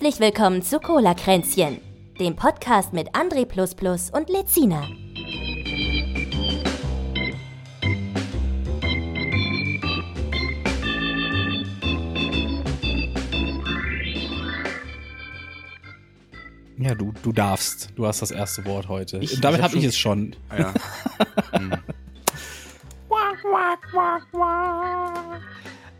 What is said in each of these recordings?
Herzlich willkommen zu Cola Kränzchen, dem Podcast mit André und Lezina. Ja, du, du darfst. Du hast das erste Wort heute. Ich- Damit ich hab habe ich schon- es schon. Ja. Hm.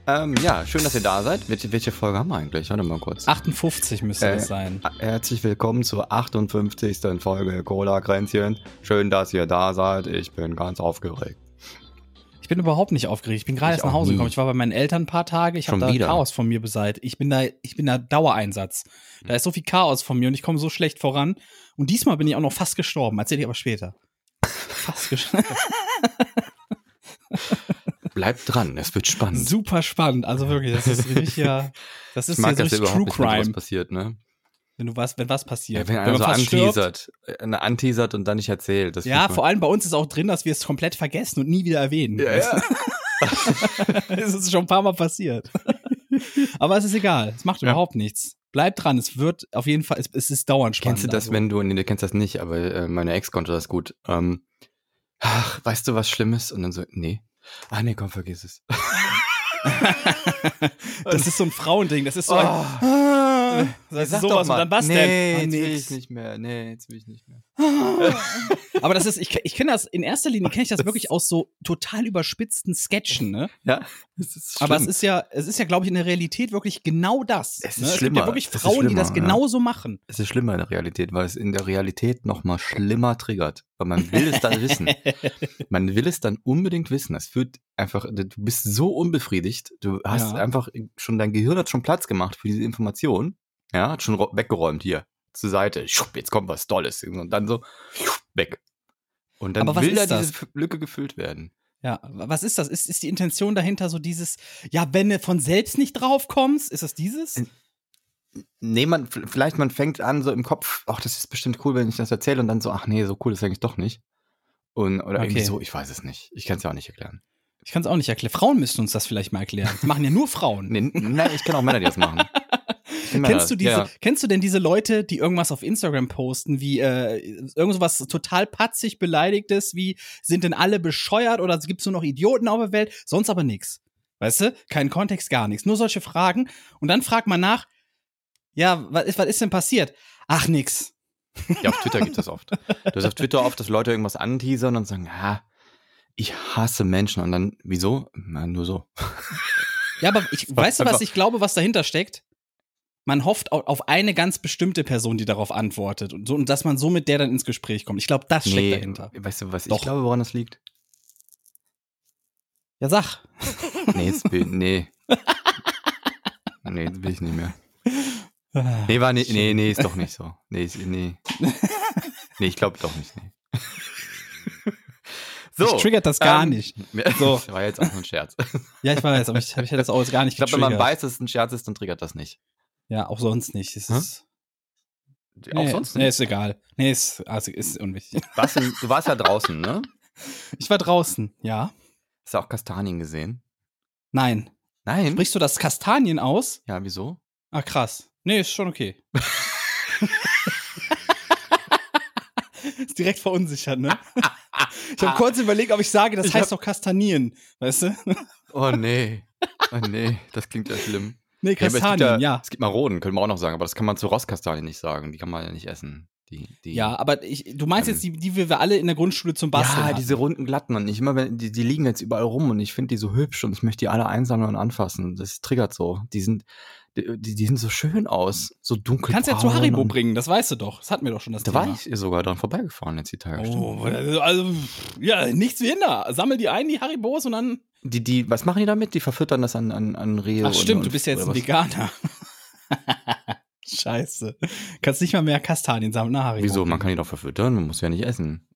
Ähm, ja, schön, dass ihr da seid. Welche, welche Folge haben wir eigentlich? Warte mal kurz. 58 müsste Äh, das sein. Herzlich willkommen zur 58. Folge Cola Kränzchen. Schön, dass ihr da seid. Ich bin ganz aufgeregt. Ich bin überhaupt nicht aufgeregt. Ich bin gerade erst nach Hause nie. gekommen. Ich war bei meinen Eltern ein paar Tage. Ich habe da wieder? Chaos von mir beseitigt. Ich bin da, ich bin da Dauereinsatz. Da ist so viel Chaos von mir und ich komme so schlecht voran. Und diesmal bin ich auch noch fast gestorben. Erzähl ich aber später. Fast gestorben. Bleibt dran, es wird spannend. Super spannend. Also wirklich, das ist richtig ja, das ist ich mag ja das so überhaupt True nicht, wenn sowas Crime. passiert, ne? Wenn du was, wenn was passiert. Ja, wenn einer man so anteasert, äh, eine anteasert und dann nicht erzählt. Das Ja, vor allem bei uns ist auch drin, dass wir es komplett vergessen und nie wieder erwähnen. Ja, ja. Es ist schon ein paar Mal passiert. Aber es ist egal. Es macht Ja. überhaupt nichts. Bleib dran. Es wird auf jeden Fall, es, es ist dauernd spannend. Kennst du das, also. wenn du, nee, du kennst das nicht, aber äh, meine Ex konnte das gut. Ähm, ach, weißt du, was Schlimmes? Und dann so, nee. Ah, nee, komm, vergiss es. das ist so ein Frauending. Das ist so Oh. ein, das Sag ist sowas und dann was nee, denn? Ah, jetzt will ich nicht mehr. Nee, jetzt will ich nicht mehr. Aber das ist, ich, ich kenne das, in erster Linie kenne ich das wirklich aus so total überspitzten Sketchen, ne? Ja, es ist Aber es ist ja, es ist ja, glaube ich, in der Realität wirklich genau das. Es ist ne? Es gibt schlimmer. ja wirklich Frauen, die das schlimmer, ja. genauso machen. Es ist schlimmer in der Realität, weil es in der Realität noch mal schlimmer triggert. Weil man will es dann wissen. Man will es dann unbedingt wissen. Es führt einfach, du bist so unbefriedigt. Du hast Ja. einfach schon, dein Gehirn hat schon Platz gemacht für diese Information. Ja, hat schon weggeräumt hier zur Seite. Schupp, Jetzt kommt was Tolles. Und dann so schupp, weg. Und dann will da das? diese Lücke gefüllt werden. Ja, was ist das? Ist, ist die Intention dahinter so dieses, ja, wenn du von selbst nicht drauf kommst, ist das dieses? Nee, man, vielleicht man fängt an so im Kopf, ach, das ist bestimmt cool, wenn ich das erzähle und dann so, ach nee, so cool ist eigentlich doch nicht. Und, oder irgendwie Okay. so, ich weiß es nicht. Ich kann es ja auch nicht erklären. Ich kann es auch nicht erklären. Frauen müssten uns das vielleicht mal erklären. Das machen ja nur Frauen. Nee, nein, ich kenne auch Männer, die das machen. Kennst du diese, Ja, kennst du denn diese Leute, die irgendwas auf Instagram posten, wie äh, irgendwas total patzig beleidigtes, wie sind denn alle bescheuert oder gibt's nur noch Idioten auf der Welt, sonst aber nix. Weißt du? Kein Kontext, gar nichts. Nur solche Fragen. Und dann fragt man nach, ja, was ist, was ist denn passiert? Ach, nix. Ja, auf Twitter gibt es das oft. Du hast auf Twitter oft, dass Leute irgendwas anteasern und sagen, ja, ich hasse Menschen. Und dann, wieso? Na, nur so. Ja, aber ich, weißt du, was ich glaube, was dahinter steckt? Man hofft au- auf eine ganz bestimmte Person, die darauf antwortet und, so, und dass man so mit der dann ins Gespräch kommt. Ich glaube, das steckt Nee, dahinter. weißt du, was Doch. ich glaube, woran das liegt? Ja, sag. Nee, jetzt will, nee. Nee, jetzt will ich nicht mehr. Nee, war nicht, nee, nee, ist doch nicht so. Nee, ist, nee. Nee, ich glaube doch nicht, nee. So, ich triggert das gar ähm, nicht. So. Das war jetzt auch nur ein Scherz. Ja, ich weiß, aber ich, ich hätte das auch jetzt gar nicht Ich glaube, wenn man weiß, dass es ein Scherz ist, dann triggert das nicht. Ja, auch sonst nicht. Es ist, Auch nee, sonst Nee, nicht. ist egal. Nee, ist, also ist unwichtig. Warst du, du warst ja draußen, ne? Ich war draußen, ja. Hast du auch Kastanien gesehen? Nein. Nein? Sprichst du das Kastanien aus? Ja, wieso? Ah, krass. Nee, ist schon okay. ist direkt verunsichert, ne? Ich habe kurz überlegt, ob ich sage, das Ich heißt doch Kastanien, weißt du? Oh nee. Oh nee, das klingt ja schlimm. Nee, Ja, es Kastanien, ja, ja. Es gibt Maronen, können wir auch noch sagen, aber das kann man zu Rostkastanien nicht sagen. Die kann man ja nicht essen. Die, die, Ja, aber ich, du meinst Ähm, jetzt die, die wir alle in der Grundschule zum Basteln ja, hatten. diese runden glatten und ich immer, wenn die, die liegen jetzt überall rum und ich finde die so hübsch und ich möchte die alle einsammeln und anfassen. Das triggert so. Die sind, die, die sehen so schön aus, so dunkel. Du kannst ja zu Haribo bringen, das weißt du doch. Das hatten wir doch schon das Da Thema. war ich sogar dran vorbeigefahren jetzt die Tage. Oh, stimmt. also, also, ja, nichts wie hinder. Sammel die ein, die Haribos und dann. Die, die, was machen die damit? Die verfüttern das an, an, an Rehe. Ach stimmt, und, du bist ja jetzt ein was? Veganer. Scheiße. Kannst nicht mal mehr Kastanien sammeln, na Haribo. Wieso? Man kann die doch verfüttern, man muss ja nicht essen.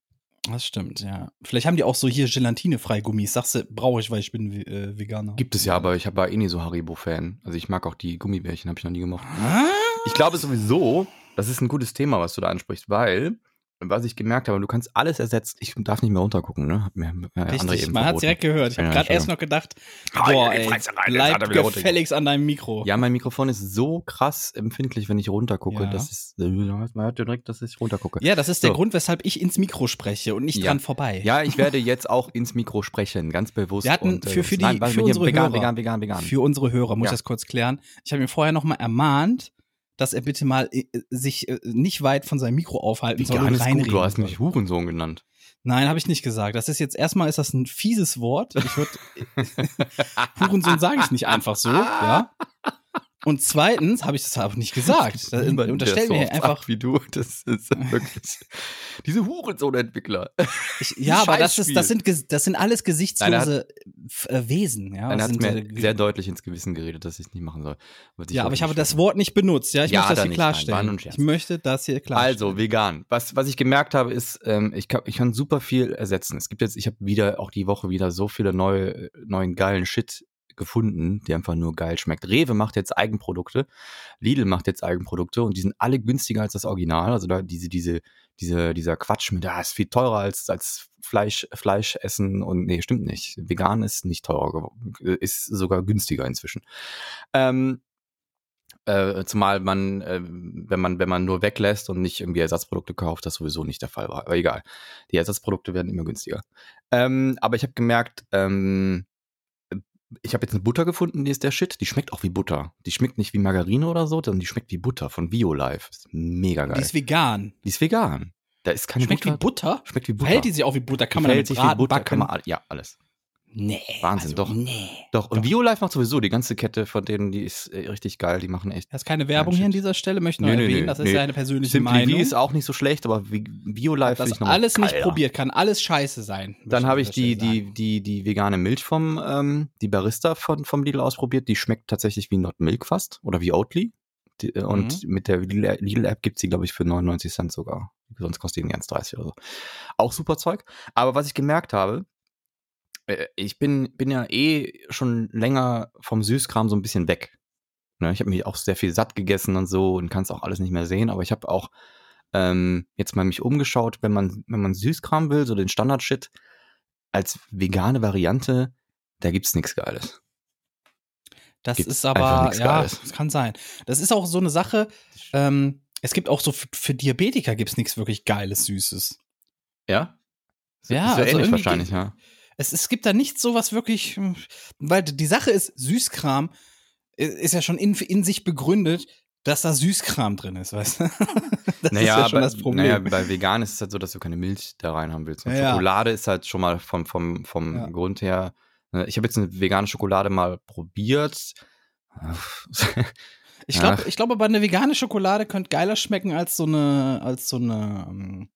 Das stimmt, ja. Vielleicht haben die auch so hier Gelatine-Freigummis. Sagst du, brauche ich, weil ich bin äh, Veganer. Gibt es ja, aber ich war eh nie so Haribo-Fan. Also ich mag auch die Gummibärchen, habe ich noch nie gemacht. Ah? Ich glaube sowieso, das ist ein gutes Thema, was du da ansprichst, weil was ich gemerkt habe, du kannst alles ersetzen. Ich darf nicht mehr runtergucken, ne? Hat mir, André Richtig, man hat verboten. direkt gehört. Ich habe gerade erst noch gedacht, Ah, boah, die ey, rein, bleib gefälligst an deinem Mikro. Ja, mein Mikrofon ist so krass empfindlich, wenn ich runtergucke. Ja. Das ist, äh, man hört direkt, dass ich runtergucke. Ja, das ist der So. Grund, weshalb ich ins Mikro spreche und nicht Ja. dran vorbei. Ja, ich werde jetzt auch ins Mikro sprechen, ganz bewusst. Wir hatten und, äh, für, für die nein, für unsere vegan, Hörer, vegan, vegan, vegan. für unsere Hörer muss Ja. ich das kurz klären. Ich habe mir vorher noch mal ermahnt, dass er bitte mal äh, sich äh, nicht weit von seinem Mikro aufhalten soll und ist gut, reinreden du hast mich Hurensohn genannt. Nein, habe ich nicht gesagt. Das ist jetzt erstmal ist das ein fieses Wort. Ich würd, Hurensohn sage ich nicht einfach so, ja. Und zweitens habe ich das auch nicht gesagt. Da Niemand, der unterstell so mir oft einfach wie du, das ist wirklich diese Hurensohn-Entwickler. Ja, aber das, ist, das, sind, das sind alles gesichtslose Nein, f- äh, Wesen. Ja, Nein, er hat mir äh, sehr deutlich ins Gewissen geredet, dass ich es nicht machen soll. Wollte ja, aber ich habe das. Wort nicht benutzt. Ja, ich Ja, möchte hat das er hier nicht. Nein, klarstellen. nur ein Scherz. ich möchte das hier klarstellen. Also vegan. Was, was ich gemerkt habe, ist, ähm, ich, kann, ich kann super viel ersetzen. Es gibt jetzt, ich habe wieder auch die Woche wieder so viele neue, neuen geilen Shit gefunden, die einfach nur geil schmeckt. Rewe macht jetzt Eigenprodukte, Lidl macht jetzt Eigenprodukte und die sind alle günstiger als das Original. Also da diese, diese, diese, dieser Quatsch mit, da ist viel teurer als, als Fleisch, Fleisch essen und nee, stimmt nicht. Vegan ist nicht teurer geworden, ist sogar günstiger inzwischen. Ähm, äh, zumal man, äh, wenn man, wenn man nur weglässt und nicht irgendwie Ersatzprodukte kauft, das sowieso nicht der Fall war. Aber egal. Die Ersatzprodukte werden immer günstiger. Ähm, aber ich habe gemerkt, ähm, ich habe jetzt eine Butter gefunden, die ist der Shit. Die schmeckt auch wie Butter. Die schmeckt nicht wie Margarine oder so, sondern die schmeckt wie Butter von BioLife. Ist mega geil. Die ist vegan. Die ist vegan. Da ist keine Schmeckt Butter. wie Butter? Schmeckt wie Butter. Verhält die sich auch wie Butter? Kann man Verhält damit sich wie braten, Butter, backen? kann man, ja, alles. Nee. Wahnsinn, also, doch. Nee. Doch, und. BioLife macht sowieso die ganze Kette von denen, die ist äh, richtig geil. Die machen echt Das ist keine Werbung hier an dieser Stelle, möchte ich Nö, noch nö, erwähnen. nö, das ist nö. ja eine persönliche Simply Meinung. V ist auch nicht so schlecht, aber BioLife ich nochmal alles nicht geiler. probiert, kann alles scheiße sein. Dann an habe ich die, die, die, die vegane Milch vom, ähm, die Barista von, vom Lidl ausprobiert. Die schmeckt tatsächlich wie Not Milk fast oder wie Oatly. Die, äh, und Mhm. mit der Lidl- Lidl-App gibt sie, glaube ich, für 99 Cent sogar. Sonst kostet die 1,30 oder so. Auch super Zeug. Aber was ich gemerkt habe, ich bin, bin ja eh schon länger vom Süßkram so ein bisschen weg. Ne, ich habe mich auch sehr viel satt gegessen und so und kann es auch alles nicht mehr sehen, aber ich habe auch ähm, jetzt mal mich umgeschaut, wenn man, wenn man Süßkram will, so den Standard-Shit, als vegane Variante, da gibt's nichts Geiles. Das Gibt's ist aber, ja, Geiles. das kann sein. Das ist auch so eine Sache, ähm, es gibt auch so, für, für Diabetiker gibt's nichts wirklich Geiles, Süßes. Ja? Ja, ist also ähnlich wahrscheinlich, ja. Es, es gibt da nichts so was wirklich, hm, weil die Sache ist, Süßkram i- ist ja schon in, in sich begründet, dass da Süßkram drin ist, weißt du? Das naja, ist ja schon bei, das Problem. naja, bei vegan ist es halt so, dass du keine Milch da rein haben willst. Und Ja, ja. Schokolade ist halt schon mal vom, vom, vom Ja. Grund her. ne, Ich habe jetzt eine vegane Schokolade mal probiert. Ich glaube, ich glaube, aber eine vegane Schokolade könnte geiler schmecken als so eine, als so eine,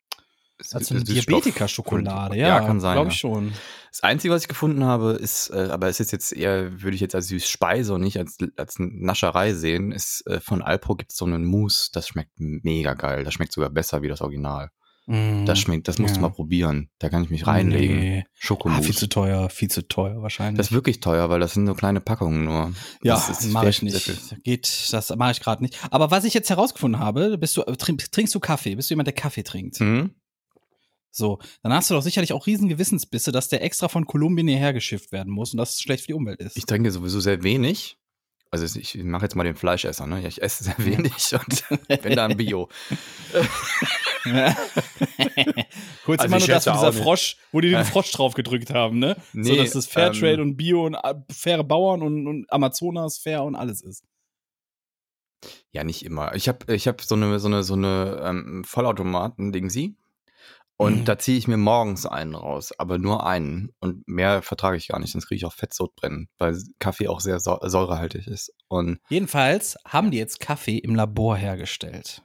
ähm, als so eine Diabetiker-Schokolade. Ja, Ja, kann sein. Glaube ja. ich schon. Das Einzige, was ich gefunden habe, ist, äh, aber es ist jetzt eher, würde ich jetzt als Süßspeise und nicht als, als Nascherei sehen, ist äh, von Alpro gibt es so einen Mousse, das schmeckt mega geil. Das schmeckt sogar besser wie das Original. Das schmeckt, das musst du. Ja. mal probieren. Da kann ich mich reinlegen. Nee. Ah, Schokomousse. viel zu teuer, viel zu teuer wahrscheinlich. das ist wirklich teuer, weil das sind nur kleine Packungen nur. ja, das mache ich nicht. viel. Geht, das mache ich gerade nicht. Aber was ich jetzt herausgefunden habe, bist du, trink, trinkst du Kaffee? Bist du jemand, der Kaffee trinkt? Mhm. So, dann hast du doch sicherlich auch riesen Gewissensbisse, dass der extra von Kolumbien hierher geschifft werden muss und dass es schlecht für die Umwelt ist. Ich trinke sowieso sehr wenig. Also ich mache jetzt mal den Fleischesser, ne? Ja, ich esse sehr wenig und bin da ein Bio. Ja. Kurz Also immer ich nur das mit dieser. Frosch, wo die den Frosch drauf gedrückt haben, ne? so, Nee, dass das Fairtrade ähm, und Bio und äh, faire Bauern und, und Amazonas fair und alles ist. Ja, nicht immer. Ich habe ich hab so eine, so eine, so eine ähm, Vollautomaten-Ding sie. Und Mhm. da ziehe ich mir morgens einen raus, aber nur einen. Und mehr vertrage ich gar nicht, sonst kriege ich auch Fettsodbrennen, weil Kaffee auch sehr säu- säurehaltig ist. Und Jedenfalls haben die jetzt Kaffee im Labor hergestellt.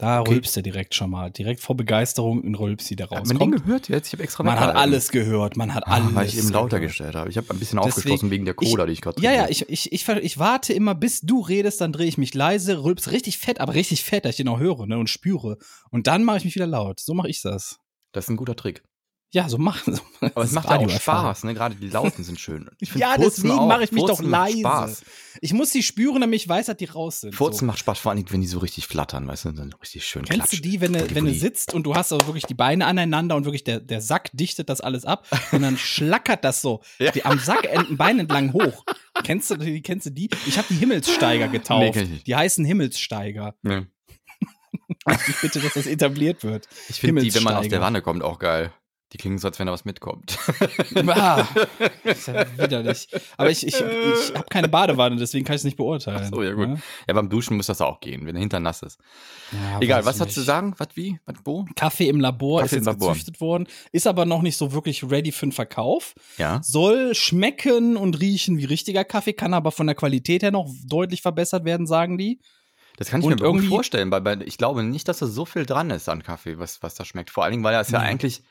Da Okay. rülpst er direkt schon mal. Direkt vor Begeisterung in Rülpsi der hat man den rauskommt. gehört jetzt? Ich habe extra Man hat alles gehört, man hat Ah, alles. weil ich eben lauter gehört. gestellt habe. Ich habe ein bisschen Deswegen- aufgeschlossen wegen der Cola, die ich gerade Ja, ja, ich, ich, ich, ich warte immer, bis du redest, dann drehe ich mich leise, rülps richtig fett, aber richtig fett, dass ich den auch höre ne, und spüre. Und dann mache ich mich wieder laut. So mache ich das. Das ist ein guter Trick. Ja, so machen. So, Aber es macht ja auch Spaß, ne? Gerade die Lauten sind schön. Ja, deswegen mache ich mich Furzen doch leise. Spaß. Ich muss die spüren, damit ich weiß, dass die raus sind. Furzen so. macht Spaß, vor allem, wenn die so richtig flattern, weißt du, dann richtig schön Kennst klatschen. du die, wenn du, wenn du sitzt und du hast aber wirklich die Beine aneinander und wirklich der, der Sack dichtet das alles ab und dann schlackert das so Ja. die, am Sackenden Bein entlang hoch. Kennst du die? Kennst du die? Ich habe die Himmelssteiger getauft. Nee, die heißen Himmelssteiger. Ja. Ich bitte, dass das etabliert wird. Ich finde die, wenn man aus der. Wanne kommt, auch geil. Die klingen so, als wenn da was mitkommt. Ah, ist ja widerlich. Aber ich, ich, ich habe keine Badewanne, deswegen kann ich es nicht beurteilen. Ach so, ja, gut. Ne? ja, beim Duschen muss das auch gehen, wenn der Hintern nass ist. Ja, Egal, was hast du sagen? Was, wie? Was, wo? Kaffee im Labor Kaffee ist im jetzt Labor. gezüchtet worden, ist aber noch nicht so wirklich ready für den Verkauf. Ja. Soll schmecken und riechen wie richtiger Kaffee, kann aber von der Qualität her noch deutlich verbessert werden, sagen die. Das kann ich Und mir irgendwie- vorstellen, weil, weil ich glaube nicht, dass da so viel dran ist an Kaffee, was, was da schmeckt. Vor allen Dingen, weil das ja Nee. eigentlich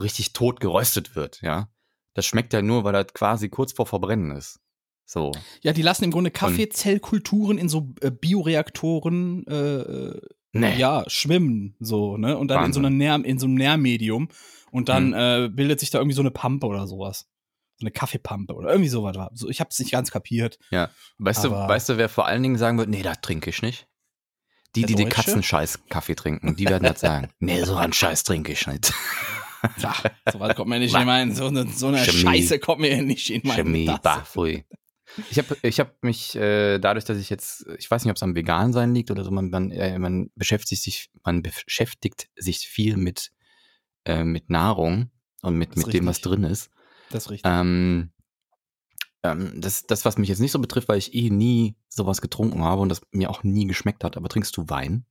richtig tot geröstet wird, ja. Das schmeckt ja nur, weil das quasi kurz vor Verbrennen ist. So. Ja, die lassen im Grunde Kaffeezellkulturen in so äh, Bioreaktoren äh, äh, Nee. ja, schwimmen, so, ne? Und dann in so, Wahnsinn. einer Nähr, in so einem Nährmedium. Und dann Hm. äh, bildet sich da irgendwie so eine Pampe oder sowas. So eine Kaffeepampe oder irgendwie sowas. So, ich hab's nicht ganz kapiert. Weißt du, weißt du, wer vor allen Dingen sagen wird, nee, das trinke ich nicht? Die, die den? Katzenscheiß-Kaffee trinken, die werden das sagen. nee, so einen Scheiß trinke ich nicht. Ja, sowas kommt mir nicht in meinen, so eine, so eine Chemie. Scheiße kommt mir nicht in meine Chemie, bah, pfui. Ich habe ich hab mich äh, dadurch, dass ich jetzt, ich weiß nicht, ob es am Vegan sein liegt oder so, man, man, äh, man beschäftigt sich, man beschäftigt sich viel mit, äh, mit Nahrung und mit, mit dem, was drin ist. Das ist richtig. Ähm, ähm, das, das, was mich jetzt nicht so betrifft, weil ich eh nie sowas getrunken habe und das mir auch nie geschmeckt hat. Aber trinkst du Wein?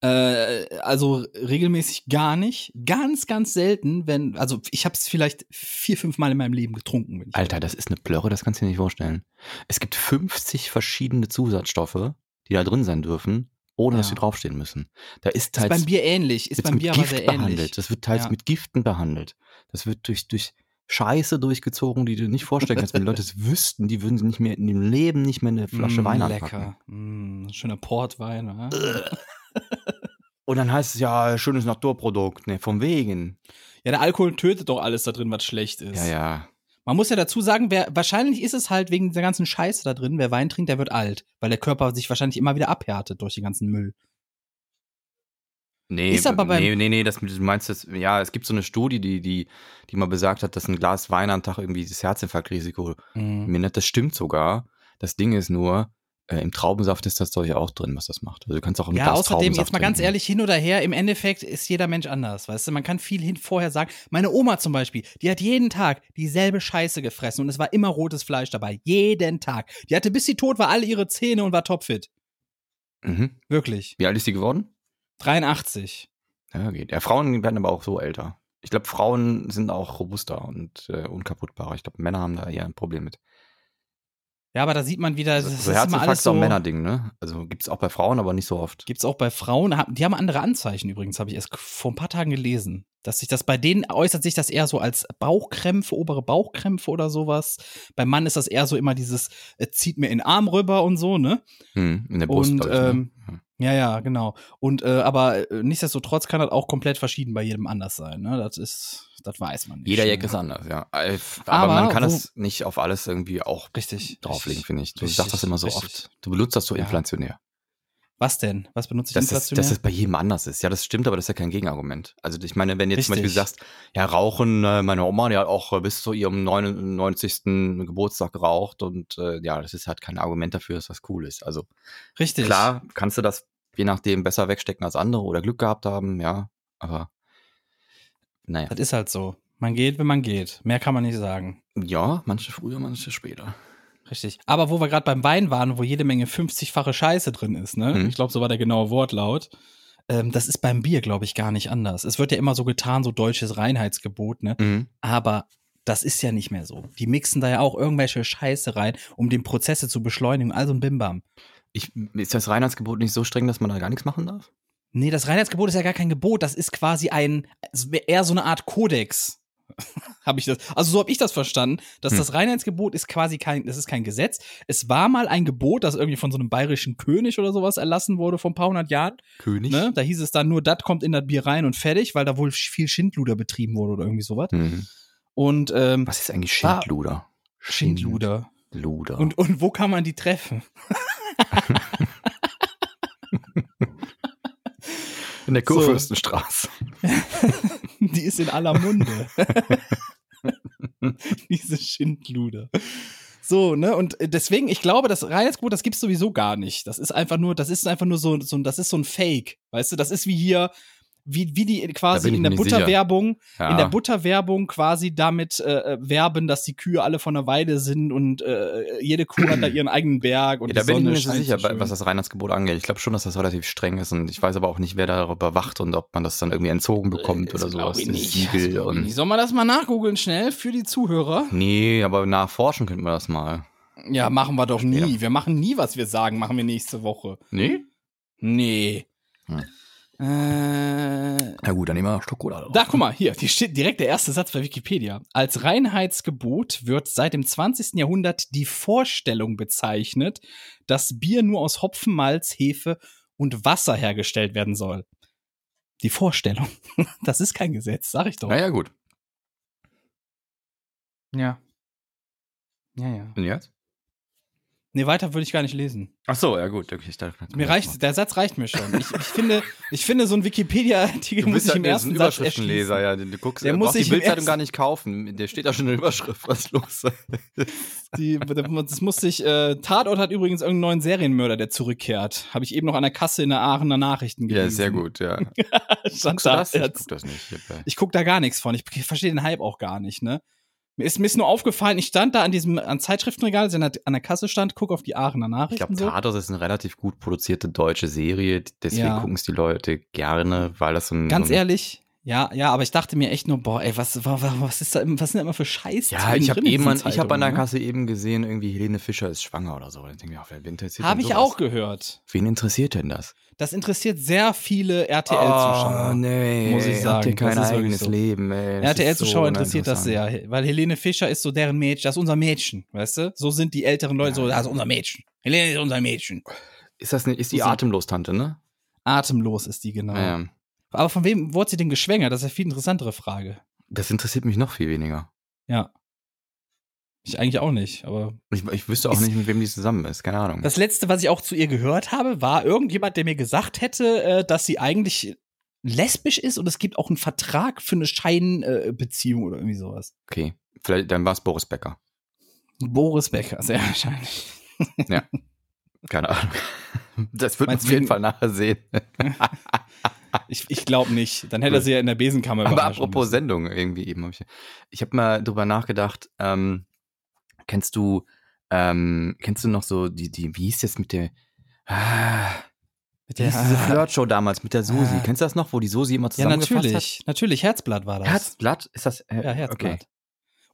Äh, also regelmäßig gar nicht. Ganz, ganz selten, wenn, also ich habe es vielleicht vier, fünf Mal in meinem Leben getrunken. Wenn ich Alter, das ist eine Plörre, das kannst du dir nicht vorstellen. Es gibt 50 verschiedene Zusatzstoffe, die da drin sein dürfen, ohne dass Ja. sie draufstehen müssen. Da ist ist teils beim Bier ähnlich. Ist beim Bier aber Gift sehr behandelt. ähnlich. Das wird teils Ja. mit Giften behandelt. Das wird durch, durch Scheiße durchgezogen, die du dir nicht vorstellen kannst. Wenn die Leute es wüssten, die würden sie nicht mehr in dem Leben nicht mehr eine Flasche Mm, Wein anpacken. Lecker. Mm, schöner Portwein. Und dann heißt es ja, schönes Naturprodukt. Ne, vom Wegen. Ja, der Alkohol tötet doch alles da drin, was schlecht ist. Ja, ja. Man muss ja dazu sagen, wer, wahrscheinlich ist es halt wegen der ganzen Scheiße da drin, wer Wein trinkt, der wird alt, weil der Körper sich wahrscheinlich immer wieder abhärtet durch den ganzen Müll. Nee, Ist aber beim- nee, nee, nee, das, du meinst das, ja, es gibt so eine Studie, die, die, die mal besagt hat, dass ein Glas Wein am Tag irgendwie das Herzinfarktrisiko Mhm. mindert. Das stimmt sogar. Das Ding ist nur, äh, im Traubensaft ist das Zeug auch drin, was das macht. Also du kannst auch ein Ja, außerdem, jetzt mal ganz ehrlich, hin oder her, im Endeffekt ist jeder Mensch anders, weißt du? Man kann viel hin vorher sagen. Meine Oma zum Beispiel, die hat jeden Tag dieselbe Scheiße gefressen und es war immer rotes Fleisch dabei. Jeden Tag. Die hatte, bis sie tot war, alle ihre Zähne und war topfit. Mhm. Wirklich. Wie alt ist sie geworden? 83. Ja, geht. Ja, Frauen werden aber auch so älter. Ich glaube, Frauen sind auch robuster und äh, unkaputtbarer. Ich glaube, Männer haben da eher ein Problem mit. Ja, aber da sieht man wieder, das so ist immer alles ist auch so. ein Männerding, ne? Also gibt's auch bei Frauen, aber nicht so oft. Gibt's auch bei Frauen, die haben andere Anzeichen übrigens, habe ich erst vor ein paar Tagen gelesen. Dass sich das bei denen äußert sich das eher so als Bauchkrämpfe, obere Bauchkrämpfe oder sowas. Beim Mann ist das eher so immer dieses, äh, zieht mir in den Arm rüber und so, ne? Hm, in der Brust, Und, ich, ähm, ne? Ja, ja, genau. Und äh, aber äh, nichtsdestotrotz kann das auch komplett verschieden bei jedem anders sein, ne? Das ist, das weiß man nicht. Jeder ne? Jack ist anders, ja. Äh, Aber, Aber man kann das nicht auf alles irgendwie auch Richtig. drauflegen, finde ich. Du Richtig, sagst das immer so richtig. oft. Du benutzt das so inflationär. Was denn? Was benutze ich Dass es, inflationär? dass es bei jedem anders ist. Ja, das stimmt, aber das ist ja kein Gegenargument. Also ich meine, wenn du jetzt zum Beispiel Richtig. sagst, ja, Rauchen, äh, meine Oma, die hat auch äh, bis zu ihrem 99. Geburtstag geraucht und äh, ja, das ist halt kein Argument dafür, dass das cool ist. Also Richtig. klar, kannst du das je nachdem besser wegstecken als andere oder Glück gehabt haben, ja, aber naja. Das ist halt so. Man geht, wenn man geht. Mehr kann man nicht sagen. Ja, manche früher, manche später. Richtig. Aber wo wir gerade beim Wein waren, wo jede Menge 50-fache Scheiße drin ist, ne? Mhm. Ich glaube, so war der genaue Wortlaut. Ähm, das ist beim Bier, glaube ich, gar nicht anders. Es wird ja immer so getan, so deutsches Reinheitsgebot, ne? Mhm. Aber das ist ja nicht mehr so. Die mixen da ja auch irgendwelche Scheiße rein, um den Prozesse zu beschleunigen. Also ein Bimbam. Ich, ist das Reinheitsgebot nicht so streng, dass man da gar nichts machen darf? Nee, das Reinheitsgebot ist ja gar kein Gebot. Das ist quasi ein, wär eher so eine Art Kodex. habe ich das. Also so habe ich das verstanden, dass Hm. das Reinheitsgebot ist quasi kein, das ist kein Gesetz. Es war mal ein Gebot, das irgendwie von so einem bayerischen König oder sowas erlassen wurde vor ein paar hundert Jahren. König. Ne? Da hieß es dann nur, das kommt in das Bier rein und fertig, weil da wohl viel Schindluder betrieben wurde oder irgendwie sowas. Mhm. Und ähm, Was ist eigentlich Schindluder? Schindluder. Schindluder. Und, und wo kann man die treffen? in der so. Kurfürstenstraße. Die ist in aller Munde. Diese Schindluder. So, ne? Und deswegen, ich glaube, das Reinheitsgebot, das gibt's sowieso gar nicht. Das ist einfach nur, das ist einfach nur so, so das ist so ein Fake. Weißt du, das ist wie hier, wie, wie die quasi in der. Butterwerbung, Ja. in der Butterwerbung quasi damit äh, äh, werben, dass die Kühe alle von der Weide sind und äh, jede Kuh hat da ihren eigenen Berg und Ja, da bin ich mir nicht so sicher, schön. was das Reinheitsgebot angeht. Ich glaube schon, dass das relativ streng ist und ich weiß aber auch nicht, wer darüber wacht und ob man das dann irgendwie entzogen bekommt oder Das glaub sowas. Siegel und nicht. Soll man das mal nachgoogeln schnell für die Zuhörer? Nee, aber nachforschen könnten wir das mal. Ja, machen wir doch Später. nie. Wir machen nie, was wir sagen, machen wir nächste Woche. Nee? Nee. Hm. Äh, Na gut, dann nehmen wir Schokolade. da, guck mal, hier, hier steht direkt der erste Satz bei Wikipedia. Als Reinheitsgebot wird seit dem 20. Jahrhundert die Vorstellung bezeichnet, dass Bier nur aus Hopfen, Malz, Hefe und Wasser hergestellt werden soll. Die Vorstellung. Das ist kein Gesetz, sag ich doch. Naja, gut. Ja. Ja, ja. Und jetzt? Nee, weiter würde ich gar nicht lesen. Ach so, ja gut. Okay, ich dachte, Mir reicht, der Satz reicht mir schon. Ich, ich finde, ich finde, so ein Wikipedia-Artikel muss ich im ersten ein Satz Überschriftenleser, ja. Du guckst, Der du muss sich die Bildzeitung gar nicht kaufen. Der steht da schon in der Überschrift. Was ist los? Die, das musste ich, äh, Tatort hat übrigens irgendeinen neuen Serienmörder, der zurückkehrt. Habe ich eben noch an der Kasse in der Aachener Nachrichten gelesen. ja, sehr gut, ja. Stand da, das? Ich guck das nicht. Ich äh, Ich guck da gar nichts von. Ich verstehe den Hype auch gar nicht, ne? Mir ist, mir ist nur aufgefallen, ich stand da an diesem an Zeitschriftenregal, als ich an der, an der Kasse stand, guck auf die Aachener Ich Nachrichten. glaube, so. Tatort ist eine relativ gut produzierte deutsche Serie. Deswegen Ja. gucken es die Leute gerne, weil das so ein. Ganz so ein, ehrlich, ja, ja, aber ich dachte mir echt nur, boah, ey, was, wa- wa- was ist da, was sind da immer für Scheiß? Ja, ich habe eben, an- ich habe an der ne? Kasse eben gesehen, irgendwie Helene Fischer ist schwanger oder so. Denke ich, mir, wer interessiert Habe ich sowas? auch gehört. Wen interessiert denn das? Das interessiert sehr viele RTL-Zuschauer. Oh, nee, muss ich Habt sagen. ihr kein eigenes so. Leben, RTL-Zuschauer so interessiert das sehr, weil Helene Fischer ist so deren Mädchen, das ist unser Mädchen, weißt du? So sind die älteren Leute so, das ist unser Mädchen. Helene ist unser Mädchen. Ist das nicht, ist die So Atemlos-Tante, ne? Atemlos ist die genau. Ja. Aber von wem wurde sie denn geschwängert? Das ist eine viel interessantere Frage. Das interessiert mich noch viel weniger. Ja. Ich eigentlich auch nicht, aber Ich, ich wüsste auch Ist- nicht, mit wem die zusammen ist. Keine Ahnung. das letzte, was ich auch zu ihr gehört habe, war irgendjemand, der mir gesagt hätte, äh, dass sie eigentlich lesbisch ist und es gibt auch einen Vertrag für eine Scheinbeziehung oder irgendwie sowas. okay. Vielleicht, dann war es Boris Becker. Boris Becker, sehr wahrscheinlich. Keine Ahnung. Das wird man auf jeden Fall nachher sehen. Ich, ich glaube nicht. Dann hätte er sie ja in der Besenkammer Aber apropos müssen. Sendung irgendwie eben. Hab ich ich habe mal drüber nachgedacht. Ähm, kennst du, ähm, kennst du noch so die, die, wie hieß das mit der, ah, Mit wie der- hieß diese Flirtshow damals mit der Susi? Ah. Kennst du das noch, wo die Susi immer Ja, zusammengefasst natürlich. Natürlich, Herzblatt war hat? das. Herzblatt? Ist das? Äh, Ja, Herzblatt.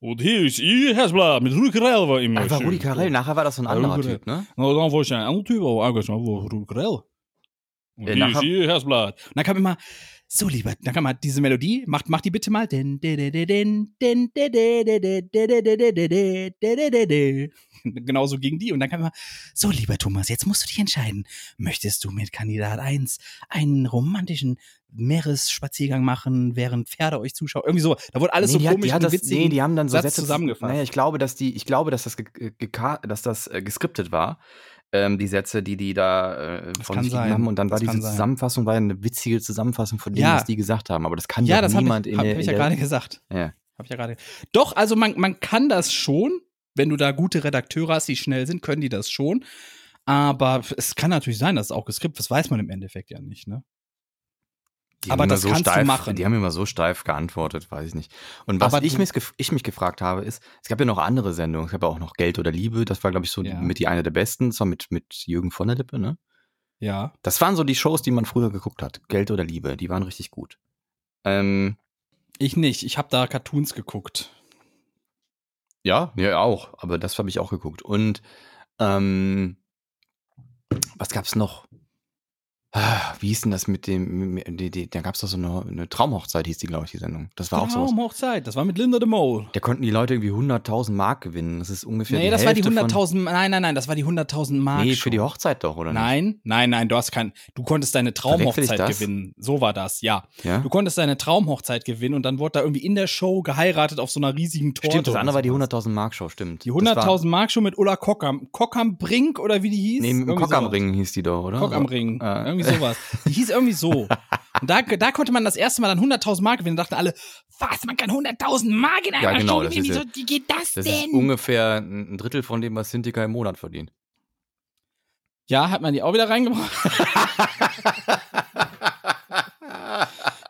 Und hier ist ihr Herzblatt mit Rudi Carell war immer. Okay. Einfach schön. Rudi Carell. Nachher war das so ein Ja, anderer Typ, ne? Na, dann war ich ein anderer Typ, aber eigentlich war Rudi Carell. Äh, nachher, ich Herzblatt. Und dann kam immer, so lieber, dann kam mal diese Melodie, macht, macht die bitte mal. Genauso ging die. Und dann kam immer, so lieber Thomas, jetzt musst du dich entscheiden. Möchtest du mit Kandidat 1 einen romantischen Meeresspaziergang machen, während Pferde euch zuschauen? Irgendwie so. Da wurde alles nee, so komisch hat, und witzig. Nee, die haben dann so Sätze zusammengefasst. Naja, ich glaube, dass die, ich glaube, dass das, ge, ge, dass das äh, geskriptet war ähm, die Sätze, die die da äh, von sich gegeben haben. Und dann war Das diese. Zusammenfassung, war eine witzige Zusammenfassung von dem, Ja. was die gesagt haben. Aber das kann ja, ja das habe niemand ich, in hab, der. hab ich in ja der- gerade gesagt. Ja. Hab ich ja gerade. Doch, also man, man kann das schon, wenn du da gute Redakteure hast, die schnell sind, können die das schon. Aber es kann natürlich sein, dass es auch geskriptet ist. Das weiß man im Endeffekt ja nicht, ne? Die Aber haben immer das kannst du steif, machen. Die haben immer so steif geantwortet, weiß ich nicht. Und was ich, du- mich, ich mich gefragt habe, ist, es gab ja noch andere Sendungen. Es gab ja auch noch Geld oder Liebe. Das war, glaube ich, so Ja. mit die eine der besten. Das war mit, mit Jürgen von der Lippe, ne? Ja. Das waren so die Shows, die man früher geguckt hat. Geld oder Liebe. Die waren richtig gut. Ähm, Ich nicht. Ich habe da Cartoons geguckt. Ja, ja, auch. Aber das habe ich auch geguckt. Und ähm, was gab's noch? Ah, Wie hieß denn das mit dem, die, die, da gab es doch so eine, eine Traumhochzeit, hieß die, glaube ich, die Sendung. Das war auch so. Traumhochzeit, das war mit Linda de Mol. Da konnten die Leute irgendwie 100.000 Mark gewinnen. Das ist ungefähr Nee, die das war die Hälfte von- 100.000, nein, nein, nein, das war die 100.000 Mark. Nee, für die Hochzeit doch, oder Nein, nein, nein, du hast kein, du konntest deine Traumhochzeit gewinnen. So war das, ja. nicht? Ja? Du konntest deine Traumhochzeit gewinnen und dann wurde da irgendwie in der Show geheiratet auf so einer riesigen Torte. Stimmt, das andere war die sowas. 100.000 Mark Show, stimmt. Die Das war- 100.000 Mark Show mit Ulla Kockam. Kockam Brink oder wie die hieß? Nee, mit dem Irgendwie Cock am sowas. Ring hieß die doch, oder? Cock am Ring. Ja. Irgendwie sowas. Die hieß irgendwie so. Und da, da konnte man das erste Mal dann 100.000 Mark gewinnen. Da dachten alle, was, man kann 100.000 Mark in einer Ja, genau, das gewinnen? ist Wieso, wie geht das, Das ist denn? ungefähr ein Drittel von dem, was Sintika im Monat verdient. ja, hat man die auch wieder reingebracht?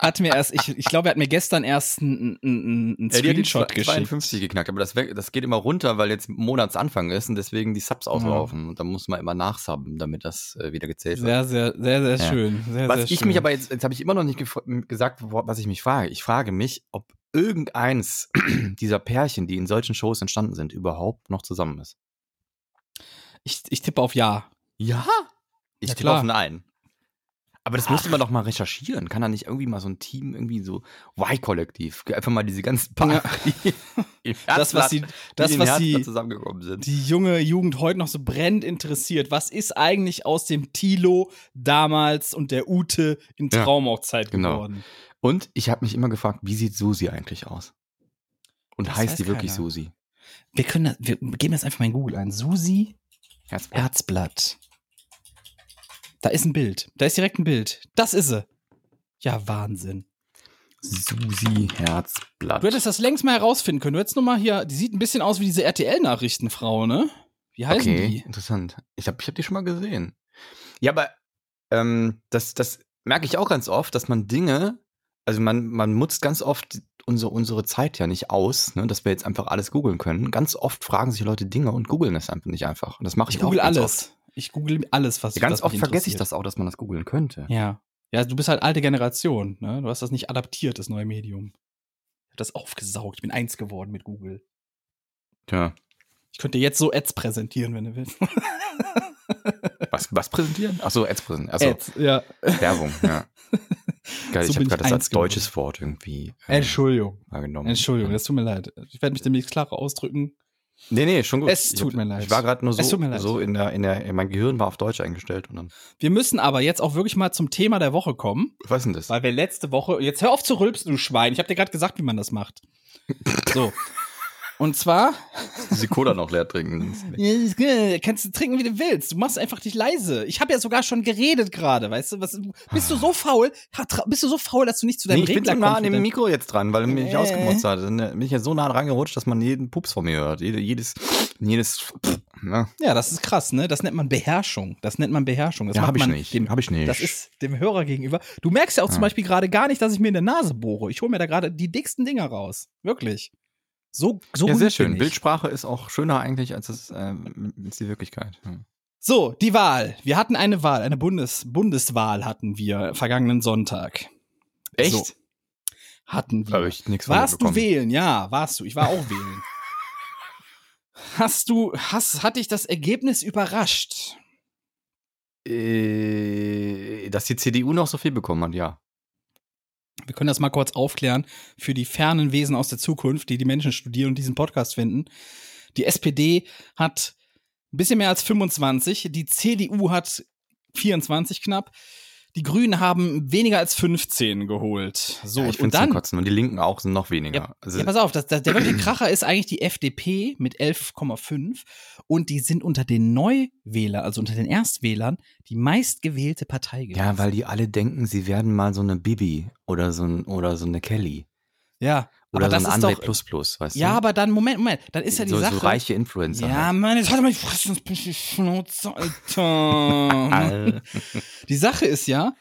hat mir erst, ich, ich glaube, er hat mir gestern erst einen ein, ein Ja, die hat die Screenshot geschickt. 52 geknackt, aber das, das geht immer runter, weil jetzt Monatsanfang ist und deswegen die Subs auslaufen. Und da muss man immer nachsubben, damit das äh, wieder gezählt wird. Sehr, sehr, sehr, sehr Ja. schön. Sehr, Was sehr ich schön. mich aber jetzt, jetzt habe ich immer noch nicht gesagt, was ich mich frage. Ich frage mich, ob irgendeins dieser Pärchen, die in solchen Shows entstanden sind, überhaupt noch zusammen ist. ich, ich tippe auf Ja. Ja? Ich Ja, tippe klar. auf Nein. Aber das müsste man doch mal recherchieren. Kann da nicht irgendwie mal so ein Team, irgendwie so Y-Kollektiv, einfach mal diese ganzen Paare, die im Das, was die, die das, im was die, zusammengekommen sind. die junge Jugend heute noch so brennend interessiert. Was ist eigentlich aus dem Tilo damals und der Ute in Ja, Traumhochzeit genau. geworden? Und ich habe mich immer gefragt, wie sieht Susi eigentlich aus? Und Das heißt weiß die wirklich keiner. Susi? Wir können das, wir geben das einfach mal in Google ein. Susi Herzblatt. Herzblatt. Da ist ein Bild. Da ist direkt ein Bild. Das ist sie. Ja, Wahnsinn. Susi Herzblatt. Du hättest das längst mal herausfinden können. Du hättest nur mal hier, die sieht ein bisschen aus wie diese RTL-Nachrichtenfrau, ne? Wie heißen okay, die? interessant. Ich habe ich hab die schon mal gesehen. Ja, aber ähm, das, das merke ich auch ganz oft, dass man Dinge, also man, man nutzt ganz oft unsere, unsere Zeit ja nicht aus, ne, dass wir jetzt einfach alles googeln können. Ganz oft fragen sich Leute Dinge und googeln es einfach nicht einfach. Und das mache ich, Ich google auch ganz alles. Oft. Ich google alles, was Ja, ganz oft vergesse ich das auch, dass man das googeln könnte. Ja. Ja, du bist halt alte Generation, ne? Du hast das nicht adaptiert, das neue Medium. Ich hab das aufgesaugt. Ich bin eins geworden mit Google. Tja. Ich könnte jetzt so Ads präsentieren, wenn du willst. Was, was präsentieren? Achso, Ads präsentieren. Achso, Ads, ja. Werbung, ja. Geil, So ich habe gerade das als geworden. deutsches Wort irgendwie äh, Entschuldigung. wahrgenommen. Entschuldigung, das tut mir leid. Ich werde mich demnächst klarer ausdrücken. Nee, nee, schon gut. Es Ich tut hab- mir leid. Ich war gerade nur Es so, tut mir leid. so in der, in der, mein Gehirn war auf Deutsch eingestellt und dann. Wir müssen aber jetzt auch wirklich mal zum Thema der Woche kommen, Was ist denn das? weil wir letzte Woche, jetzt hör auf zu rülpsen, du Schwein. Ich habe dir gerade gesagt, wie man das macht. So. Und zwar, Die Cola noch leer trinken. Ja, kannst du trinken, wie du willst. Du machst einfach dich leise. Ich habe ja sogar schon geredet gerade, weißt du? Was, bist du so faul? Bist du so faul, dass du nicht zu deinem Nee, ich bin so nah an dem Mikro jetzt dran, weil mich Äh. ausgemotzt hat. Dann äh, bin ich jetzt so nah dran gerutscht, dass man jeden Pups von mir hört. Jede, jedes, jedes, ne? Ja, das ist krass, ne? Das nennt man Beherrschung. Das nennt man Beherrschung. Das Ja, macht hab ich nicht. Dem, Hab ich nicht. Das ist dem Hörer gegenüber. Du merkst ja auch zum Ja. Beispiel gerade gar nicht, dass ich mir in der Nase bohre. Ich hole mir da gerade die dicksten Dinger raus. Wirklich. So, so ja, sehr schön. Bildsprache ist auch schöner eigentlich als, es, ähm, als die Wirklichkeit. Ja. So, die Wahl. Wir hatten eine Wahl, eine Bundes Bundeswahl hatten wir vergangenen Sonntag. Echt? So, hatten wir. Habe ich nichts von Warst du wählen? Ja, warst du. Ich war auch wählen. Hast du, hast, hat dich das Ergebnis überrascht? Äh, dass die CDU noch so viel bekommen hat, ja. Wir können das mal kurz aufklären für die fernen Wesen aus der Zukunft, die die Menschen studieren und diesen Podcast finden. Die SPD hat ein bisschen mehr als 25, die CDU hat 24 knapp, die Grünen haben weniger als 15 geholt. So, ja ich und dann, Kotzen. Und die Linken auch sind noch weniger. Ja, also, ja, pass auf, das, das, der wirkliche Kracher ist eigentlich die FDP mit 11,5 und die sind unter den Neuwählern, also unter den Erstwählern, die meistgewählte Partei gewesen. ja, weil die alle denken, sie werden mal so eine Bibi oder so, ein, oder so eine Kelly. Ja, Oder aber so das ein ist André doch, Plus Plus, weißt ja, du? aber dann, Moment, Moment, dann ist ja die so, Sache. so reiche Influencer. ja, halt. Mann, jetzt halt mal die Fresse, sonst bin ich die Schnauze, Alter. Die Sache ist ja,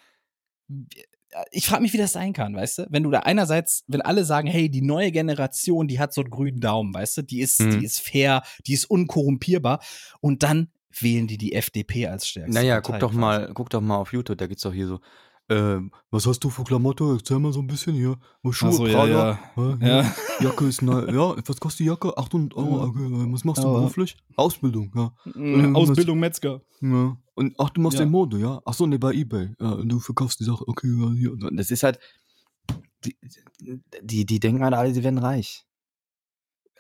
ich frage mich, wie das sein kann, weißt du? Wenn du da einerseits, wenn alle sagen, hey, die neue Generation, die hat so einen grünen Daumen, weißt du? Die ist, Mhm. die ist fair, die ist unkorrumpierbar und dann wählen die die FDP als stärkste Naja, Partei guck doch quasi. mal, guck doch mal auf YouTube, da gibt's doch hier so, ähm, was hast du für Klamotte? Erzähl mal so ein bisschen hier. Was Schuhe, so, ja, Prada? ja. Hä? Ja. Jacke ist neu. Ja, was kostet die Jacke? 800 Euro. Ja. Okay, was machst du Ja. beruflich? Ausbildung, ja. Mhm, Ausbildung Metzger. ja. Und ach, du machst Ja. den Mode, ja? Ach so, ne, bei Ebay. Ja, du verkaufst die Sache. Okay, ja, hier. Und das ist halt, die, die, die denken halt alle, sie werden reich.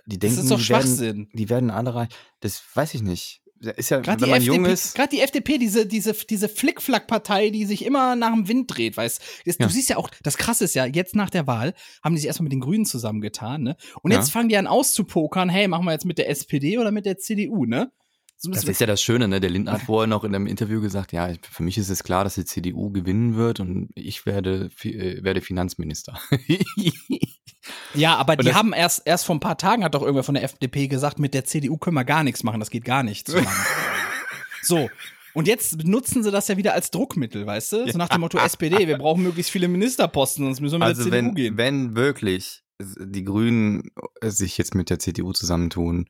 Die Das denken, ist doch die werden, Schwachsinn. die werden alle reich. Das weiß ich nicht. Ist ja, Gerade wenn die, man jung FDP, ist. gerade die FDP, diese, diese, diese Flickflack-Partei, die sich immer nach dem Wind dreht, weißt das, Ja. Du siehst ja auch, das krasse ist ja, jetzt nach der Wahl haben die sich erstmal mit den Grünen zusammengetan, ne? Und Ja. jetzt fangen die an auszupokern, hey, machen wir jetzt mit der SPD oder mit der CDU, ne? So, Das ist ja das Schöne, ne? Der Lindner hat vorher noch in einem Interview gesagt, ja, für mich ist es klar, dass die CDU gewinnen wird und ich werde, äh, werde Finanzminister. Ja, aber die haben erst, erst vor ein paar Tagen hat doch irgendwer von der FDP gesagt, mit der CDU können wir gar nichts machen, das geht gar nicht so. Und jetzt nutzen sie das ja wieder als Druckmittel, weißt du? So nach dem Motto SPD, wir brauchen möglichst viele Ministerposten, sonst müssen wir mit also der CDU wenn, gehen. wenn wirklich die Grünen sich jetzt mit der CDU zusammentun,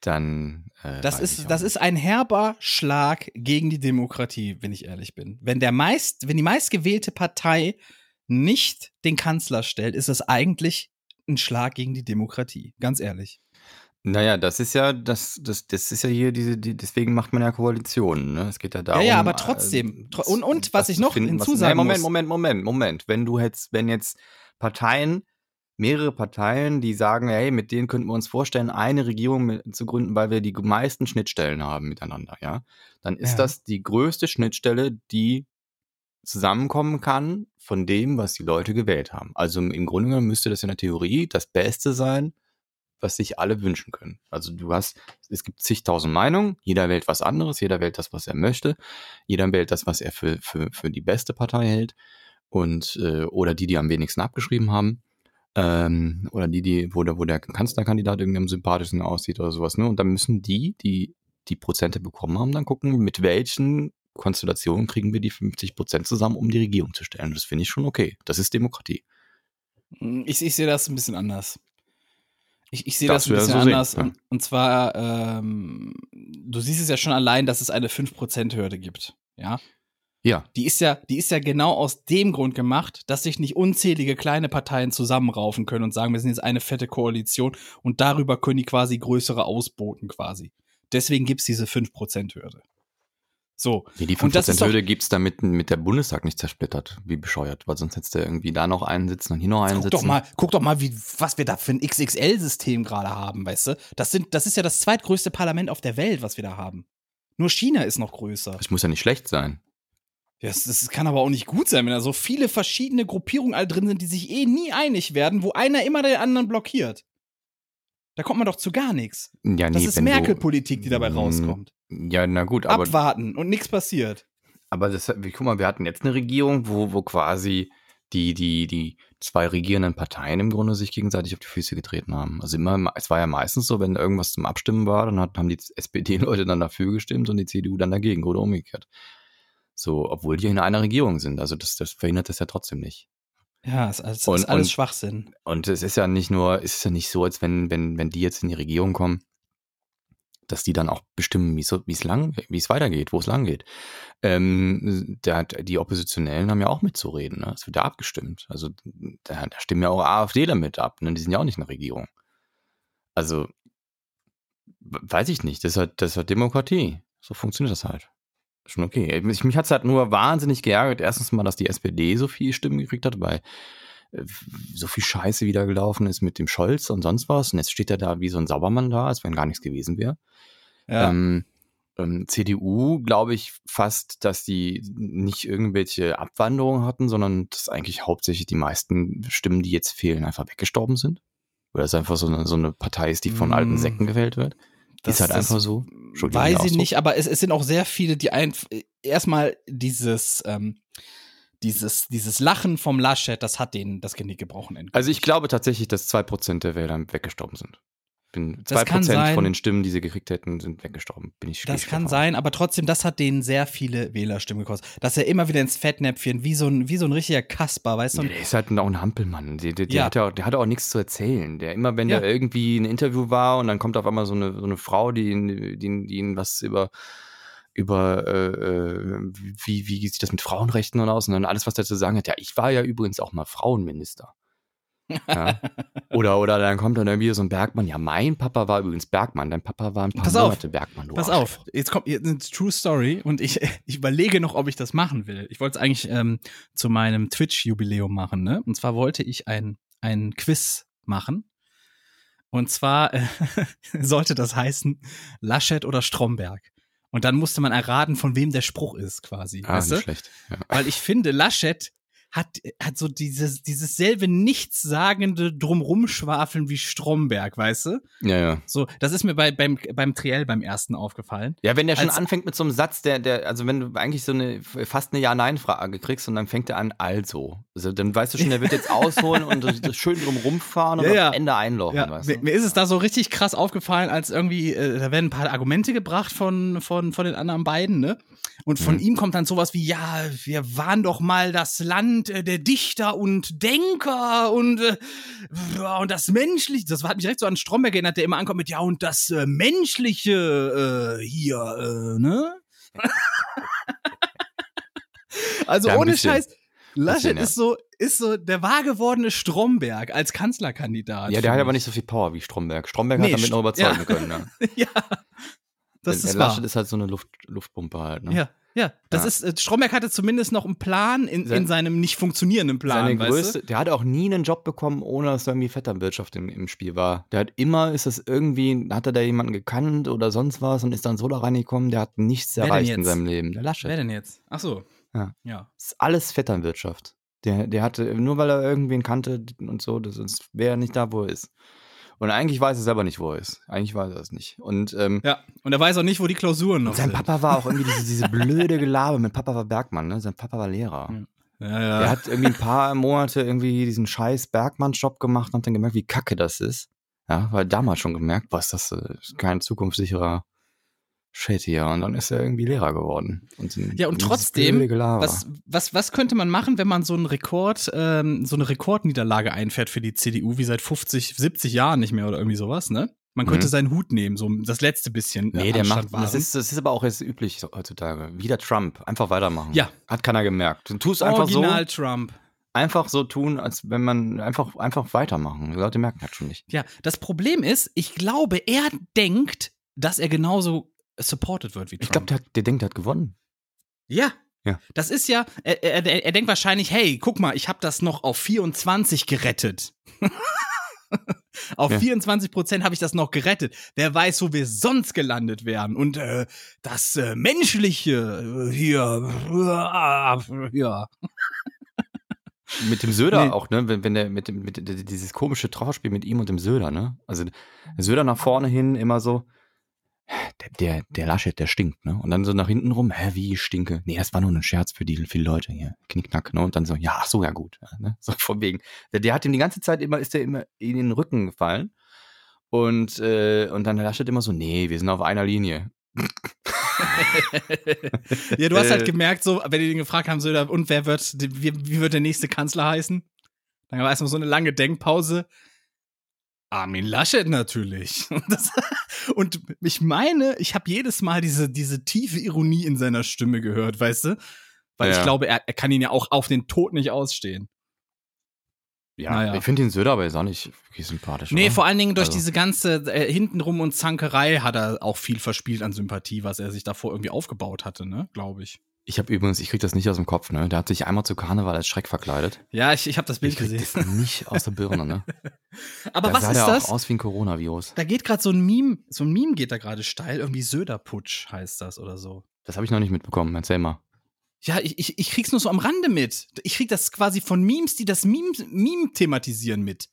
dann äh, Das ist, das ist ein herber Schlag gegen die Demokratie, wenn ich ehrlich bin. Wenn der meist, wenn die meistgewählte Partei nicht den Kanzler stellt, ist es eigentlich ein Schlag gegen die Demokratie. Ganz ehrlich. Naja, das ist ja, das, das, das ist ja hier diese, die, deswegen macht man ja Koalitionen, ne? Es geht ja darum. ja, aber äh, trotzdem. was- Und- und was ich noch finden, was- hinzusagen Nee, Moment. Moment, Moment, Moment. Wenn du jetzt, wenn jetzt Parteien, mehrere Parteien, die sagen, hey, mit denen könnten wir uns vorstellen, eine Regierung mit, zu gründen, weil wir die meisten Schnittstellen haben miteinander, ja, dann ist Ja. das die größte Schnittstelle, die zusammenkommen kann von dem, was die Leute gewählt haben. Also im Grunde genommen müsste das in der Theorie das Beste sein, was sich alle wünschen können. Also du hast, es gibt zigtausend Meinungen, jeder wählt was anderes, jeder wählt das, was er möchte, jeder wählt das, was er für, für, für die beste Partei hält und äh, oder die, die am wenigsten abgeschrieben haben. Ähm, oder die, die, wo der, wo der Kanzlerkandidat irgendwie am sympathischsten aussieht oder sowas, ne? Und dann müssen die, die die Prozente bekommen haben, dann gucken, mit welchen Konstellationen kriegen wir die 50 Prozent zusammen, um die Regierung zu stellen. Das finde ich schon okay. Das ist Demokratie. Ich, ich sehe das ein bisschen anders. Ich, ich sehe Darfst das ein bisschen so sehen, anders. ja. Und, und zwar, ähm, du siehst es ja schon allein, dass es eine 5%-Hürde gibt. Ja. Ja, Die ist ja, die ist ja genau aus dem Grund gemacht, dass sich nicht unzählige kleine Parteien zusammenraufen können und sagen, wir sind jetzt eine fette Koalition und darüber können die quasi größere ausboten quasi. Deswegen gibt's diese 5%-Hürde. So. Nee, die Und das ist doch- 5%-Hürde gibt es, damit mit der Bundestag nicht zersplittert, wie bescheuert, weil sonst hättest du irgendwie da noch einen sitzen und hier noch einen Guck sitzen. doch mal, guck doch mal, wie, was wir da für ein XXL-System gerade haben, weißt du? Das, sind, das ist ja das zweitgrößte Parlament auf der Welt, was wir da haben. Nur China ist noch größer. Das muss ja nicht schlecht sein. Ja, Das, das kann aber auch nicht gut sein, wenn da so viele verschiedene Gruppierungen all drin sind, die sich eh nie einig werden, wo einer immer den anderen blockiert. Da kommt man doch zu gar nichts. Ja, nee, Das ist Merkel-Politik, die dabei Mm, rauskommt. Ja, na gut, aber, Abwarten und nichts passiert. aber das, guck mal, wir hatten jetzt eine Regierung, wo, wo quasi die, die, die zwei regierenden Parteien im Grunde sich gegenseitig auf die Füße getreten haben. Also immer, es war ja meistens so, wenn irgendwas zum Abstimmen war, dann hat, haben die SPD-Leute dann dafür gestimmt und die CDU dann dagegen oder umgekehrt. So, obwohl die in einer Regierung sind. Also das, das verhindert das ja trotzdem nicht. Ja, es ist, Und- ist alles und- Schwachsinn. Und es ist ja nicht nur, es ist ja nicht so, als wenn, wenn, wenn die jetzt in die Regierung kommen, dass die dann auch bestimmen, wie so, es lang, wie es weitergeht, wo es lang geht. Ähm, der, die Oppositionellen haben ja auch mitzureden, ne? Es wird ja abgestimmt. Also da, da stimmen ja auch AfDler mit ab, ne? Die sind ja auch nicht in der Regierung. Also weiß ich nicht, das ist halt, das ist halt Demokratie. So funktioniert das halt. Schon okay. Mich, mich hat es halt nur wahnsinnig geärgert. Erstens mal, dass die SPD so viele Stimmen gekriegt hat, weil äh, so viel Scheiße wieder gelaufen ist mit dem Scholz und sonst was. Und jetzt steht er da wie so ein Saubermann da, als wenn gar nichts gewesen wäre. Ja. Ähm, ähm, CDU glaube ich fast, dass die nicht irgendwelche Abwanderungen hatten, sondern dass eigentlich hauptsächlich die meisten Stimmen, die jetzt fehlen, einfach weggestorben sind. Oder es einfach so eine, so eine Partei ist, die von Mm. alten Säcken gewählt wird. Ist halt einfach so. Weiß ich nicht, aber es, es sind auch sehr viele, die einfach erstmal dieses, ähm, dieses, dieses Lachen vom Laschet, das hat denen das Genick gebrochen. endgültig. Also ich glaube tatsächlich, dass zwei Prozent der Wähler weggestorben sind. Bin, zwei Prozent von den Stimmen, die sie gekriegt hätten, sind weggestorben. Bin ich Das kann davon sein, aber trotzdem, das hat denen sehr viele Wählerstimmen gekostet. Dass er immer wieder ins Fettnäpfchen, wie so ein, wie so ein richtiger Kasper, weißt du? Ja, der ist halt auch ein Hampelmann. Der, der, Ja. hat ja, auch- der hat auch nichts zu erzählen. Der immer, wenn Ja. der irgendwie ein Interview war und dann kommt auf einmal so eine, so eine Frau, die ihn, die, die ihn was über über äh, äh, wie, wie sieht das mit Frauenrechten und aus und dann alles, was der zu sagen hat. Ja, ich war ja übrigens auch mal Frauenminister. Ja. Oder, oder dann kommt dann irgendwie so ein Bergmann. Ja, mein Papa war übrigens Bergmann. Dein Papa war ein paar Pass auf. Monate Bergmann. du Pass Arsch. auf, jetzt kommt jetzt eine True Story und ich, ich überlege noch, ob ich das machen will. Ich wollte es eigentlich ähm, zu meinem Twitch-Jubiläum machen, ne? Und zwar wollte ich ein, ein Quiz machen. Und zwar äh, sollte das heißen Laschet oder Stromberg. Und dann musste man erraten, von wem der Spruch ist, quasi. Ah, weißt nicht du? schlecht. Ja. Weil ich finde, Laschet hat, hat so dieses, dieses selbe nichtssagende Drumrumschwafeln wie Stromberg, weißt du? ja, ja. So, das ist mir bei, beim, beim Triell beim ersten aufgefallen. Ja, wenn der schon Als- anfängt mit so einem Satz, der, der, also wenn du eigentlich so eine fast eine Ja-Nein-Frage kriegst und dann fängt er an, also. Also dann weißt du schon, der wird jetzt ausholen und das schön drum rumfahren und Ja, ja. am Ende einlaufen, Ja, weißt mir, du? mir ist es da so richtig krass aufgefallen, als irgendwie, äh, da werden ein paar Argumente gebracht von, von, von den anderen beiden, ne? Und von Mhm. ihm kommt dann sowas wie, ja, wir waren doch mal das Land äh, der Dichter und Denker und, äh, und das Menschliche, das hat mich direkt so an Stromberg erinnert, der immer ankommt mit, ja, und das äh, Menschliche äh, hier, äh, ne? also Ja, ohne bisschen. Scheiß, Laschet ja. ist so, ist so der wahr gewordene Stromberg als Kanzlerkandidat. Ja, der hat aber nicht so viel Power wie Stromberg. Stromberg Nee, hat damit noch überzeugen ja. können. Ne? ja, das der ist der wahr. Laschet ist halt so eine Luft, Luftpumpe halt. Ne? ja, ja, das Ja. ist, äh, Stromberg hatte zumindest noch einen Plan in, Sein- in seinem nicht funktionierenden Plan, Seine größte, der hat auch nie einen Job bekommen, ohne dass da irgendwie Vetternwirtschaft im, im Spiel war. Der hat immer, ist das irgendwie, hat er da jemanden gekannt oder sonst was und ist dann so da reingekommen, der hat nichts Wer erreicht in seinem Leben. Der du? Laschet. Wer denn jetzt? Ach so. Ja. Ja. Das ist alles Vetternwirtschaft. Der, der hatte, nur weil er irgendwen kannte und so, das wäre er nicht da, wo er ist. Und eigentlich weiß er selber nicht, wo er ist. Eigentlich weiß er es nicht. Und ähm, Ja, und er weiß auch nicht, wo die Klausuren noch sein sind. Papa war auch irgendwie diese, diese blöde Gelabe. Mein Papa war Bergmann, ne? Sein Papa war Lehrer. Ja, ja. Er hat irgendwie ein paar Monate irgendwie diesen scheiß Bergmann-Job gemacht und hat dann gemerkt, wie kacke das ist. Ja, weil damals schon gemerkt, was das äh, ist kein zukunftssicherer Shit hier. Und dann ist er irgendwie Lehrer geworden. Und Ja, und trotzdem, was, was, was könnte man machen, wenn man so einen Rekord, ähm, so eine Rekordniederlage einfährt für die CDU, wie seit 50, 70 Jahren nicht mehr oder irgendwie sowas, ne? Man könnte Mhm. seinen Hut nehmen, so das letzte bisschen. äh, Nee, der Anstand macht, das wahren. ist, das ist aber auch jetzt üblich heutzutage. Wieder Trump. Einfach weitermachen. Ja. Hat keiner gemerkt. Du tust einfach Original so, Trump. einfach so tun, als wenn man einfach, einfach weitermachen. Die Leute merken das schon nicht. Ja, das Problem ist, ich glaube, er denkt, dass er genauso supported wird wie Trump. Ich glaube, der, der denkt, der hat gewonnen. ja. Ja. Das ist ja, er, er, er denkt wahrscheinlich, hey, guck mal, ich habe das noch auf 24 gerettet. auf Ja. 24 Prozent habe ich das noch gerettet. Wer weiß, wo wir sonst gelandet wären. Und äh, das äh, Menschliche äh, hier, äh, ja. Mit dem Söder Nee. auch, ne? Wenn, wenn der mit dem, mit dieses komische Trauerspiel mit ihm und dem Söder, ne? Also der Söder nach vorne hin immer so, der, der, der Laschet, der stinkt, ne? Und dann so nach hinten rum, hä, wie ich stinke? Nee, das war nur ein Scherz für die, die Leute hier. Knickknack, ne? Und dann so, ja, ach so, ja gut. Ne? So von wegen. Der, der hat ihm die ganze Zeit immer, ist der immer in den Rücken gefallen. Und, äh, und dann der Laschet immer so, nee, wir sind auf einer Linie. ja, du hast halt Äh. gemerkt, so, wenn die ihn gefragt haben, so, und wer wird, wie, wie wird der nächste Kanzler heißen? Dann war erstmal so eine lange Denkpause. Armin Laschet natürlich. Und, das, und ich meine, ich habe jedes Mal diese, diese tiefe Ironie in seiner Stimme gehört, weißt du? Weil ich Ja. glaube, er, er kann ihn ja auch auf den Tod nicht ausstehen. Ja, Naja. ich finde den Söder aber jetzt auch nicht wirklich sympathisch. Nee, oder? vor allen Dingen durch Also- diese ganze äh, hintenrum und Zankerei hat er auch viel verspielt an Sympathie, was er sich davor irgendwie aufgebaut hatte, ne, glaube ich. Ich habe übrigens, ich krieg das nicht aus dem Kopf, ne? Der hat sich einmal zu Karneval als Schreck verkleidet. Ja, ich, ich habe das Bild Ich krieg gesehen. das nicht aus der Birne, ne? Aber da was sah ist der das? auch aus wie ein Coronavirus. Da geht gerade so ein Meme, so ein Meme geht da gerade steil, irgendwie Söderputsch heißt das oder so. Das habe ich noch nicht mitbekommen. Erzähl mal. Ja, ich, ich, ich krieg's nur so am Rande mit. Ich krieg das quasi von Memes, die das Meme, Meme thematisieren mit.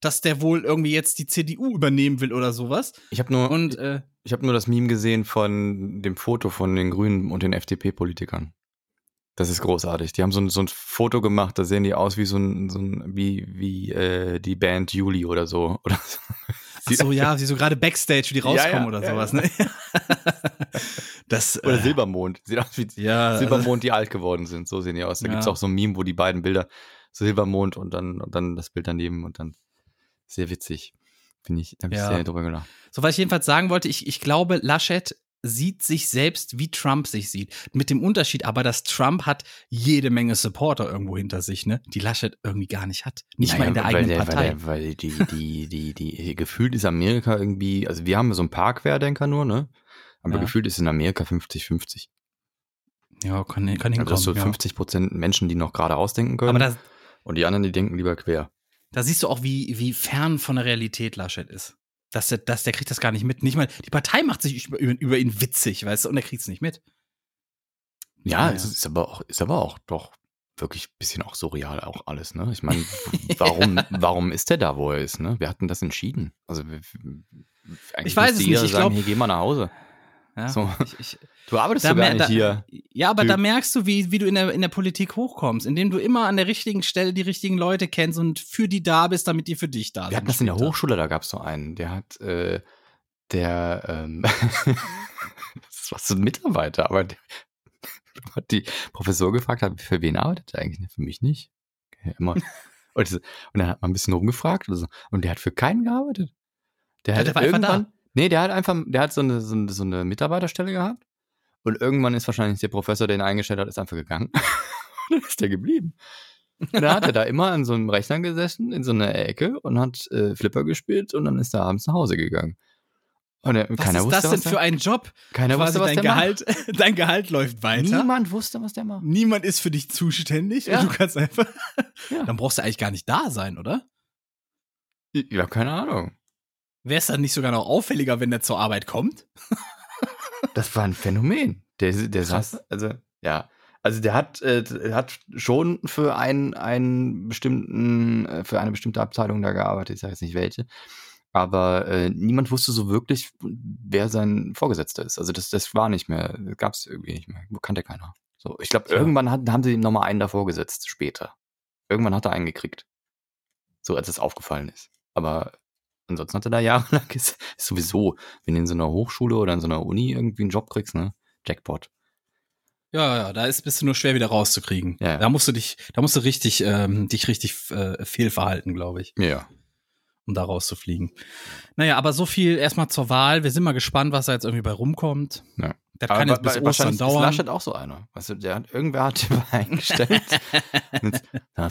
Dass der wohl irgendwie jetzt die CDU übernehmen will oder sowas. Ich habe nur, Und äh, ich habe nur das Meme gesehen von dem Foto von den Grünen und den FDP-Politikern. Das ist großartig. Die haben so ein, so ein Foto gemacht, da sehen die aus wie so ein, so ein wie, wie äh, die Band Juli oder so. Oder so. ach so, ja, wie so gerade Backstage, wie die Ja, rauskommen ja, oder ja, sowas, ja. ne? das, Oder äh, Silbermond. Sieht aus wie Ja, also- Silbermond, die alt geworden sind. So sehen die aus. Da Ja. gibt's auch so ein Meme, wo die beiden Bilder, Silbermond und dann, und dann das Bild daneben und dann sehr witzig. Finde ich, da habe ich Ja. sehr drüber gelacht. So, was ich jedenfalls sagen wollte, ich, ich glaube, Laschet sieht sich selbst, wie Trump sich sieht. Mit dem Unterschied aber, dass Trump hat jede Menge Supporter irgendwo hinter sich, ne? Die Laschet irgendwie gar nicht hat. Nicht mal in der weil eigenen der, Partei. Weil, der, weil die, die, die, die, gefühlt ist Amerika irgendwie, also wir haben so ein paar Querdenker nur, ne? Aber Ja. gefühlt ist in Amerika 50-50. ja, kann, kann Also hinkommen. das so ja. 50 Prozent Menschen, die noch gerade ausdenken können. Aber da, und die anderen, die denken lieber quer. Da siehst du auch, wie, wie fern von der Realität Laschet ist. Dass der, dass der kriegt das gar nicht mit. Nicht mal, die Partei macht sich über, über ihn witzig, weißt du, und er kriegt es nicht mit. Ja, Ja, es ja. ist aber auch, ist aber auch doch wirklich ein bisschen auch surreal auch alles, ne? Ich meine, warum, warum ist der da, wo er ist, ne? Wer hat denn das entschieden? Also wir- eigentlich Ich weiß es nicht, ich sagen, glaub- hier geh mal nach Hause. Ja, So. ich, ich, Du arbeitest Da doch gar mer- nicht da- hier. Ja, aber Typ. da merkst du, wie, wie du in der, in der Politik hochkommst, indem du immer an der richtigen Stelle die richtigen Leute kennst und für die da bist, damit die für dich da sind. Wir hatten das in der. Hochschule, da gab es so einen, der hat, äh, der, ähm, das war so ein Mitarbeiter, aber der, hat die Professor gefragt, hat, für wen arbeitet er eigentlich? Für mich nicht. Okay, immer. Und, und dann hat man ein bisschen rumgefragt oder so, und der hat für keinen gearbeitet. Der Ja, hat der war einfach irgendwann, nee, der hat einfach, der hat so eine, so eine, so eine Mitarbeiterstelle gehabt und irgendwann ist wahrscheinlich der Professor, der ihn eingestellt hat, ist einfach gegangen. und dann ist der geblieben. Und dann hat er da immer an so einem Rechner gesessen, in so einer Ecke und hat äh, Flipper gespielt und dann ist er abends nach Hause gegangen. Und er, Was keiner ist wusste, das denn was für ein Job? keiner Quasi wusste, was dein der Gehalt, dein Gehalt läuft macht. weiter. Niemand wusste, was der macht. Niemand ist für dich zuständig Ja. und du kannst einfach. Ja. Dann brauchst du eigentlich gar nicht da sein, oder? Ja, keine Ahnung. Wäre es dann nicht sogar noch auffälliger, wenn der zur Arbeit kommt? Das war ein Phänomen. Der, der saß, also, ja. Also der hat, äh, hat schon für einen, einen bestimmten, äh, für eine bestimmte Abteilung da gearbeitet, ich sage jetzt nicht welche. Aber äh, niemand wusste so wirklich, wer sein Vorgesetzter ist. Also das, das war nicht mehr, gab es irgendwie nicht mehr. Kannte keiner. So, ich glaube, Tja. irgendwann hat, haben sie ihm nochmal einen davor gesetzt, später. Irgendwann hat er einen gekriegt. So, als es aufgefallen ist. Aber ansonsten hat er da jahrelang, ist, ist sowieso, wenn du in so einer Hochschule oder in so einer Uni irgendwie einen Job kriegst, ne? Jackpot. Ja, ja, da ist, bist du nur schwer wieder rauszukriegen. Ja, ja. Da musst du dich, da musst du richtig, ähm, dich richtig äh, fehlverhalten, glaube ich, Ja. um da rauszufliegen. Naja, aber so viel erstmal zur Wahl. Wir sind mal gespannt, was da jetzt irgendwie bei rumkommt. Ja. Das kann jetzt bis Ostern wahrscheinlich ist dauern. Laschet auch so einer. Weißt du, der hat, irgendwer hat den eingestellt. Jetzt,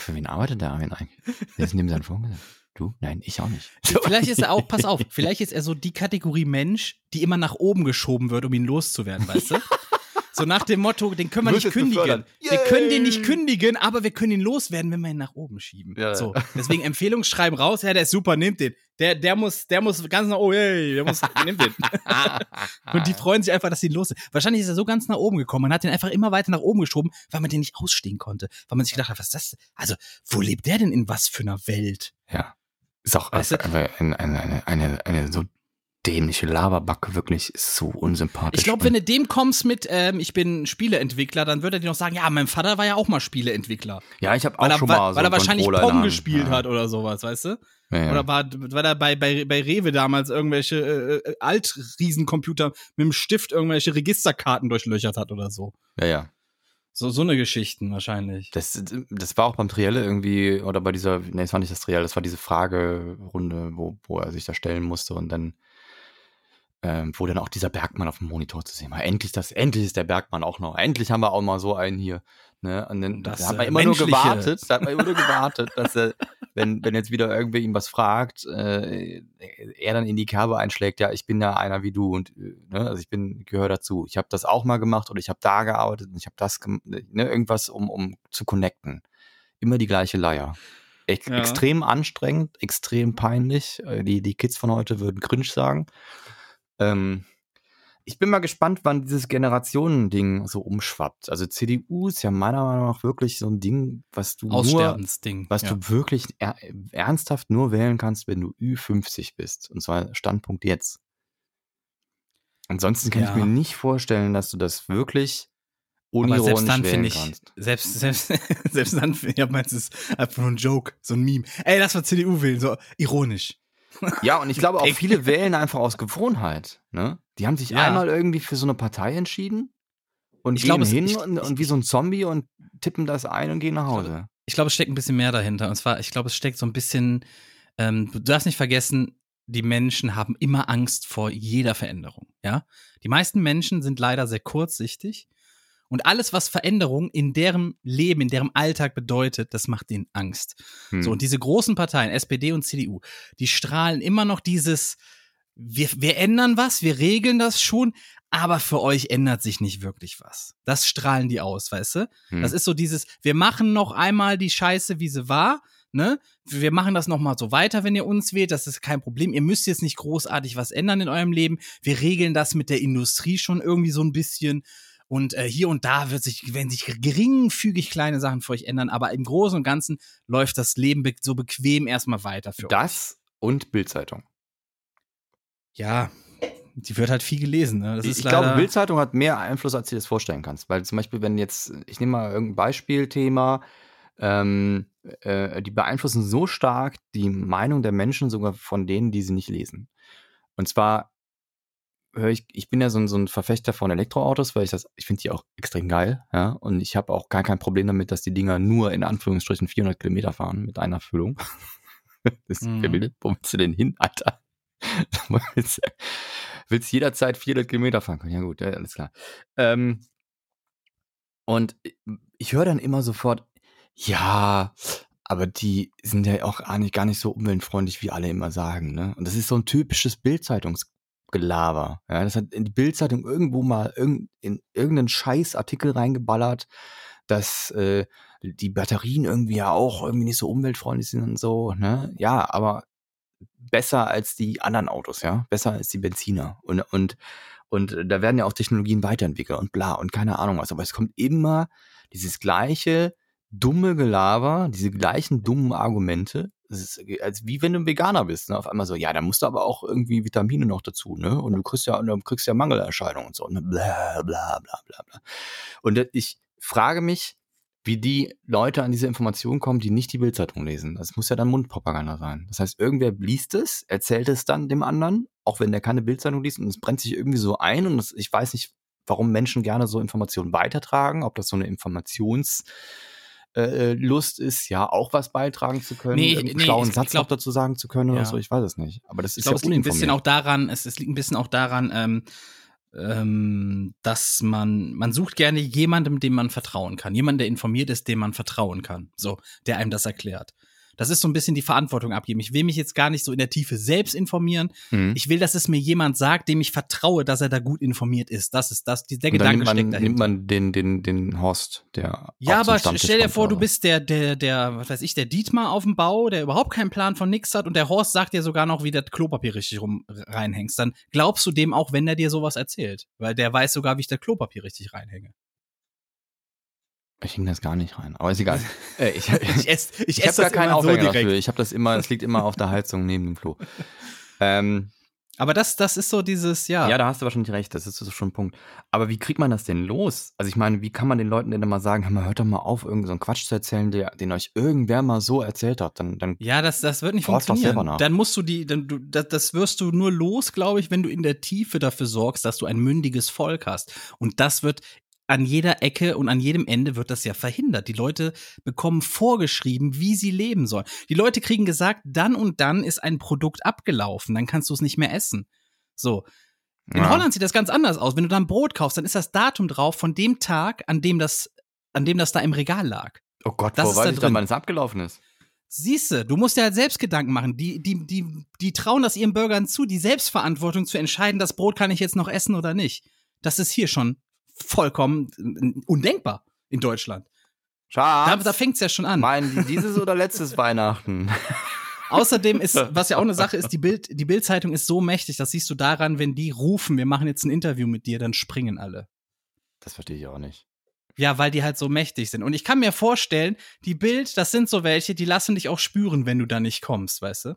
für wen arbeitet der Armin eigentlich? Der ist neben seinem Vorgesetzten. Du? Nein, ich auch nicht. Vielleicht ist er auch, pass auf, vielleicht ist er so die Kategorie Mensch, die immer nach oben geschoben wird, um ihn loszuwerden, weißt du? So nach dem Motto, den können wir Wird nicht kündigen. Wir können den nicht kündigen, aber wir können ihn loswerden, wenn wir ihn nach oben schieben. Ja, ja. so, deswegen Empfehlungsschreiben raus, ja, der ist super, nehmt den. Der, der muss, der muss ganz nach oben, hey, der muss, nehmt den. Und die freuen sich einfach, dass sie ihn los sind. Wahrscheinlich ist er so ganz nach oben gekommen. Man hat den einfach immer weiter nach oben geschoben, weil man den nicht ausstehen konnte. Weil man sich gedacht hat, was ist das? Also, wo lebt der denn in was für einer Welt? Ja. Ist auch Weißt du? eine, eine, eine, eine, so dämliche Laberbacke, wirklich, ist so unsympathisch. Ich glaube, wenn du dem kommst mit, ähm, ich bin Spieleentwickler, dann würde er dir noch sagen, ja, mein Vater war ja auch mal Spieleentwickler. ja, ich habe auch Weil er, schon weil, mal so weil er wahrscheinlich Pong gespielt ja. hat oder sowas, weißt du? Ja, ja. Oder war, weil er bei, bei, bei Rewe damals irgendwelche äh, Alt-Riesencomputer mit dem Stift irgendwelche Registerkarten durchlöchert hat oder so. ja, ja. So, so eine Geschichten wahrscheinlich. Das, das war auch beim Trielle irgendwie, oder bei dieser, nee, es war nicht das Trielle, das war diese Fragerunde, wo, wo er sich da stellen musste und dann, ähm, wo dann auch dieser Bergmann auf dem Monitor zu sehen war. Endlich das, endlich ist der Bergmann auch noch. Endlich haben wir auch mal so einen hier. Ne? Und dann Das, da hat man äh, immer nur Menschliche. gewartet, da hat man immer nur gewartet, dass er, wenn, wenn jetzt wieder irgendwer ihm was fragt, äh, er dann in die Kerbe einschlägt, ja, ich bin ja einer wie du und äh, ne, also ich bin, gehöre dazu. Ich habe das auch mal gemacht oder ich habe da gearbeitet und ich habe das gemacht, ne, irgendwas, um, um zu connecten. Immer die gleiche Leier. Ex Ja. Extrem anstrengend, extrem peinlich. Äh, Die, die Kids von heute würden cringe sagen. Ähm, ich bin mal gespannt, wann dieses Generationending so umschwappt. Also CDU ist ja meiner Meinung nach wirklich so ein Ding, was du nur, was ja. du wirklich er ernsthaft nur wählen kannst, wenn du Ü50 bist. Und zwar Standpunkt jetzt. Ansonsten kann Ja. ich mir nicht vorstellen, dass du das wirklich Aber unironisch selbst dann finde ich, kannst. selbst, selbst, selbst dann finde ich, es ist einfach nur ein Joke, so ein Meme. Ey, lass mal CDU wählen, so ironisch. Ja, und ich glaube auch viele wählen einfach aus Gewohnheit. Ne? Die haben sich Ja. einmal irgendwie für so eine Partei entschieden und Ich gehen glaube, hin ich- und, und wie so ein Zombie und tippen das ein und gehen nach Hause. Ich glaube, es steckt ein bisschen mehr dahinter. Und zwar, ich glaube, es steckt so ein bisschen, ähm, du darfst nicht vergessen, die Menschen haben immer Angst vor jeder Veränderung. ja. Die meisten Menschen sind leider sehr kurzsichtig. Und alles, was Veränderung in deren Leben, in deren Alltag bedeutet, das macht ihnen Angst. Hm. So, und diese großen Parteien, SPD und CDU, die strahlen immer noch dieses, wir, wir ändern was, wir regeln das schon, aber für euch ändert sich nicht wirklich was. Das strahlen die aus, weißt du? Hm. Das ist so dieses, wir machen noch einmal die Scheiße, wie sie war, ne? Wir machen das noch mal so weiter, wenn ihr uns wählt, das ist kein Problem. Ihr müsst jetzt nicht großartig was ändern in eurem Leben. Wir regeln das mit der Industrie schon irgendwie so ein bisschen. Und äh, hier und da wird sich, werden sich geringfügig kleine Sachen für euch ändern, aber im Großen und Ganzen läuft das Leben be so bequem erstmal weiter für euch. Das und Bildzeitung. Ja, die wird halt viel gelesen. Ne? Das Ich, glaube, Bildzeitung hat mehr Einfluss, als du dir das vorstellen kannst. Weil zum Beispiel, wenn jetzt, ich nehme mal irgendein Beispielthema, ähm, äh, die beeinflussen so stark die Meinung der Menschen sogar von denen, die sie nicht lesen. Und zwar höre ich, ich bin ja so ein, so ein Verfechter von Elektroautos, weil ich das, ich finde die auch extrem geil, ja. Und ich habe auch gar kein Problem damit, dass die Dinger nur in Anführungsstrichen 400 Kilometer fahren mit einer Füllung. das ist Mhm. verbildet. Wo willst du denn hin, Alter? willst, willst jederzeit 400 Kilometer fahren können? Ja gut, ja, alles klar. Ähm, und ich höre dann immer sofort, ja, aber die sind ja auch gar nicht, gar nicht so umweltfreundlich, wie alle immer sagen. Ne? Und das ist so ein typisches Bildzeitungsgelaber. Ja, das hat in die Bildzeitung irgendwo mal irgend, in irgendeinen Scheißartikel reingeballert, dass äh, die Batterien irgendwie ja auch irgendwie nicht so umweltfreundlich sind und so. Ne? Ja, aber besser als die anderen Autos, ja, besser als die Benziner. Und, und, und da werden ja auch Technologien weiterentwickelt und bla und keine Ahnung was. Aber es kommt immer dieses gleiche dumme Gelaber, diese gleichen dummen Argumente. Ist als wie wenn du ein Veganer bist, ne? Auf einmal so, ja, da musst du aber auch irgendwie Vitamine noch dazu, ne? Und du kriegst ja, du kriegst ja Mangelerscheinungen und so, ne? Bla bla bla bla bla. Und ich frage mich, wie die Leute an diese Informationen kommen, die nicht die Bildzeitung lesen. Das muss ja dann Mundpropaganda sein. Das heißt, irgendwer liest es, erzählt es dann dem anderen, auch wenn der keine Bildzeitung liest und es brennt sich irgendwie so ein und das, ich weiß nicht, warum Menschen gerne so Informationen weitertragen, ob das so eine Informations äh, Lust ist, ja auch was beitragen zu können, Nee, irgendeinen nee, schlauen ich Satz glaub- noch dazu sagen zu können oder Ja. so, ich weiß es nicht. Aber das Ich ist glaube, ja es liegt ein bisschen auch daran, es, es liegt ein bisschen auch daran, ähm, ähm, dass man, man sucht gerne jemandem, dem man vertrauen kann. Jemand, der informiert ist, dem man vertrauen kann. So, der einem das erklärt. Das ist so ein bisschen die Verantwortung abgeben. Ich will mich jetzt gar nicht so in der Tiefe selbst informieren. Mhm. Ich will, dass es mir jemand sagt, dem ich vertraue, dass er da gut informiert ist. Das ist das, der Und dann Gedanke nimmt man, steckt dahinter. nimmt man den, den, den Horst, der Ja, aber stell dir vor, oder du bist der, der, der, was weiß ich, der Dietmar auf dem Bau, der überhaupt keinen Plan von nix hat und der Horst sagt dir sogar noch, wie das Klopapier richtig rum reinhängst. Dann glaubst du dem auch, wenn er dir sowas erzählt. Weil der weiß sogar, wie ich das Klopapier richtig reinhänge. Ich hing das gar nicht rein, aber ist egal. äh, ich Ich esse ich ich habe gar keinen so Aufhänger direkt. dafür. Ich habe das immer, es liegt immer auf der Heizung neben dem Klo. Ähm, Aber das, das ist so dieses, ja. ja. da hast du wahrscheinlich recht, das ist so schon ein Punkt. Aber wie kriegt man das denn los? Also ich meine, wie kann man den Leuten denn immer sagen, hör mal, hört doch mal auf, irgendeinen so einen Quatsch zu erzählen, der, den euch irgendwer mal so erzählt hat. Dann, dann Ja, das, das wird nicht Forst doch selber funktionieren. nach. Dann musst du die, dann, du, das, das wirst du nur los, glaube ich, wenn du in der Tiefe dafür sorgst, dass du ein mündiges Volk hast. Und das wird an jeder Ecke und an jedem Ende wird das ja verhindert. Die Leute bekommen vorgeschrieben, wie sie leben sollen. Die Leute kriegen gesagt, dann und dann ist ein Produkt abgelaufen, dann kannst du es nicht mehr essen. So. In Ja. Holland sieht das ganz anders aus. Wenn du dann Brot kaufst, dann ist das Datum drauf von dem Tag, an dem das, an dem das da im Regal lag. oh Gott, das wo ist weiß da ich drin. dann, wann es abgelaufen ist? Siehste, du musst dir halt selbst Gedanken machen. Die, die, die, die trauen das ihren Bürgern zu, die Selbstverantwortung zu entscheiden, das Brot kann ich jetzt noch essen oder nicht. Das ist hier schon vollkommen äh, undenkbar in Deutschland. Da, Schatz, da fängt's ja schon an. meinen die dieses oder letztes Weihnachten? Außerdem ist, was ja auch eine Sache ist, die Bild, die Bildzeitung ist so mächtig, das siehst du daran, wenn die rufen, wir machen jetzt ein Interview mit dir, dann springen alle. Das verstehe ich auch nicht. Ja, weil die halt so mächtig sind. Und ich kann mir vorstellen, die Bild, das sind so welche, die lassen dich auch spüren, wenn du da nicht kommst, weißt du?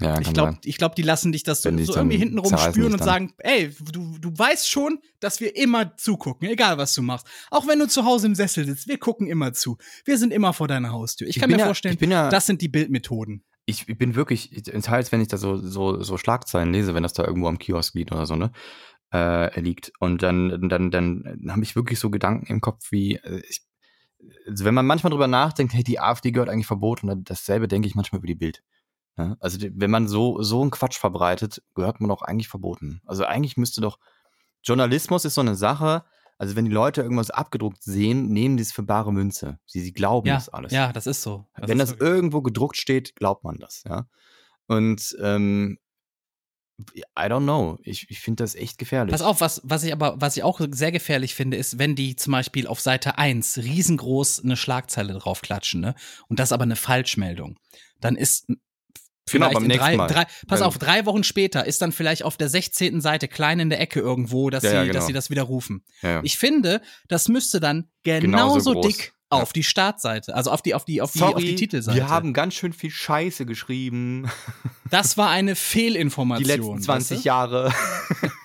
Ja, Ich glaube, glaub, die lassen dich das so, so irgendwie dann hintenrum zerreißen spüren dich und sagen, ey, du, du weißt schon, dass wir immer zugucken, egal was du machst. Auch wenn du zu Hause im Sessel sitzt, wir gucken immer zu. Wir sind immer vor deiner Haustür. Ich, Ich kann mir ja- vorstellen, ja- das sind die Bildmethoden. ich, bin wirklich, ich- teils, wenn ich da so, so, so Schlagzeilen lese, wenn das da irgendwo am Kiosk liegt oder so, ne, äh, liegt. Und dann, dann, dann habe ich wirklich so Gedanken im Kopf wie, äh, ich, also wenn man manchmal drüber nachdenkt, hey, die AfD gehört eigentlich verboten, dasselbe denke ich manchmal über die Bild. Ja? Also die- wenn man so, so einen Quatsch verbreitet, gehört man doch eigentlich verboten. Also eigentlich müsste doch, Journalismus ist so eine Sache, also wenn die Leute irgendwas abgedruckt sehen, nehmen die es für bare Münze. Sie, sie glauben Ja, das alles. ja, das ist so. Das wenn ist das wirklich- irgendwo gedruckt steht, glaubt man das, ja. Und ähm, I don't know. Ich, ich finde das echt gefährlich. Pass auf, was, was ich aber, was ich auch sehr gefährlich finde, ist, wenn die zum Beispiel auf Seite 1 riesengroß eine Schlagzeile draufklatschen, ne? Und das aber eine Falschmeldung. Dann ist vielleicht beim nächsten drei, Mal. drei, pass Wenn- auf, drei Wochen später ist dann vielleicht auf der 16. Seite klein in der Ecke irgendwo, dass, Ja, sie, ja, dass genau. sie das widerrufen. ja, ja. Ich finde, das müsste dann Genauso genauso dick auf die Startseite, also auf die, auf die, auf die, Sorry, auf die Titelseite. wir haben ganz schön viel Scheiße geschrieben. das war eine Die Fehlinformation. letzten 20 weißt du? Jahre.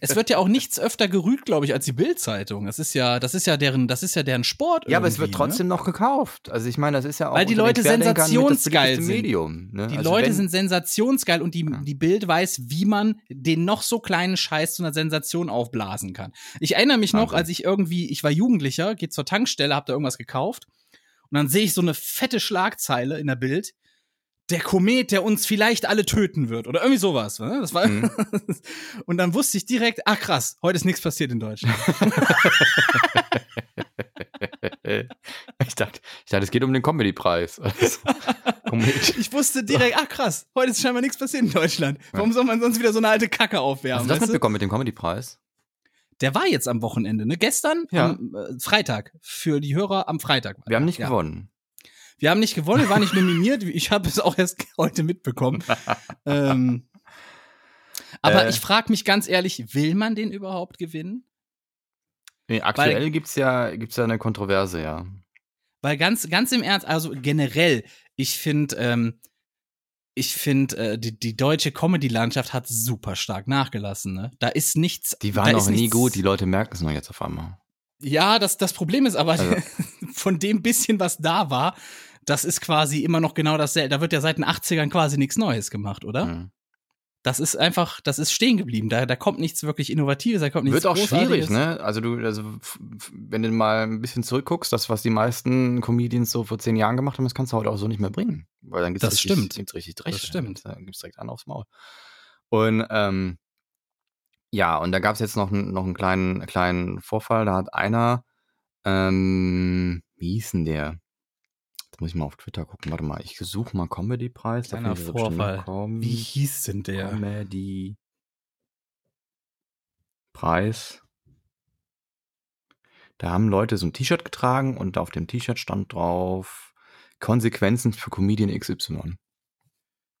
Es wird ja auch nichts öfter gerügt, glaube ich, als die Bildzeitung. Das ist ja, das ist ja deren, das ist ja deren Sport. Ja, aber es wird ne? trotzdem noch gekauft. Also ich meine, das ist ja auch Weil die Leute sensationsgeil sind. Medium. Ne? Die Also Leute sind sensationsgeil und die, Ja. die Bild weiß, wie man den noch so kleinen Scheiß zu einer Sensation aufblasen kann. Ich erinnere mich noch, Wahnsinn. als ich irgendwie, ich war Jugendlicher, geht zur Tankstelle, hab da irgendwas gekauft und dann sehe ich so eine fette Schlagzeile in der Bild. Der Komet, der uns vielleicht alle töten wird oder irgendwie sowas. Ne? Das war Mhm. und dann wusste ich direkt, ach krass, heute ist nichts passiert in Deutschland. ich dachte, ich dachte, es geht um den Comedy-Preis. Also. Ich wusste direkt, ach krass, heute ist scheinbar nichts passiert in Deutschland. Warum soll man sonst wieder so eine alte Kacke aufwärmen? Hast du das mitbekommen mit dem Comedy-Preis? Der war jetzt am Wochenende, ne? Gestern, Ja. am äh, Freitag. Für die Hörer am Freitag. Wir haben nicht ja. gewonnen. Wir haben nicht gewonnen, wir waren nicht nominiert. Ich habe es auch erst heute mitbekommen. ähm, aber Äh. ich frage mich ganz ehrlich, will man den überhaupt gewinnen? Nee, aktuell gibt's ja, gibt's ja eine Kontroverse, ja. Weil ganz, ganz im Ernst, also generell, ich finde, ähm, ich finde, äh, die, die deutsche Comedy-Landschaft hat super stark nachgelassen. Ne? Da ist nichts. Die waren noch nie gut, die Leute merken es nur jetzt auf einmal. Ja, das, das Problem ist aber, Also- von dem bisschen, was da war, das ist quasi immer noch genau dasselbe. Da wird ja seit den 80ern quasi nichts Neues gemacht, oder? Mhm. Das ist einfach, das ist stehen geblieben. Da, da kommt nichts wirklich Innovatives, da kommt nichts Wird auch schwierig, ne? Also du, also wenn du mal ein bisschen zurückguckst, das, was die meisten Comedians so vor zehn Jahren gemacht haben, das kannst du heute auch so nicht mehr bringen. Weil dann gibt's Das richtig, stimmt. Gibt's richtig Dreck. Das stimmt. Dann gibt's direkt an aufs Maul. Und ähm, ja, und da gab's jetzt noch, einen- noch einen kleinen, kleinen Vorfall. Da hat einer, ähm, wie hieß denn der? Muss ich mal auf Twitter gucken. Warte mal, ich suche mal Comedy-Preis. Kleiner Vorfall. Com- Wie hieß denn der? Comedy Preis. Da haben Leute so ein T-Shirt getragen und auf dem T-Shirt stand drauf Konsequenzen für Comedian XY.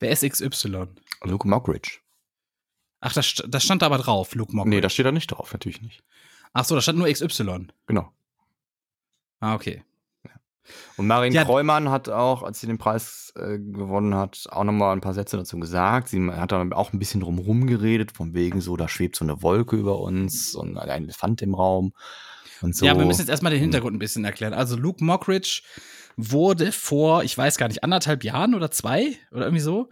Wer ist XY? Luke Mockridge. Ach, das, das stand da aber drauf, Luke Mockridge. Nee, da steht da nicht drauf, natürlich nicht. Ach so, da stand nur XY. Genau. Ah, okay. Und Marin Ja. Kreumann hat auch, als sie den Preis äh, gewonnen hat, auch nochmal ein paar Sätze dazu gesagt. Sie hat dann auch ein bisschen drumherum geredet, von wegen so, da schwebt so eine Wolke über uns und ein Elefant im Raum und so. Ja, wir müssen jetzt erstmal den Hintergrund ein bisschen erklären. Also Luke Mockridge wurde vor, ich weiß gar nicht, anderthalb Jahren oder zwei oder irgendwie so,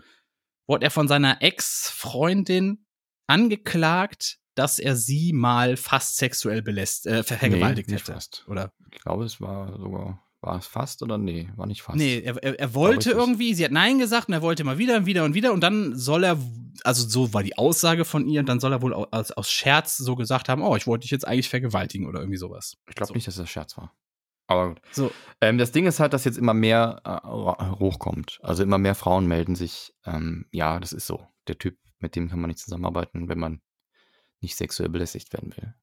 wurde er von seiner Ex-Freundin angeklagt, dass er sie mal fast sexuell belässt, äh, ver- vergewaltigt Nee, hätte. fast. Oder? Ich glaube, es war sogar, war es fast oder nee, war nicht fast. Nee, er, er, er wollte irgendwie, sie hat Nein gesagt und er wollte immer wieder und wieder und wieder und dann soll er, also so war die Aussage von ihr, und dann soll er wohl au- aus, aus Scherz so gesagt haben, oh, ich wollte dich jetzt eigentlich vergewaltigen oder irgendwie sowas. Ich glaube So. nicht, dass das Scherz war. Aber gut. So, Ähm, das Ding ist halt, dass jetzt immer mehr äh, hochkommt. Also immer mehr Frauen melden sich. Ähm, ja, das ist so. Der Typ, mit dem kann man nicht zusammenarbeiten, wenn man nicht sexuell belästigt werden will.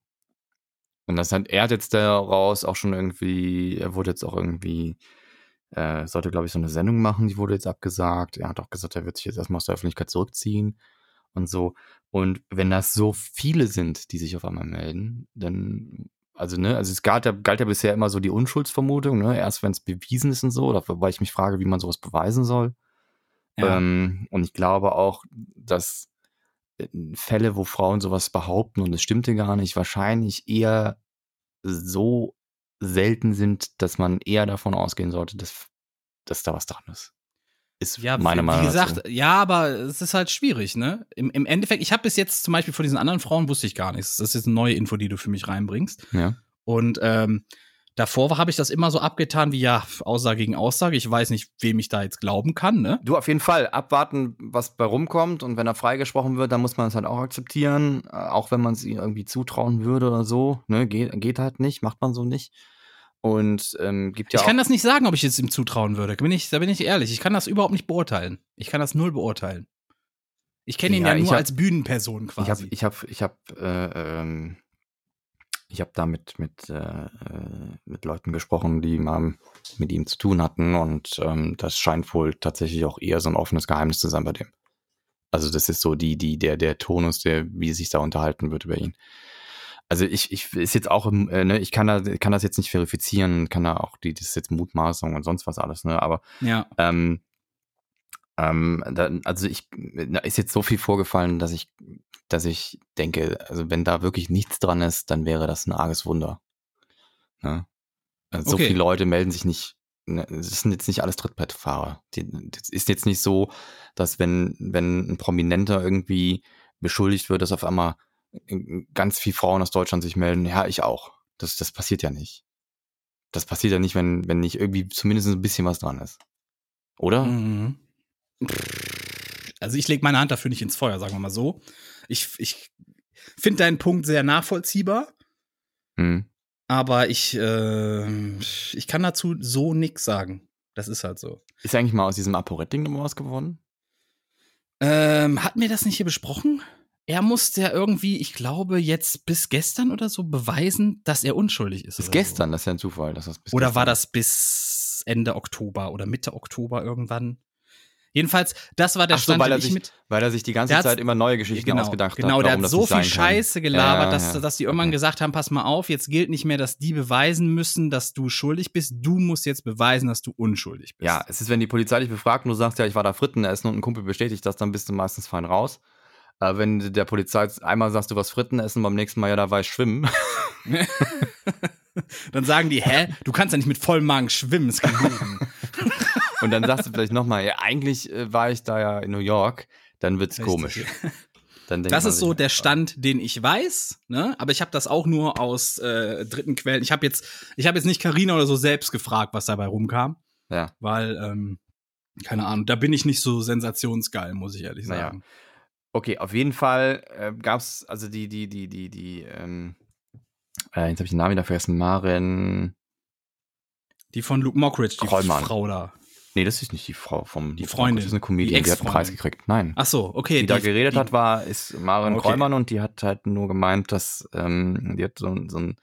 Und das hat, er hat jetzt daraus auch schon irgendwie, er wurde jetzt auch irgendwie, äh, sollte glaube ich so eine Sendung machen, die wurde jetzt abgesagt. Er hat auch gesagt, er wird sich jetzt erstmal aus der Öffentlichkeit zurückziehen und so. Und wenn das so viele sind, die sich auf einmal melden, dann, also ne, also es galt ja, galt ja bisher immer so die Unschuldsvermutung, ne, erst wenn es bewiesen ist und so, oder wobei ich mich frage, wie man sowas beweisen soll. ja. Ähm, und ich glaube auch, dass Fälle, wo Frauen sowas behaupten und es stimmte gar nicht, wahrscheinlich eher so selten sind, dass man eher davon ausgehen sollte, dass, dass da was dran ist. Ist Ja, meine wie, Meinung wie gesagt, dazu. ja, aber es ist halt schwierig, ne? Im, im Endeffekt, ich habe bis jetzt zum Beispiel von diesen anderen Frauen wusste ich gar nichts. Das ist jetzt eine neue Info, die du für mich reinbringst. Ja. Und ähm, Davor habe ich das immer so abgetan wie ja, Aussage gegen Aussage. Ich weiß nicht, wem ich da jetzt glauben kann, ne? Du auf jeden Fall abwarten, was bei rumkommt und wenn er freigesprochen wird, dann muss man es halt auch akzeptieren, äh, auch wenn man es ihm irgendwie zutrauen würde oder so, ne, geht, geht halt nicht, macht man so nicht. Und ähm, gibt ja ich kann das nicht sagen, ob ich es ihm zutrauen würde. Bin ich, da bin ich ehrlich. Ich kann das überhaupt nicht beurteilen. Ich kann das null beurteilen. Ich kenne ihn Ja, ja, nur hab- als Bühnenperson ich habe quasi. ich habe ich habe äh, ähm, ich habe da mit mit äh, äh, mit Leuten gesprochen, die mal mit ihm zu tun hatten und ähm, das scheint wohl tatsächlich auch eher so ein offenes Geheimnis zu sein bei dem. Also das ist so die die der der Tonus, der wie sich da unterhalten wird über ihn. Also ich ich ist jetzt auch äh, ne, ich kann da kann das jetzt nicht verifizieren, kann da auch die das ist jetzt Mutmaßung und sonst was alles, ne, aber ja. ähm, ähm, da, also ich, da ist jetzt so viel vorgefallen, dass ich, dass ich denke, also wenn da wirklich nichts dran ist, dann wäre das ein arges Wunder. Ne? Also So Okay. viele Leute melden sich nicht, ne, es sind jetzt nicht alles Trittbrettfahrer. Das ist jetzt nicht so, dass wenn, wenn ein Prominenter irgendwie beschuldigt wird, dass auf einmal ganz viele Frauen aus Deutschland sich melden, ja, ich auch. Das, das passiert ja nicht. Das passiert ja nicht, wenn, wenn nicht irgendwie zumindest ein bisschen was dran ist. Oder? Mhm. Also ich lege meine Hand dafür nicht ins Feuer, sagen wir mal so. Ich, ich finde deinen Punkt sehr nachvollziehbar, Hm. aber ich, äh, ich kann dazu so nix sagen. Das ist halt so. Ist eigentlich mal aus diesem ApoRed-Ding noch was geworden? Ähm, hatten wir das nicht hier besprochen? Er musste ja irgendwie, ich glaube, jetzt bis gestern oder so beweisen, dass er unschuldig ist. Bis gestern, das ist ja ein Zufall. Dass das bis So. Oder gestern war das bis Ende Oktober oder Mitte Oktober irgendwann? Jedenfalls, das war der Ach so, Stand, weil den er ich sich, mit. weil er sich die ganze Der Zeit immer neue Geschichten genau, ausgedacht genau, hat. der warum hat so nicht viel kann. Scheiße gelabert, Ja, dass, ja. dass die irgendwann Okay. gesagt haben, pass mal auf, jetzt gilt nicht mehr, dass die beweisen müssen, dass du schuldig bist. Du musst jetzt beweisen, dass du unschuldig bist. Ja, es ist, wenn die Polizei dich befragt und du sagst, ja, ich war da Fritten essen und ein Kumpel bestätigt das, dann bist du meistens fein raus. Äh, wenn der Polizei einmal sagst, du warst Fritten essen, beim nächsten Mal, ja, da war ich schwimmen. Dann sagen die, hä, du kannst ja nicht mit vollem Magen schwimmen, das kann lügen. Und dann sagst du vielleicht nochmal, ja, eigentlich äh, war ich da ja in New York, dann wird's Richtig. komisch. Das ist so der Stand, den ich weiß, ne? Aber ich habe das auch nur aus äh, dritten Quellen. Ich habe jetzt, ich habe jetzt nicht Karina oder so selbst gefragt, was dabei rumkam, Ja. weil, ähm, keine Ahnung, da bin ich nicht so sensationsgeil, muss ich ehrlich Naja. sagen. Okay, auf jeden Fall äh, gab's also die, die, die, die, die, ähm, äh, jetzt habe ich den Namen wieder vergessen, Maren. Die von Luke Mockridge, die Krollmann. Frau da. Nee, das ist nicht die Frau vom Die Freundin. Das ist eine Comedian, Die die, hat einen. Preis gekriegt. Nein. Ach so, okay. die, da geredet die- hat, war, ist Maren Okay. Kräumann und die hat halt nur gemeint, dass ähm, die hat so, so ein,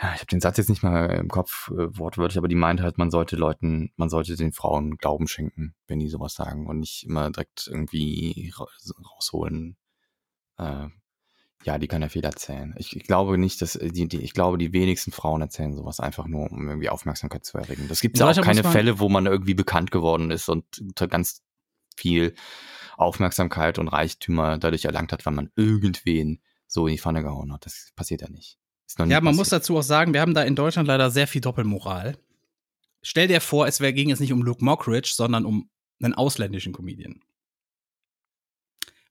ja, ich habe den Satz jetzt nicht mal im Kopf äh, wortwörtlich, aber die meint halt, man sollte Leuten, man sollte den Frauen Glauben schenken, wenn die sowas sagen und nicht immer direkt irgendwie ra rausholen. Äh, ja, die kann ja viel erzählen. Ich, ich glaube nicht, dass äh, die, die, ich glaube, die wenigsten Frauen erzählen sowas einfach nur, um irgendwie Aufmerksamkeit zu erregen. Das gibt ja auch keine muss Fälle, wo man irgendwie bekannt geworden ist und ganz viel Aufmerksamkeit und Reichtümer dadurch erlangt hat, weil man irgendwen so in die Pfanne gehauen hat. Das passiert ja nicht. Ja, man muss passiert. dazu auch sagen, wir haben da in Deutschland leider sehr viel Doppelmoral. Stell dir vor, es ging jetzt nicht um Luke Mockridge, sondern um einen ausländischen Comedian.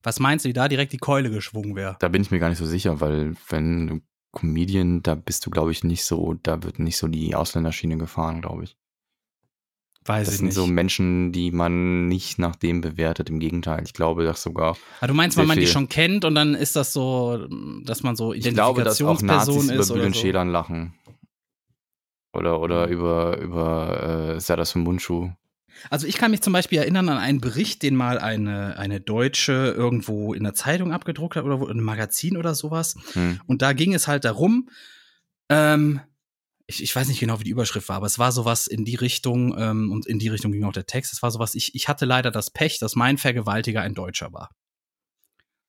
Was meinst du, wie da direkt die Keule geschwungen wäre? Da bin ich mir gar nicht so sicher, weil wenn du Comedian, da bist du, glaube ich, nicht so, da wird nicht so die Ausländerschiene gefahren, glaube ich. Weiß Das sind nicht. so Menschen, die man nicht nach dem bewertet. Im Gegenteil, ich glaube, dass sogar, Aber du meinst, weil man die schon kennt und dann ist das so, dass man so ich glaube, dass auch Identifikationsperson Nazis über ist Bülent so. Schälern lachen. Oder, oder über, über äh, Serdar Mundschuh. Also ich kann mich zum Beispiel erinnern an einen Bericht, den mal eine, eine Deutsche irgendwo in der Zeitung abgedruckt hat oder wo, in einem Magazin oder sowas. Hm. Und da ging es halt darum, ähm, ich, ich weiß nicht genau, wie die Überschrift war, aber es war sowas in die Richtung, ähm, und in die Richtung ging auch der Text, es war sowas, ich, ich hatte leider das Pech, dass mein Vergewaltiger ein Deutscher war.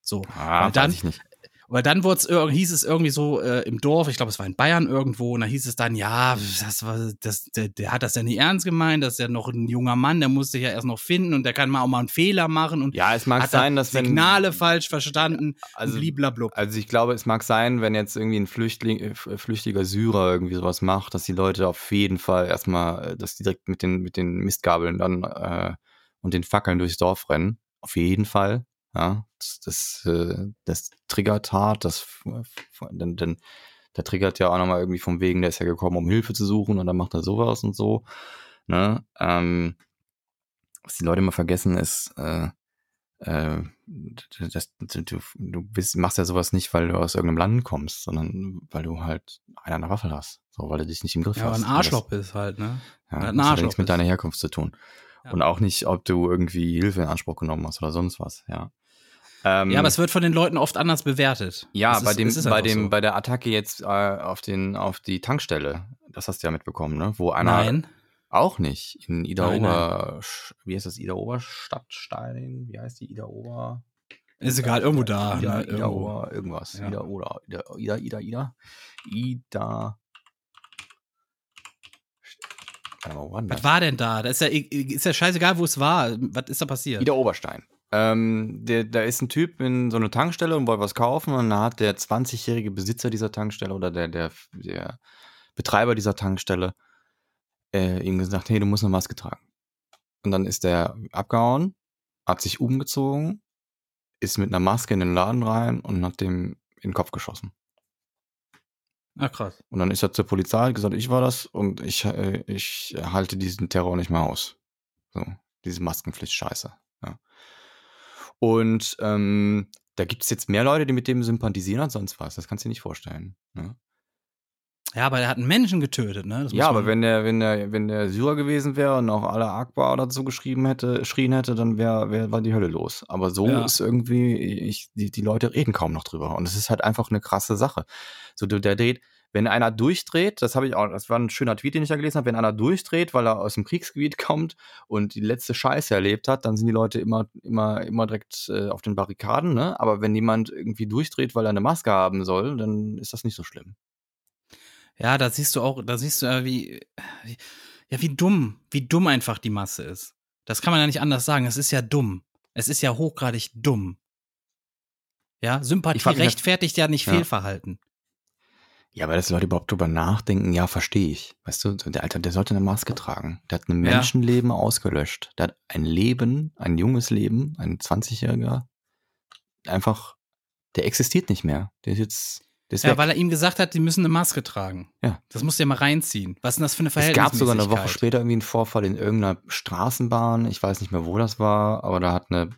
So. Ah, dann- weiß ich nicht. Weil dann wurd's, ir- hieß es irgendwie so äh, im Dorf, ich glaube, es war in Bayern irgendwo, und da hieß es dann, ja, das war, das, der, der hat das ja nicht ernst gemeint, das ist ja noch ein junger Mann, der muss sich ja erst noch finden und der kann mal auch mal einen Fehler machen und Ja, es mag sein, dass wenn. Signale falsch verstanden Also- und bliblablub. Also ich glaube, es mag sein, wenn jetzt irgendwie ein Flüchtling, äh, flüchtiger Syrer irgendwie sowas macht, dass die Leute auf jeden Fall erstmal, äh, dass die direkt mit den, mit den Mistgabeln dann äh, und den Fackeln durchs Dorf rennen. Auf jeden Fall. Ja, das, das, äh, das triggert hart, das, dann, dann, Der triggert ja auch nochmal irgendwie vom Wegen, der ist ja gekommen, um Hilfe zu suchen und dann macht er sowas und so. Ne? Ähm, was die Leute immer vergessen ist, äh, äh, das, du, du bist, machst ja sowas nicht, weil du aus irgendeinem Land kommst, sondern weil du halt einer eine Waffe hast. So, weil du dich nicht im Griff Ja, aber hast. ein Arschloch bist halt, ne? Ja, ein das hat ja nichts mit deiner Herkunft zu tun. Ja. Und auch nicht, ob du irgendwie Hilfe in Anspruch genommen hast oder sonst was, ja. Ähm, Ja, aber es wird von den Leuten oft anders bewertet. ja, Das bei ist- dem, ist bei dem, so. bei der Attacke jetzt äh, auf den, auf die Tankstelle, das hast du ja mitbekommen, ne? Wo einer Nein. auch nicht in Ida Nein, Ober, wie heißt das, Ida Oberstadtstein? Wie heißt die Ida Ober? Ist egal, irgendwo da. Ida, ne, Ida irgendwo. Ober, irgendwas. Ja. Ida oder Ida, Ida, Ida, Ida. Ida. Was war denn da? Das ist ja, ist ja scheißegal, wo es war. Was ist da passiert? Ida Oberstein. Ähm, der, da ist ein Typ in so eine Tankstelle und wollte was kaufen und da hat der 20-jährige Besitzer dieser Tankstelle oder der, der, der Betreiber dieser Tankstelle äh, ihm gesagt, hey, du musst eine Maske tragen. Und dann ist der abgehauen, hat sich umgezogen, ist mit einer Maske in den Laden rein und hat dem in den Kopf geschossen. Ach krass. Und dann ist er zur Polizei, hat gesagt, ich war das und ich, äh, ich halte diesen Terror nicht mehr aus. So, diese Maskenpflicht-Scheiße. Ja. Und ähm, da gibt es jetzt mehr Leute, die mit dem sympathisieren als sonst was. Das kannst du dir nicht vorstellen. Ne? Ja, aber er hat einen Menschen getötet, ne? Ja, aber wenn der, wenn der, wenn der Syrer gewesen wäre und auch alle Akbar dazu geschrieben hätte, schrien hätte, dann wäre, wär, war die Hölle los. Aber so Ja. ist irgendwie, ich, die, die Leute reden kaum noch drüber. Und es ist halt einfach eine krasse Sache. So, der, der dreht, wenn einer durchdreht, das habe ich auch, das war ein schöner Tweet, den ich da gelesen habe, wenn einer durchdreht, weil er aus dem Kriegsgebiet kommt und die letzte Scheiße erlebt hat, dann sind die Leute immer, immer, immer direkt äh, auf den Barrikaden, ne? Aber wenn jemand irgendwie durchdreht, weil er eine Maske haben soll, dann ist das nicht so schlimm. Ja, da siehst du auch, da siehst du ja, wie, wie, ja, wie dumm, wie dumm einfach die Masse ist. Das kann man ja nicht anders sagen. Es ist ja dumm. Es ist ja hochgradig dumm. Ja, Sympathie halt- rechtfertigt ja nicht Ja. Fehlverhalten. Ja, aber dass die Leute überhaupt drüber nachdenken, ja, verstehe ich. Weißt du, der Alter, der sollte eine Maske tragen. Der hat ein Ja. Menschenleben ausgelöscht. Der hat ein Leben, ein junges Leben, ein 20-Jähriger, einfach, der existiert nicht mehr. Der ist jetzt, der ist Ja, weg. weil er ihm gesagt hat, die müssen eine Maske tragen. Ja. Das musst du ja mal reinziehen. Was ist denn das für eine es Verhältnismäßigkeit? gab sogar eine Woche später irgendwie einen Vorfall in irgendeiner Straßenbahn. Ich weiß nicht mehr, wo das war, aber da hat eine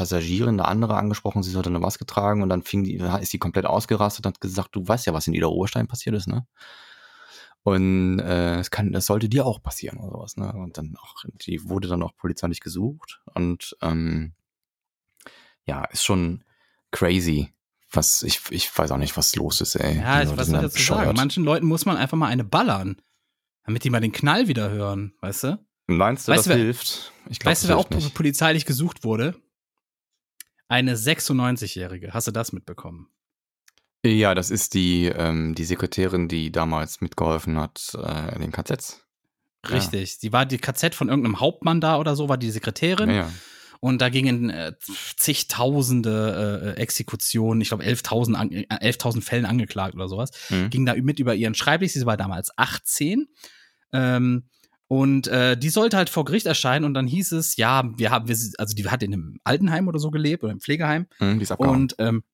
Passagierin eine andere angesprochen, sie sollte eine Maske tragen und dann fing die, ist die komplett ausgerastet und hat gesagt, du weißt ja, was in Ida Oberstein passiert ist, ne? Und äh, es kann, das sollte dir auch passieren oder sowas, ne? Und dann auch, die wurde dann auch polizeilich gesucht und ähm, ja, ist schon crazy. Was, ich, ich weiß auch nicht, was los ist, ey. Ja, Die ich was soll dann ich dazu sagen? Manchen Leuten muss man einfach mal eine ballern. Damit die mal den Knall wieder hören, weißt du? Meinst du, Weißt das wer- hilft? Ich glaub, weißt du, wer auch nicht. polizeilich gesucht wurde? Eine 96-Jährige. Hast du das mitbekommen? Ja, das ist die, ähm, die Sekretärin, die damals mitgeholfen hat äh, in den KZs. Ja. Richtig. Sie war die KZ von irgendeinem Hauptmann da oder so, war die Sekretärin. Ja, ja. Und da gingen äh, zigtausende äh, Exekutionen, ich glaube 11.000 an- äh, 11.000 Fällen angeklagt oder sowas, Mhm. ging da mit über ihren Schreibtisch. Sie war damals 18. Ähm, und äh, die sollte halt vor Gericht erscheinen und dann hieß es, ja, wir haben, wir, also die hat in einem Altenheim oder so gelebt oder im Pflegeheim. Mhm, die ist abgehauen. Und ähm,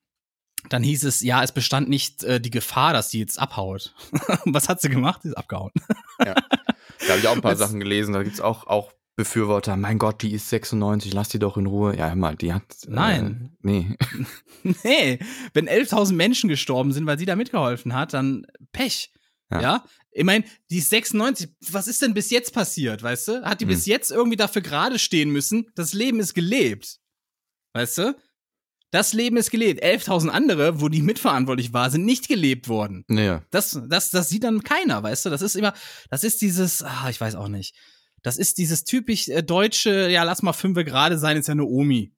dann hieß es, ja, es bestand nicht äh, die Gefahr, dass die jetzt abhaut. Was hat sie gemacht? Sie ist abgehauen. da habe ich auch ein paar Jetzt- Sachen gelesen. Da gibt's auch, auch Befürworter. Mein Gott, die ist 96, lass die doch in Ruhe. Ja, hör mal, die hat. Nein. Äh, nee. Nee, wenn 11.000 Menschen gestorben sind, weil sie da mitgeholfen hat, dann Pech. Ja. Ja. Ich meine, die ist 96. Was ist denn bis jetzt passiert, weißt du? Hat die Hm. bis jetzt irgendwie dafür gerade stehen müssen? Das Leben ist gelebt. Weißt du? Das Leben ist gelebt. 11.000 andere, wo die mitverantwortlich war, sind nicht gelebt worden. Nee. Das, das, das sieht dann keiner, weißt du? Das ist immer, das ist dieses, ah, ich weiß auch nicht. Das ist dieses typisch äh, deutsche, ja, lass mal fünfe gerade sein, ist ja eine Omi.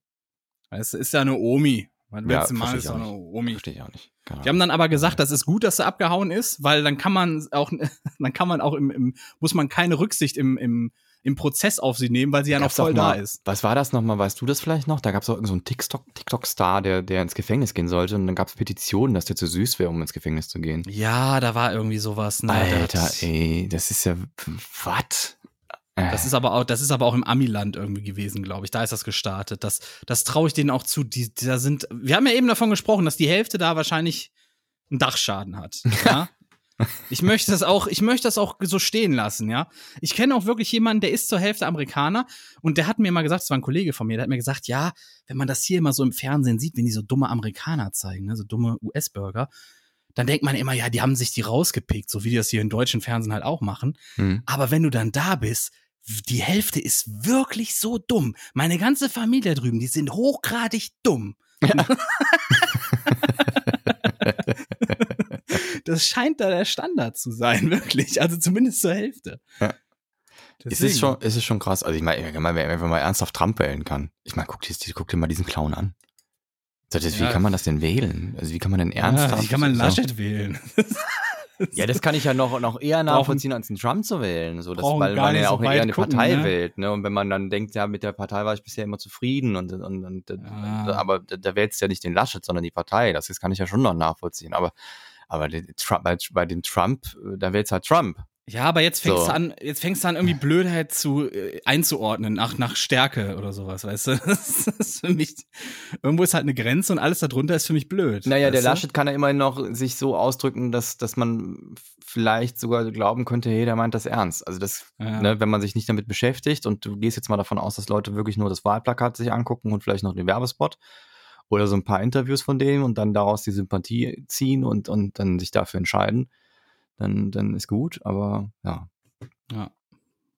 Weißt du, ist ja eine Omi. Was Ja, machen, versteh ist auch eine. Omi. Verstehe ich auch nicht. Keine Die haben dann aber gesagt, das ist gut, dass sie abgehauen ist, weil dann kann man auch, dann kann man auch im, im muss man keine Rücksicht im, im, im Prozess auf sie nehmen, weil sie ja noch voll da mal, ist. Was war das nochmal? Weißt du das vielleicht noch? Da gab es auch irgendeinen so einen TikTok- TikTok-Star, der, der ins Gefängnis gehen sollte. Und dann gab es Petitionen, dass der zu süß wäre, um ins Gefängnis zu gehen. Ja, da war irgendwie sowas. Ne? Alter, ey, das ist ja. Was? Äh, Das ist aber auch, das ist aber auch im Amiland irgendwie gewesen, glaube ich. Da ist das gestartet. Das, das traue ich denen auch zu. Die, da sind, wir haben ja eben davon gesprochen, dass die Hälfte da wahrscheinlich einen Dachschaden hat. Ja. Ich möchte das auch, ich möchte das auch so stehen lassen, ja. Ich kenne auch wirklich jemanden, der ist zur Hälfte Amerikaner und der hat mir mal gesagt, das war ein Kollege von mir, der hat mir gesagt, ja, wenn man das hier immer so im Fernsehen sieht, wenn die so dumme Amerikaner zeigen, ne, so dumme US-Bürger, dann denkt man immer, ja, die haben sich die rausgepickt, so wie die das hier im deutschen Fernsehen halt auch machen. Hm. Aber wenn du dann da bist, die Hälfte ist wirklich so dumm. Meine ganze Familie drüben, die sind hochgradig dumm. das scheint da der Standard zu sein, wirklich. Also zumindest zur Hälfte. Ja. Es ist, schon, es ist schon krass. Also ich meine, wenn man man ernsthaft Trump wählen kann. Ich meine, guck, dir- guck dir mal diesen Clown an. Sag jetzt, Wie Ja. kann man das denn wählen? Also wie kann man denn Ja, ernsthaft? wie kann man so- Laschet wählen? Ja, das kann ich ja noch, noch eher nachvollziehen, als einen Trump zu wählen. So, das, weil man ja so auch eher eine gucken, Partei ne? wählt. Ne? Und wenn man dann denkt, ja, mit der Partei war ich bisher immer zufrieden und, und, und Ja. aber da, wählst du ja nicht den Laschet, sondern die Partei. Das, das kann ich ja schon noch nachvollziehen. Aber, aber den Trump, bei, bei dem Trump, äh, da wählst du halt Trump. Ja, aber jetzt fängst So. du an, jetzt fängst du an, irgendwie Blödheit zu äh, einzuordnen, nach, nach Stärke oder sowas, weißt du? Das ist für mich, irgendwo ist halt eine Grenze und alles darunter ist für mich blöd. Naja, der du? Laschet kann ja immerhin noch sich so ausdrücken, dass, dass man vielleicht sogar glauben könnte, hey, der meint das ernst. Also das, Ja. ne, wenn man sich nicht damit beschäftigt und du gehst jetzt mal davon aus, dass Leute wirklich nur das Wahlplakat sich angucken und vielleicht noch den Werbespot oder so ein paar Interviews von dem und dann daraus die Sympathie ziehen und, und dann sich dafür entscheiden, dann, dann ist gut, aber ja.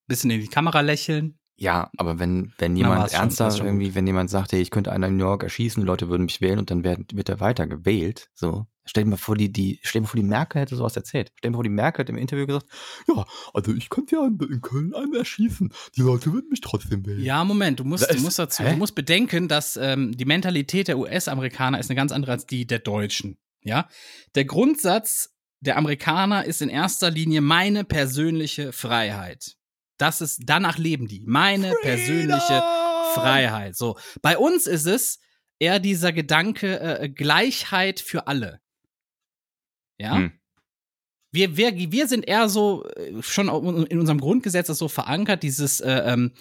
Bisschen in die Kamera lächeln. Ja, aber wenn, wenn jemand ernsthaft schon irgendwie, wenn jemand sagt, hey, ich könnte einen in New York erschießen, die Leute würden mich wählen und dann wird, wird er weiter gewählt, so. Stell dir mal vor, die, die, stell dir mal vor, die Merkel hätte sowas erzählt. Stell dir mal vor, die Merkel hat im Interview gesagt, ja, also ich könnte ja in, Köln einen erschießen. Die Leute würden mich trotzdem wählen. Ja, Moment, du musst, Das du musst dazu, hä? du musst bedenken, dass ähm, die Mentalität der US-Amerikaner ist eine ganz andere als die der Deutschen. Ja, der Grundsatz der Amerikaner ist in erster Linie meine persönliche Freiheit. Das ist, danach leben die. Meine persönliche Freiheit. So. Bei uns ist es eher dieser Gedanke äh, Gleichheit für alle. Ja. Hm. Wir, wir, wir sind eher so, äh, schon in unserem Grundgesetz ist so verankert, dieses, äh, ähm,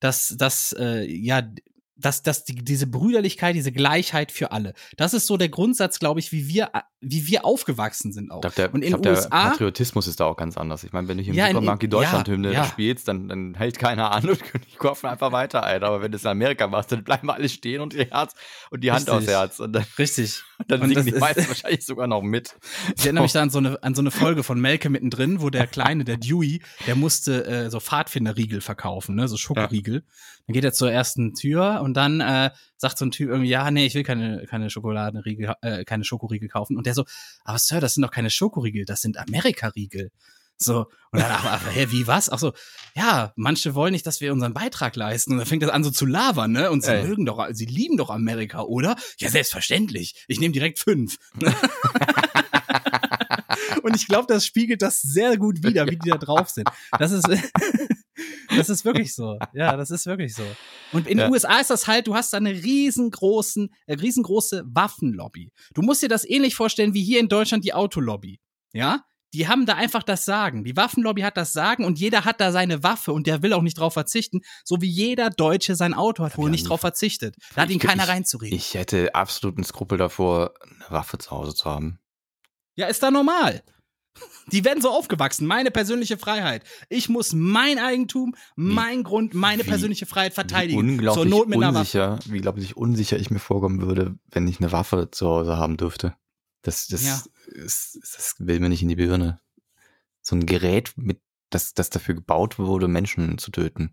dass, dass, äh, ja, dass, dass die, diese Brüderlichkeit, diese Gleichheit für alle. Das ist so der Grundsatz, glaube ich, wie wir, wie wir aufgewachsen sind auch. Ich glaube, der, Und in glaub, der USA Patriotismus ist da auch ganz anders. Ich meine, wenn du hier im Ja, Supermarkt die ja, Deutschlandhymne ja. spielst, dann, dann hält keiner an und die kaufen einfach weiter ein. Aber wenn du es in Amerika machst, dann bleiben alle stehen und ihr Herz und die Hand Richtig. aufs Herz. Und dann, Richtig. dann Und singen die ist- meisten wahrscheinlich sogar noch mit. Ich erinnere mich da an so eine, an so eine Folge von Melke mittendrin, wo der Kleine, der Dewey, der musste äh, so Pfadfinderriegel verkaufen, ne, so Schokoriegel. Dann geht er zur ersten Tür und dann äh, sagt so ein Typ irgendwie, ja, nee, ich will keine, keine Schokoladenriegel, äh, keine Schokoriegel kaufen. Und der so, aber Sir, das sind doch keine Schokoriegel, das sind Amerika-Riegel. So, und dann, ach, ach, hä, wie, was? Ach so, ja, manche wollen nicht, dass wir unseren Beitrag leisten. Und dann fängt das an so zu labern, ne? Und sie Ey. mögen doch, sie lieben doch Amerika, oder? Ja, selbstverständlich. Ich nehme direkt fünf. Und ich glaube, das spiegelt das sehr gut wider, wie die da drauf sind. Das ist, das ist wirklich so. Ja, das ist wirklich so. Und in Ja. den USA ist das halt, du hast da eine riesengroßen, äh, riesengroße Waffenlobby. Du musst dir das ähnlich vorstellen wie hier in Deutschland die Autolobby. Ja? Die haben da einfach das Sagen. Die Waffenlobby hat das Sagen und jeder hat da seine Waffe und der will auch nicht drauf verzichten, so wie jeder Deutsche sein Auto hat, wo er ja nicht drauf verzichtet. Da hat ihn keiner ich- reinzureden. Ich hätte absoluten Skrupel davor, eine Waffe zu Hause zu haben. Ja, ist da normal. Die werden so aufgewachsen. Meine persönliche Freiheit. Ich muss mein Eigentum, mein Grund, meine wie- persönliche Freiheit Wie verteidigen. unglaublich Zur Not mit einer Waffe. unsicher, wie unglaublich unsicher ich mir vorkommen würde, wenn ich eine Waffe zu Hause haben dürfte. Das, das, Ja. ist, das will mir nicht in die Birne. So ein Gerät, mit, das, das dafür gebaut wurde, Menschen zu töten.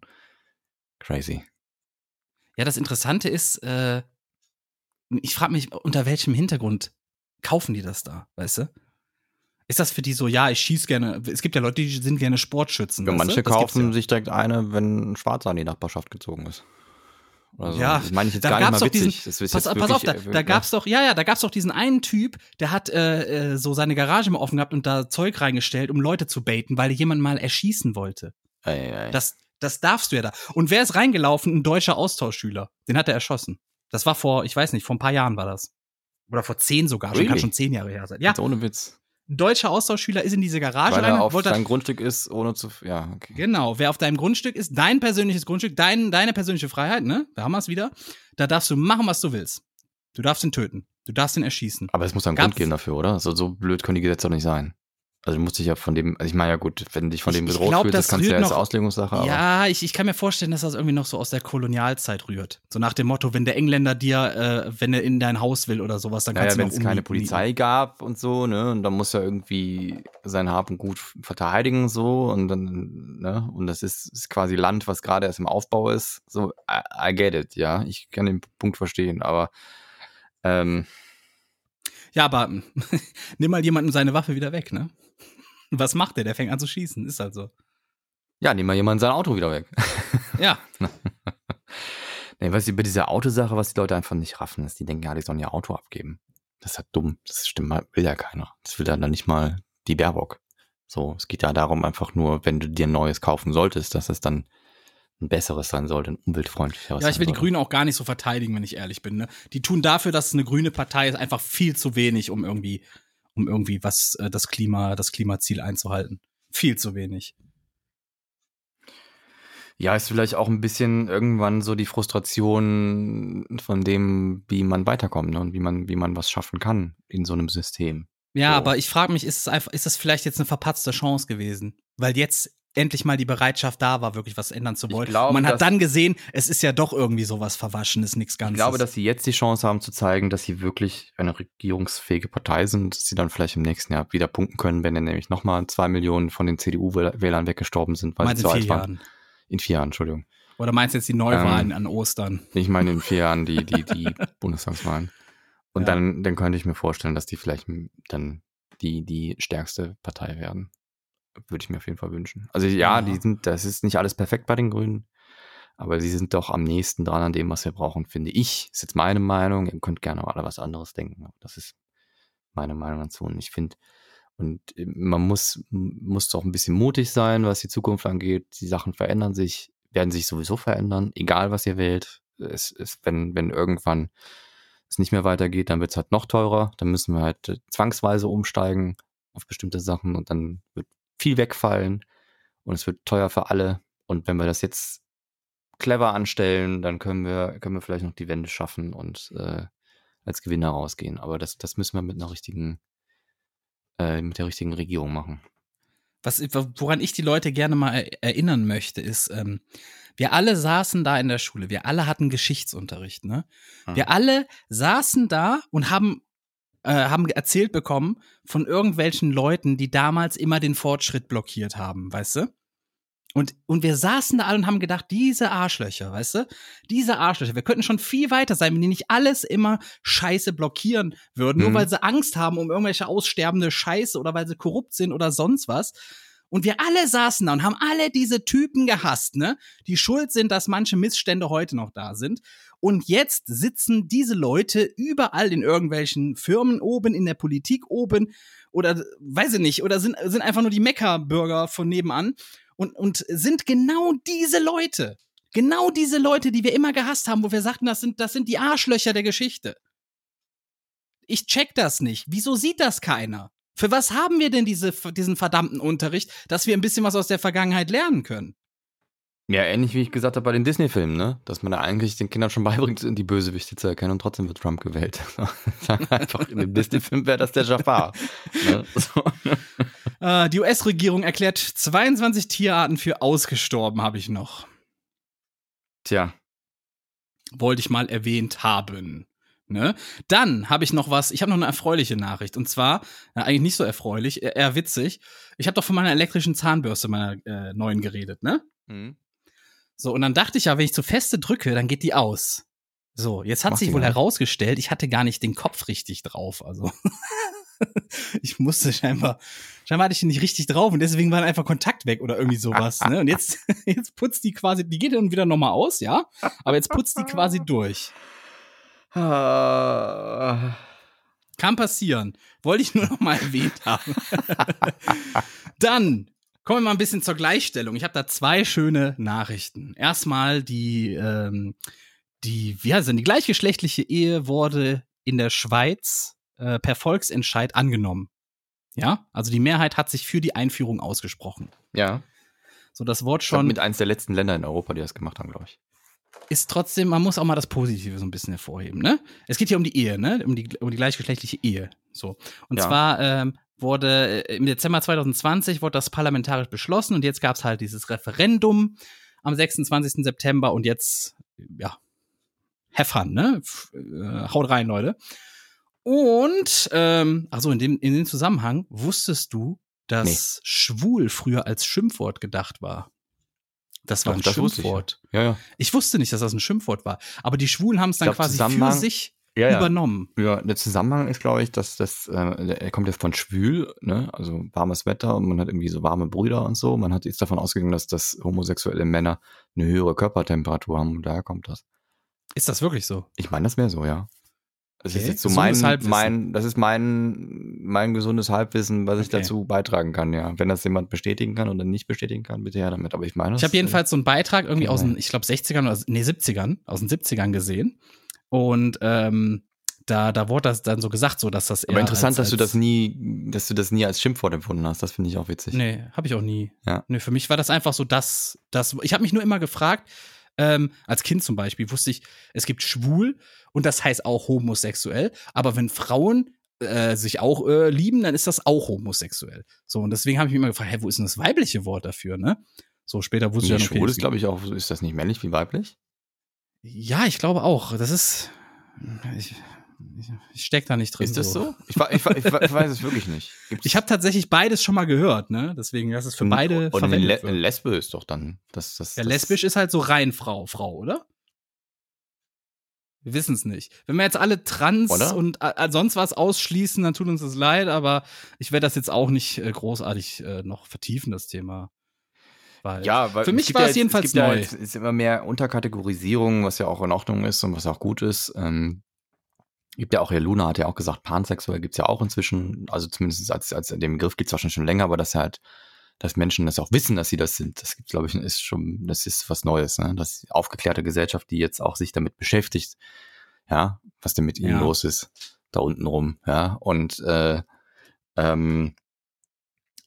Crazy. Ja, das Interessante ist, äh, ich frage mich, unter welchem Hintergrund kaufen die das da, weißt du? Ist das für die so, ja, ich schieß gerne, es gibt ja Leute, die sind gerne Sportschützen. Ja, manche kaufen ja. sich direkt eine, wenn ein Schwarzer in die Nachbarschaft gezogen ist. So. Ja, das meine ich jetzt da gar nicht mal diesen- witzig. das ist Pass, pass auf, da, äh, da gab's doch, ja, ja, da gab's doch diesen einen Typ, der hat äh, äh, so seine Garage mal offen gehabt und da Zeug reingestellt, um Leute zu baiten, weil jemand mal erschießen wollte. Ei, ei. Das, das darfst du ja da. Und wer ist reingelaufen? Ein deutscher Austauschschüler. Den hat er erschossen. Das war vor, ich weiß nicht, vor ein paar Jahren war das. Oder vor zehn sogar. Schon, kann Really? schon zehn Jahre her sein. Ja, Jetzt ohne Witz. Ein deutscher Austauschschüler ist in diese Garage Weil rein. er auf deinem Grundstück ist, ohne zu. Ja, okay. Genau, wer auf deinem Grundstück ist, dein persönliches Grundstück, dein, deine persönliche Freiheit, ne? Da haben wir es wieder. Da darfst du machen, was du willst. Du darfst ihn töten. Du darfst ihn erschießen. Aber es muss einen Grund geben dafür, oder? So, so blöd können die Gesetze doch nicht sein. Also du musst dich ja von dem, also ich meine ja gut, wenn dich von Ich- dem bedroht glaub, fühlst, das kannst du ja als Auslegungssache, aber Ja, ich, ich kann mir vorstellen, dass das irgendwie noch so aus der Kolonialzeit rührt. So nach dem Motto, wenn der Engländer dir, äh, wenn er in dein Haus will oder sowas, dann naja, kannst wenn du es noch keine umnieten. Polizei gab und so, ne, und dann muss er irgendwie sein Hab und Gut verteidigen so und dann, ne, und das ist, ist quasi Land, was gerade erst im Aufbau ist. So, I, I get it, ja, ich kann den Punkt verstehen, aber ähm, Ja, aber nimm mal jemandem seine Waffe wieder weg, ne? Was macht der? Der fängt an zu schießen, ist halt so. ja, nehmen wir jemand sein Auto wieder weg. Ja, Nee, was über diese Autosache, was die Leute einfach nicht raffen, ist, die denken, ja, die sollen ihr Auto abgeben. Das ist halt dumm. Das stimmt mal, will ja keiner. Das will dann nicht mal die Baerbock. So, es geht ja darum, einfach nur, wenn du dir ein neues kaufen solltest, dass es dann ein besseres sein sollte, ein umweltfreundlicheres ja, ich will die. Grünen auch gar nicht so verteidigen, wenn ich ehrlich bin. Ne? Die tun dafür, dass es eine grüne Partei ist, einfach viel zu wenig, um irgendwie, um irgendwie was äh, das Klima, das Klimaziel einzuhalten. Viel zu wenig. Ja, ist vielleicht auch ein bisschen irgendwann so die Frustration von dem, wie man weiterkommt ne? und wie man, wie man was schaffen kann in so einem System. Ja, So. aber ich frage mich, ist es einfach, ist das vielleicht jetzt eine verpatzte Chance gewesen? Weil jetzt endlich mal die Bereitschaft da war, wirklich was ändern zu Ich wollen. glaube, Und man hat dann gesehen, es ist ja doch irgendwie sowas Verwaschenes, nichts Ich Ganzes. glaube, dass sie jetzt die Chance haben zu zeigen, dass sie wirklich eine regierungsfähige Partei sind, dass sie dann vielleicht im nächsten Jahr wieder punkten können, wenn dann nämlich nochmal zwei Millionen von den CDU-Wählern weggestorben sind, weil meinst sie zu vier alt waren. Jahren. In vier Jahren, Entschuldigung. Oder meinst du jetzt die Neuwahlen Ähm, an Ostern? Ich meine in vier Jahren die, die, die Bundestagswahlen. Und Ja. dann, dann könnte ich mir vorstellen, dass die vielleicht dann die, die stärkste Partei werden. Würde ich mir auf jeden Fall wünschen. Also ja, Ja. die sind, das ist nicht alles perfekt bei den Grünen, aber sie sind doch am nächsten dran an dem, was wir brauchen, finde ich. Ist jetzt meine Meinung. Ihr könnt gerne auch alle was anderes denken. Das ist meine Meinung dazu. Und ich finde, und äh, man muss, muss doch ein bisschen mutig sein, was die Zukunft angeht. Die Sachen verändern sich, werden sich sowieso verändern, egal was ihr wählt. Es ist, wenn, wenn irgendwann es nicht mehr weitergeht, dann wird es halt noch teurer. Dann müssen wir halt äh, zwangsweise umsteigen auf bestimmte Sachen und dann wird viel wegfallen und es wird teuer für alle. Und wenn wir das jetzt clever anstellen, dann können wir, können wir vielleicht noch die Wende schaffen und äh, als Gewinner rausgehen. Aber das, das müssen wir mit einer richtigen, äh, mit der richtigen Regierung machen. Was, woran ich die Leute gerne mal er- erinnern möchte, ist, ähm, wir alle saßen da in der Schule, wir alle hatten Geschichtsunterricht, ne? Mhm. Wir alle saßen da und haben, äh, haben erzählt bekommen von irgendwelchen Leuten, die damals immer den Fortschritt blockiert haben, weißt du? Und, und wir saßen da alle und haben gedacht, diese Arschlöcher, weißt du? Diese Arschlöcher, wir könnten schon viel weiter sein, wenn die nicht alles immer Scheiße blockieren würden, nur Mhm. weil sie Angst haben um irgendwelche aussterbende Scheiße oder weil sie korrupt sind oder sonst was. Und wir alle saßen da und haben alle diese Typen gehasst, ne? Die schuld sind, dass manche Missstände heute noch da sind. Und jetzt sitzen diese Leute überall in irgendwelchen Firmen oben, in der Politik oben oder weiß ich nicht, oder sind, sind einfach nur die Meckerbürger von nebenan und, und sind genau diese Leute. Genau diese Leute, die wir immer gehasst haben, wo wir sagten, das sind, das sind die Arschlöcher der Geschichte. Ich check das nicht. Wieso sieht das keiner? Für was haben wir denn diese, diesen verdammten Unterricht, dass wir ein bisschen was aus der Vergangenheit lernen können? Ja, ähnlich wie ich gesagt habe bei den Disney-Filmen, ne? Dass man da eigentlich den Kindern schon beibringt, die Bösewichte zu erkennen und trotzdem wird Trump gewählt. Einfach in dem Disney-Film wäre das der Jafar. ne? so. Äh, die US-Regierung erklärt 22 Tierarten für ausgestorben, habe ich noch. Tja, Wollte ich mal erwähnt haben. Ne? Dann habe ich noch was, ich habe noch eine erfreuliche Nachricht. Und zwar, äh, eigentlich nicht so erfreulich, eher, witzig. Ich habe doch von meiner elektrischen Zahnbürste, meiner äh, neuen geredet, ne? hm. So, und dann dachte ich ja, wenn ich zu feste drücke, dann geht die aus. So, jetzt hat Macht sich wohl nicht. herausgestellt, ich hatte gar nicht den Kopf richtig drauf. Also, ich musste scheinbar, scheinbar hatte ich den nicht richtig drauf und deswegen war einfach Kontakt weg oder irgendwie sowas. ne? Und jetzt, jetzt putzt die quasi, die geht dann wieder nochmal aus, ja? Aber jetzt putzt die quasi durch. Kann passieren. Wollte ich nur noch mal erwähnt haben. Dann kommen wir mal ein bisschen zur Gleichstellung. Ich habe da zwei schöne Nachrichten. Erstmal die, ähm, die, wie heißt denn, die gleichgeschlechtliche Ehe wurde in der Schweiz äh, per Volksentscheid angenommen. Ja, also die Mehrheit hat sich für die Einführung ausgesprochen. Ja, So das Wort schon mit eins der letzten Länder in Europa, die das gemacht haben, glaube ich. Ist trotzdem, man muss auch mal das Positive so ein bisschen hervorheben, ne? Es geht hier um die Ehe, ne? Um die, um die gleichgeschlechtliche Ehe. So. Und Ja. zwar ähm, wurde äh, im Dezember 2020 wurde das parlamentarisch beschlossen und jetzt gab es halt dieses Referendum am 26. September und jetzt, ja, have fun, ne? F äh, haut rein, Leute. Und, ähm, also in dem, in dem Zusammenhang, wusstest du, dass schwul früher als Schimpfwort gedacht war? Das war Doch, ein das wusste ich, Schimpfwort. Ja, ja. Ich wusste nicht, dass das ein Schimpfwort war. Aber die Schwulen haben es dann glaub, quasi für sich Ja, ja. übernommen. Ja, der Zusammenhang ist, glaube ich, dass das, äh, er kommt jetzt von schwül, ne? also warmes Wetter und man hat irgendwie so warme Brüder und so. Man hat jetzt davon ausgegangen, dass das homosexuelle Männer eine höhere Körpertemperatur haben und daher kommt das. Ist das wirklich so? Ich meine, das wäre so, ja. Das ist Okay. jetzt so mein, Gesundes Halbwissen. mein, das ist mein, mein gesundes Halbwissen, was ich Okay. dazu beitragen kann, ja. Wenn das jemand bestätigen kann oder nicht bestätigen kann, bitte her damit. Aber ich meine, Ich habe jedenfalls so einen Beitrag irgendwie aus den, Genau. ich glaube, 60ern oder nee, 70ern, aus den 70ern gesehen. Und ähm, da, da wurde das dann so gesagt, so dass das Aber interessant, als, dass du das nie, dass du das nie als Schimpfwort empfunden hast. Das finde ich auch witzig. Nee, habe ich auch nie. Ja. Nee, für mich war das einfach so, dass das. Ich habe mich nur immer gefragt, ähm, als Kind zum Beispiel, wusste ich, es gibt schwul und das heißt auch homosexuell. Aber wenn Frauen äh, sich auch äh, lieben, dann ist das auch homosexuell. So, und deswegen habe ich mich immer gefragt, hä, wo ist denn das weibliche Wort dafür, ne? So, später wusste Nee, ich ja noch, schwul okay, ist, glaube ich, auch, ist das nicht männlich wie weiblich? Ja, ich glaube auch. Das ist. Ich, ich, ich steck da nicht drin. Ist das so? Ich, wa- ich, ich, wa- ich weiß es wirklich nicht. Gibt's- Ich habe tatsächlich beides schon mal gehört, ne? Deswegen, das ist für beide Und verwendet Le. Lesbe ist doch dann. Das, das, Ja, das, lesbisch ist halt so rein Frau, Frau, oder? Wir wissen es nicht. Wenn wir jetzt alle trans Oder? und äh, sonst was ausschließen, dann tut uns das leid, aber ich werde das jetzt auch nicht äh, großartig äh, noch vertiefen, das Thema. Weil Ja, weil Für mich war ja es jedenfalls es gibt ja neu. jetzt- ist immer mehr Unterkategorisierung, was ja auch in Ordnung ist und was auch gut ist. Ähm, gibt ja auch, ja, Luna hat ja auch gesagt, pansexuell gibt's ja auch inzwischen, also zumindest als, als den Begriff gibt's wahrscheinlich schon länger, aber dass halt, dass Menschen das auch wissen, dass sie das sind, das gibt glaube ich, ist schon, das ist was Neues, ne? Das aufgeklärte Gesellschaft, die jetzt auch sich damit beschäftigt, ja, was denn mit ihnen Ja. los ist, da unten rum, ja, und äh, ähm,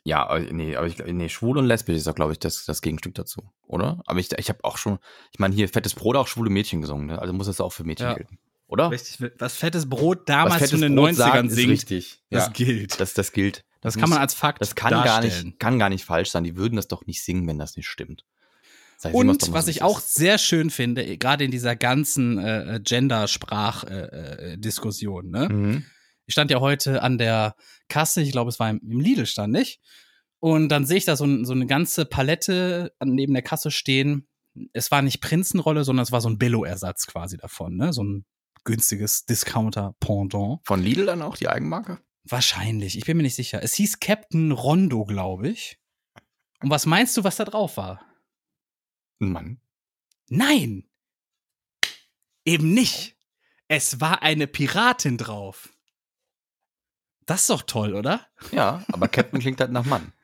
ja, nee, aber ich, nee, schwul und lesbisch ist auch, glaube ich, das, das Gegenstück dazu, oder? Aber ich, ich habe auch schon, ich meine, hier fettes Brot auch schwule Mädchen gesungen, ne? also muss das auch für Mädchen Ja. gelten, oder? Richtig, was fettes Brot damals Was zu den Brot 90ern sagt, ist singt, richtig. das Ja, gilt. das, das gilt. Das, muss- kann man als Fakt das kann gar nicht, kann gar nicht falsch sein. Die würden das doch nicht singen, wenn das nicht stimmt. Doch Und was ich es auch ist. sehr schön finde, eh, gerade in dieser ganzen äh, Gender-Sprach-Diskussion, ne? Mhm. Ich stand ja heute an der Kasse, ich glaube, es war im, im Lidl stand ich. Und dann sehe ich da so, so eine ganze Palette neben der Kasse stehen. Es war nicht Prinzenrolle, sondern es war so ein Billo-Ersatz quasi davon, ne? So ein günstiges Discounter-Pendant. Von Lidl dann auch die Eigenmarke? Wahrscheinlich, ich bin mir nicht sicher. Es hieß Captain Rondo, glaube ich. Und was meinst du, was da drauf war? Ein Mann. Nein! Eben nicht. Es war eine Piratin drauf. Das ist doch toll, oder? Ja, aber Captain klingt halt nach Mann.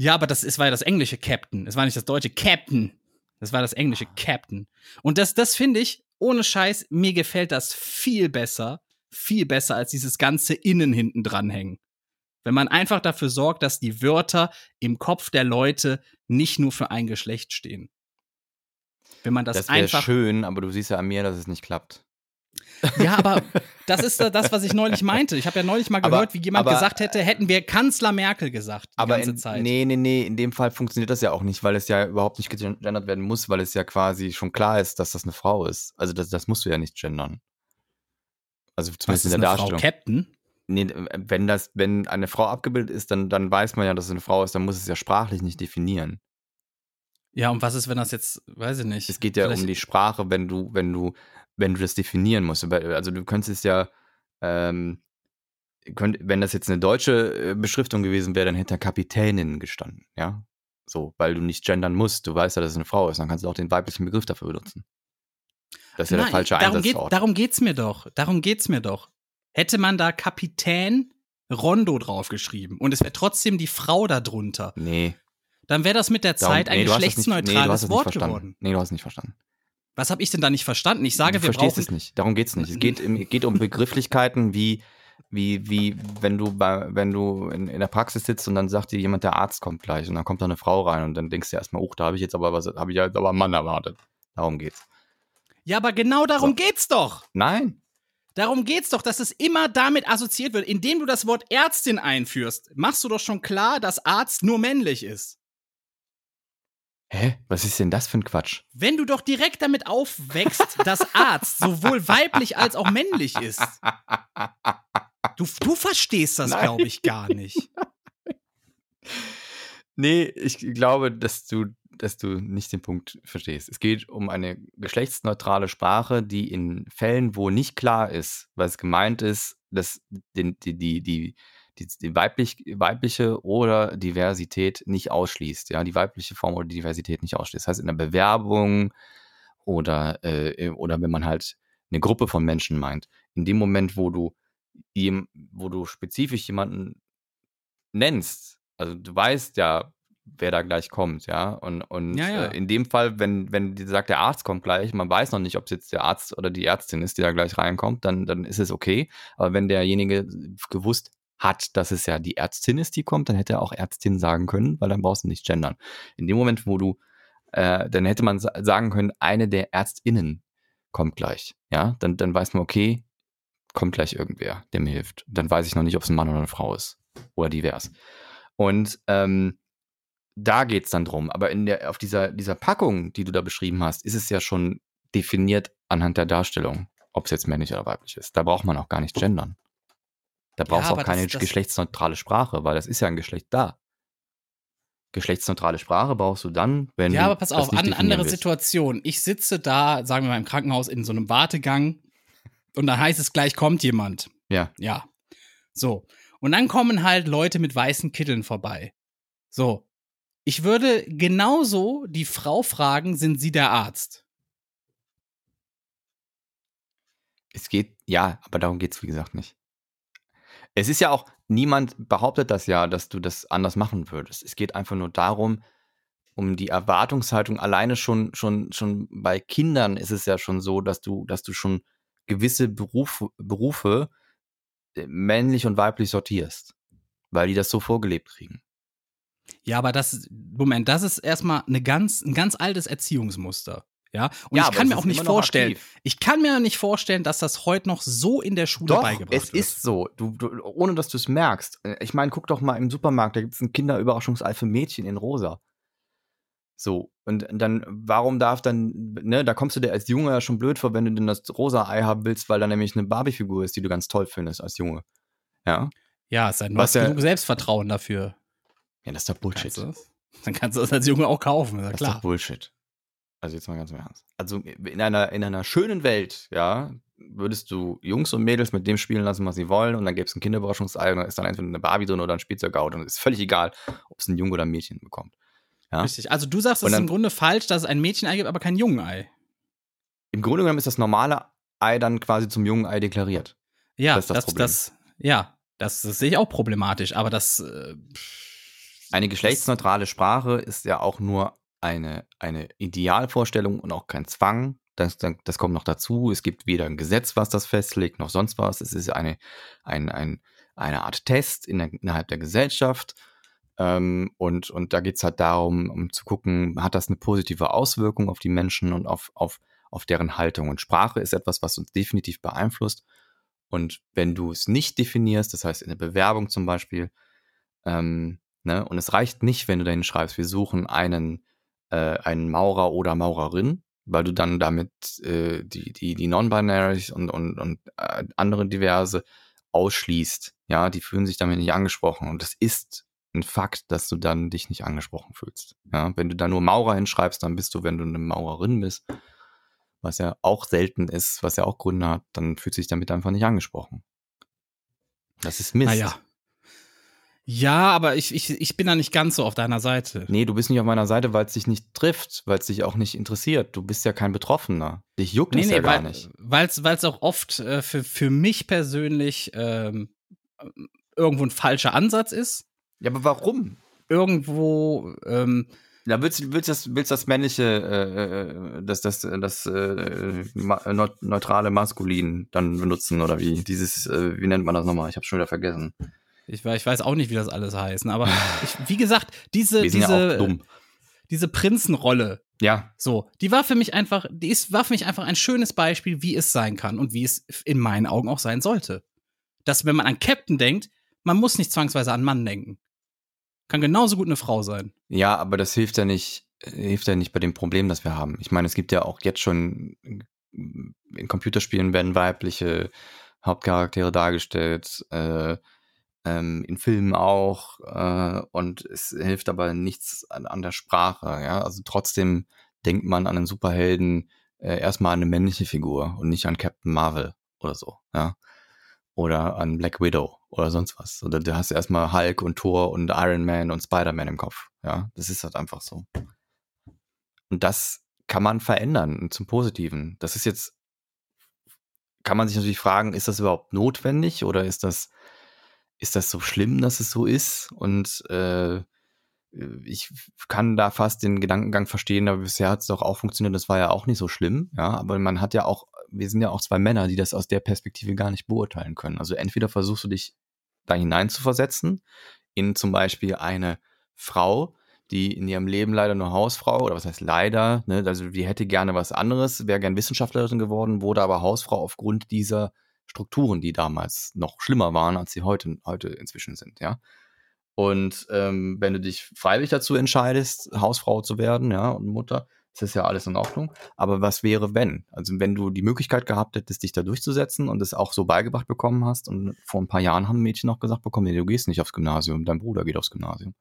Ja, aber das ist, war ja das englische Captain. Es war nicht das deutsche Captain. Das war das englische Captain. Und das, das finde ich, ohne Scheiß, mir gefällt das viel besser, viel besser als dieses ganze Innen hinten dranhängen. Wenn man einfach dafür sorgt, dass die Wörter im Kopf der Leute nicht nur für ein Geschlecht stehen. Wenn man das, Das, wäre einfach schön, aber du siehst ja an mir, dass es nicht klappt. Ja, aber das ist da das, was ich neulich meinte. Ich habe ja neulich mal Aber- gehört, wie jemand aber- gesagt hätte, hätten wir Kanzler Merkel gesagt die Aber ganze in, Zeit. nee, nee, nee, in dem Fall funktioniert das ja auch nicht, weil es ja überhaupt nicht gegendert werden muss, weil es ja quasi schon klar ist, dass das eine Frau ist. Also das, das musst du ja nicht gendern. Also zumindest in der eine Frau Darstellung. Captain? Nee, wenn das, wenn eine Frau abgebildet ist, dann, dann weiß man ja, dass es eine Frau ist, dann muss es ja sprachlich nicht definieren. Ja, und was ist, wenn das jetzt, weiß ich nicht. Es geht ja Vielleicht- um die Sprache, wenn du, wenn du, wenn du das definieren musst. Also du könntest ja, ähm, könnt, wenn das jetzt eine deutsche äh, Beschriftung gewesen wäre, dann hätte da Kapitänin gestanden, ja. So, weil du nicht gendern musst, du weißt ja, dass es eine Frau ist, dann kannst du auch den weiblichen Begriff dafür benutzen. Das ist ja der Nein, falsche darum, geht, Einsatzort. darum geht's mir doch. Darum geht's mir doch. Hätte man da Kapitän Rondo draufgeschrieben und es wäre trotzdem die Frau da drunter, nee, dann wäre das mit der darum- Zeit ein nee, hast das nicht- nee, geschlechtsneutrales Wort geworden. Nee, du hast es nicht verstanden. Was habe ich denn da nicht verstanden? Ich sage, du wir verstehst brauchen es nicht. Darum geht's nicht. Es geht, im, geht um Begrifflichkeiten wie, wie, wie, wenn du bei, wenn du in, in der Praxis sitzt und dann sagt dir jemand, der Arzt kommt gleich und dann kommt da eine Frau rein und dann denkst du erstmal, oh, da habe ich jetzt aber was, habe ich jetzt aber einen Mann erwartet. Darum geht's. Ja, aber genau darum So. geht's doch. Nein. Darum geht's doch, dass es immer damit assoziiert wird. Indem du das Wort Ärztin einführst, machst du doch schon klar, dass Arzt nur männlich ist. Hä? Was ist denn das für ein Quatsch? Wenn du doch direkt damit aufwächst, dass Arzt sowohl weiblich als auch männlich ist. Du, du verstehst das, glaube ich, gar nicht. Nee, ich glaube, dass du, dass du nicht den Punkt verstehst. Es geht um eine geschlechtsneutrale Sprache, die in Fällen, wo nicht klar ist, was gemeint ist, dass den, die, die, die, die, die weiblich, weibliche oder Diversität nicht ausschließt. Ja, die weibliche Form oder die Diversität nicht ausschließt. Das heißt, in der Bewerbung oder, äh, oder wenn man halt eine Gruppe von Menschen meint, in dem Moment, wo du, wo du spezifisch jemanden nennst, also du weißt ja, wer da gleich kommt, ja. Und, und Ja, ja. Äh, in dem Fall, wenn, wenn die sagt, der Arzt kommt gleich, man weiß noch nicht, ob es jetzt der Arzt oder die Ärztin ist, die da gleich reinkommt, dann, dann ist es okay. Aber wenn derjenige gewusst hat, dass es ja die Ärztin ist, die kommt, dann hätte er auch Ärztin sagen können, weil dann brauchst du nicht gendern. In dem Moment, wo du, äh, dann hätte man sa- sagen können, eine der ÄrztInnen kommt gleich, ja. Dann, dann weiß man, okay, kommt gleich irgendwer, der mir hilft. Dann weiß ich noch nicht, ob es ein Mann oder eine Frau ist. Oder divers. Und ähm, da geht es dann drum. Aber in der, auf dieser, dieser Packung, die du da beschrieben hast, ist es ja schon definiert anhand der Darstellung, ob es jetzt männlich oder weiblich ist. Da braucht man auch gar nicht gendern. Da brauchst du aber auch keine das- das- geschlechtsneutrale Sprache, weil das ist ja ein Geschlecht da. Geschlechtsneutrale Sprache brauchst du dann, wenn Ja, du aber pass auf, an, andere willst. Situation. Ich sitze da, sagen wir mal im Krankenhaus, in so einem Wartegang und dann heißt es gleich kommt jemand. Ja. Ja. So. Und dann kommen halt Leute mit weißen Kitteln vorbei. So. Ich würde genauso die Frau fragen, sind Sie der Arzt? Es geht, ja, aber darum geht es, wie gesagt, nicht. Es ist ja auch, niemand behauptet das ja, dass du das anders machen würdest. Es geht einfach nur darum, um die Erwartungshaltung alleine schon, schon, schon bei Kindern ist es ja schon so, dass du, dass du schon gewisse Berufe, Berufe äh, männlich und weiblich sortierst. Weil die das so vorgelebt kriegen. Ja, aber das, Moment, das ist erstmal eine ganz, ein ganz altes Erziehungsmuster. Ja, und Ja, ich kann es mir auch nicht vorstellen, aktiv. ich kann mir nicht vorstellen, dass das heute noch so in der Schule Doch, beigebracht es wird. ist so. Du, du, ohne dass du es merkst. Äh, Ich meine, guck doch mal im Supermarkt, da gibt es ein Kinderüberraschungsei für Mädchen in rosa. So, und dann, warum darf dann, ne, da kommst du dir als Junge ja schon blöd vor, wenn du denn das rosa Ei haben willst, weil da nämlich eine Barbie-Figur ist, die du ganz toll findest als Junge. Ja? Ja, es sei denn, du hast ja- genug Selbstvertrauen dafür. Ja, das ist doch Bullshit. Kannst? Dann kannst du das als Junge auch kaufen, ist ja Das ist doch klar. Bullshit. Also jetzt mal ganz im Ernst. Also in einer, in einer schönen Welt, ja, würdest du Jungs und Mädels mit dem spielen lassen, was sie wollen, und dann gäbe es ein Kinderüberraschungsei und dann ist dann entweder eine Barbie drin oder ein Spielzeugauto. Und es ist völlig egal, ob es ein Junge oder ein Mädchen bekommt. Ja? Richtig. Also du sagst, es ist im Grunde falsch, dass es ein Mädchenei gibt, aber kein Jungenei. Im Grunde genommen ist das normale Ei dann quasi zum jungen Ei deklariert. Ja, Das ist das das, Problem. das, ja, das, das sehe ich auch problematisch, aber das, äh, Eine geschlechtsneutrale Sprache ist ja auch nur eine, eine Idealvorstellung und auch kein Zwang. Das, das kommt noch dazu. Es gibt weder ein Gesetz, was das festlegt, noch sonst was. Es ist eine, ein, ein, eine Art Test in der, innerhalb der Gesellschaft. Ähm, und, und da geht es halt darum, um zu gucken, hat das eine positive Auswirkung auf die Menschen und auf, auf, auf deren Haltung. Und Sprache ist etwas, was uns definitiv beeinflusst. Und wenn du es nicht definierst, das heißt in der Bewerbung zum Beispiel, ähm, ne, und es reicht nicht, wenn du dahin schreibst, wir suchen einen, äh, einen Maurer oder Maurerin, weil du dann damit äh, die, die, die Non-Binaries und, und, und äh, andere diverse ausschließt. Ja, die fühlen sich damit nicht angesprochen. Und das ist ein Fakt, dass du dann dich nicht angesprochen fühlst. Ja, wenn du da nur Maurer hinschreibst, dann bist du, wenn du eine Maurerin bist, was ja auch selten ist, was ja auch Gründe hat, dann fühlt sich damit einfach nicht angesprochen. Das ist Mist. naja. Ja, aber ich, ich, ich bin da nicht ganz so auf deiner Seite. Nee, du bist nicht auf meiner Seite, weil es dich nicht trifft, weil es dich auch nicht interessiert. Du bist ja kein Betroffener. Dich juckt Nee, es nee, ja gar weil nicht. weil's, weil's auch oft äh, für, für mich persönlich ähm, irgendwo ein falscher Ansatz ist. Ja, aber warum? Irgendwo, ähm, Da willst du willst das, willst das männliche, äh, äh, das, das, das äh, neu- neutrale Maskulin dann benutzen oder wie? Dieses, äh, wie nennt man das nochmal? Ich hab's schon wieder vergessen. Ich, weiß- ich weiß auch nicht, wie das alles heißt, ne, aber ich, wie gesagt, diese, diese, ja diese Prinzenrolle, Ja, so, die war für mich einfach, die ist, war für mich einfach ein schönes Beispiel, wie es sein kann und wie es in meinen Augen auch sein sollte. Dass, wenn man an Captain denkt, man muss nicht zwangsweise an Mann denken. Kann genauso gut eine Frau sein. Ja, aber das hilft ja nicht, hilft ja nicht bei dem Problem, das wir haben. Ich meine, es gibt ja auch jetzt schon in Computerspielen werden weibliche Hauptcharaktere dargestellt, äh, ähm, in Filmen auch, äh, und es hilft aber nichts an, an der Sprache, ja. Also trotzdem denkt man an einen Superhelden äh, erstmal an eine männliche Figur und nicht an Captain Marvel oder so, ja. Oder an Black Widow oder sonst was. Oder du hast erstmal Hulk und Thor und Iron Man und Spider-Man im Kopf. Ja, das ist halt einfach so. Und das kann man verändern zum Positiven. Das ist jetzt, kann man sich natürlich fragen, ist das überhaupt notwendig oder ist das, ist das so schlimm, dass es so ist? Und äh, ich kann da fast den Gedankengang verstehen, aber bisher hat es doch auch funktioniert, das war ja auch nicht so schlimm, ja, aber man hat ja auch, wir sind ja auch zwei Männer, die das aus der Perspektive gar nicht beurteilen können. Also entweder versuchst du dich da hinein zu versetzen, in zum Beispiel eine Frau, die in ihrem Leben leider nur Hausfrau, oder was heißt leider, ne, also die hätte gerne was anderes, wäre gern Wissenschaftlerin geworden, wurde aber Hausfrau aufgrund dieser Strukturen, die damals noch schlimmer waren, als sie heute, heute inzwischen sind, ja. Und ähm, wenn du dich freiwillig dazu entscheidest, Hausfrau zu werden, ja, und Mutter, ist das ja alles in Ordnung. Aber was wäre, wenn? Also wenn du die Möglichkeit gehabt hättest, dich da durchzusetzen und es auch so beigebracht bekommen hast, und vor ein paar Jahren haben Mädchen noch gesagt bekommen, nee, du gehst nicht aufs Gymnasium, dein Bruder geht aufs Gymnasium.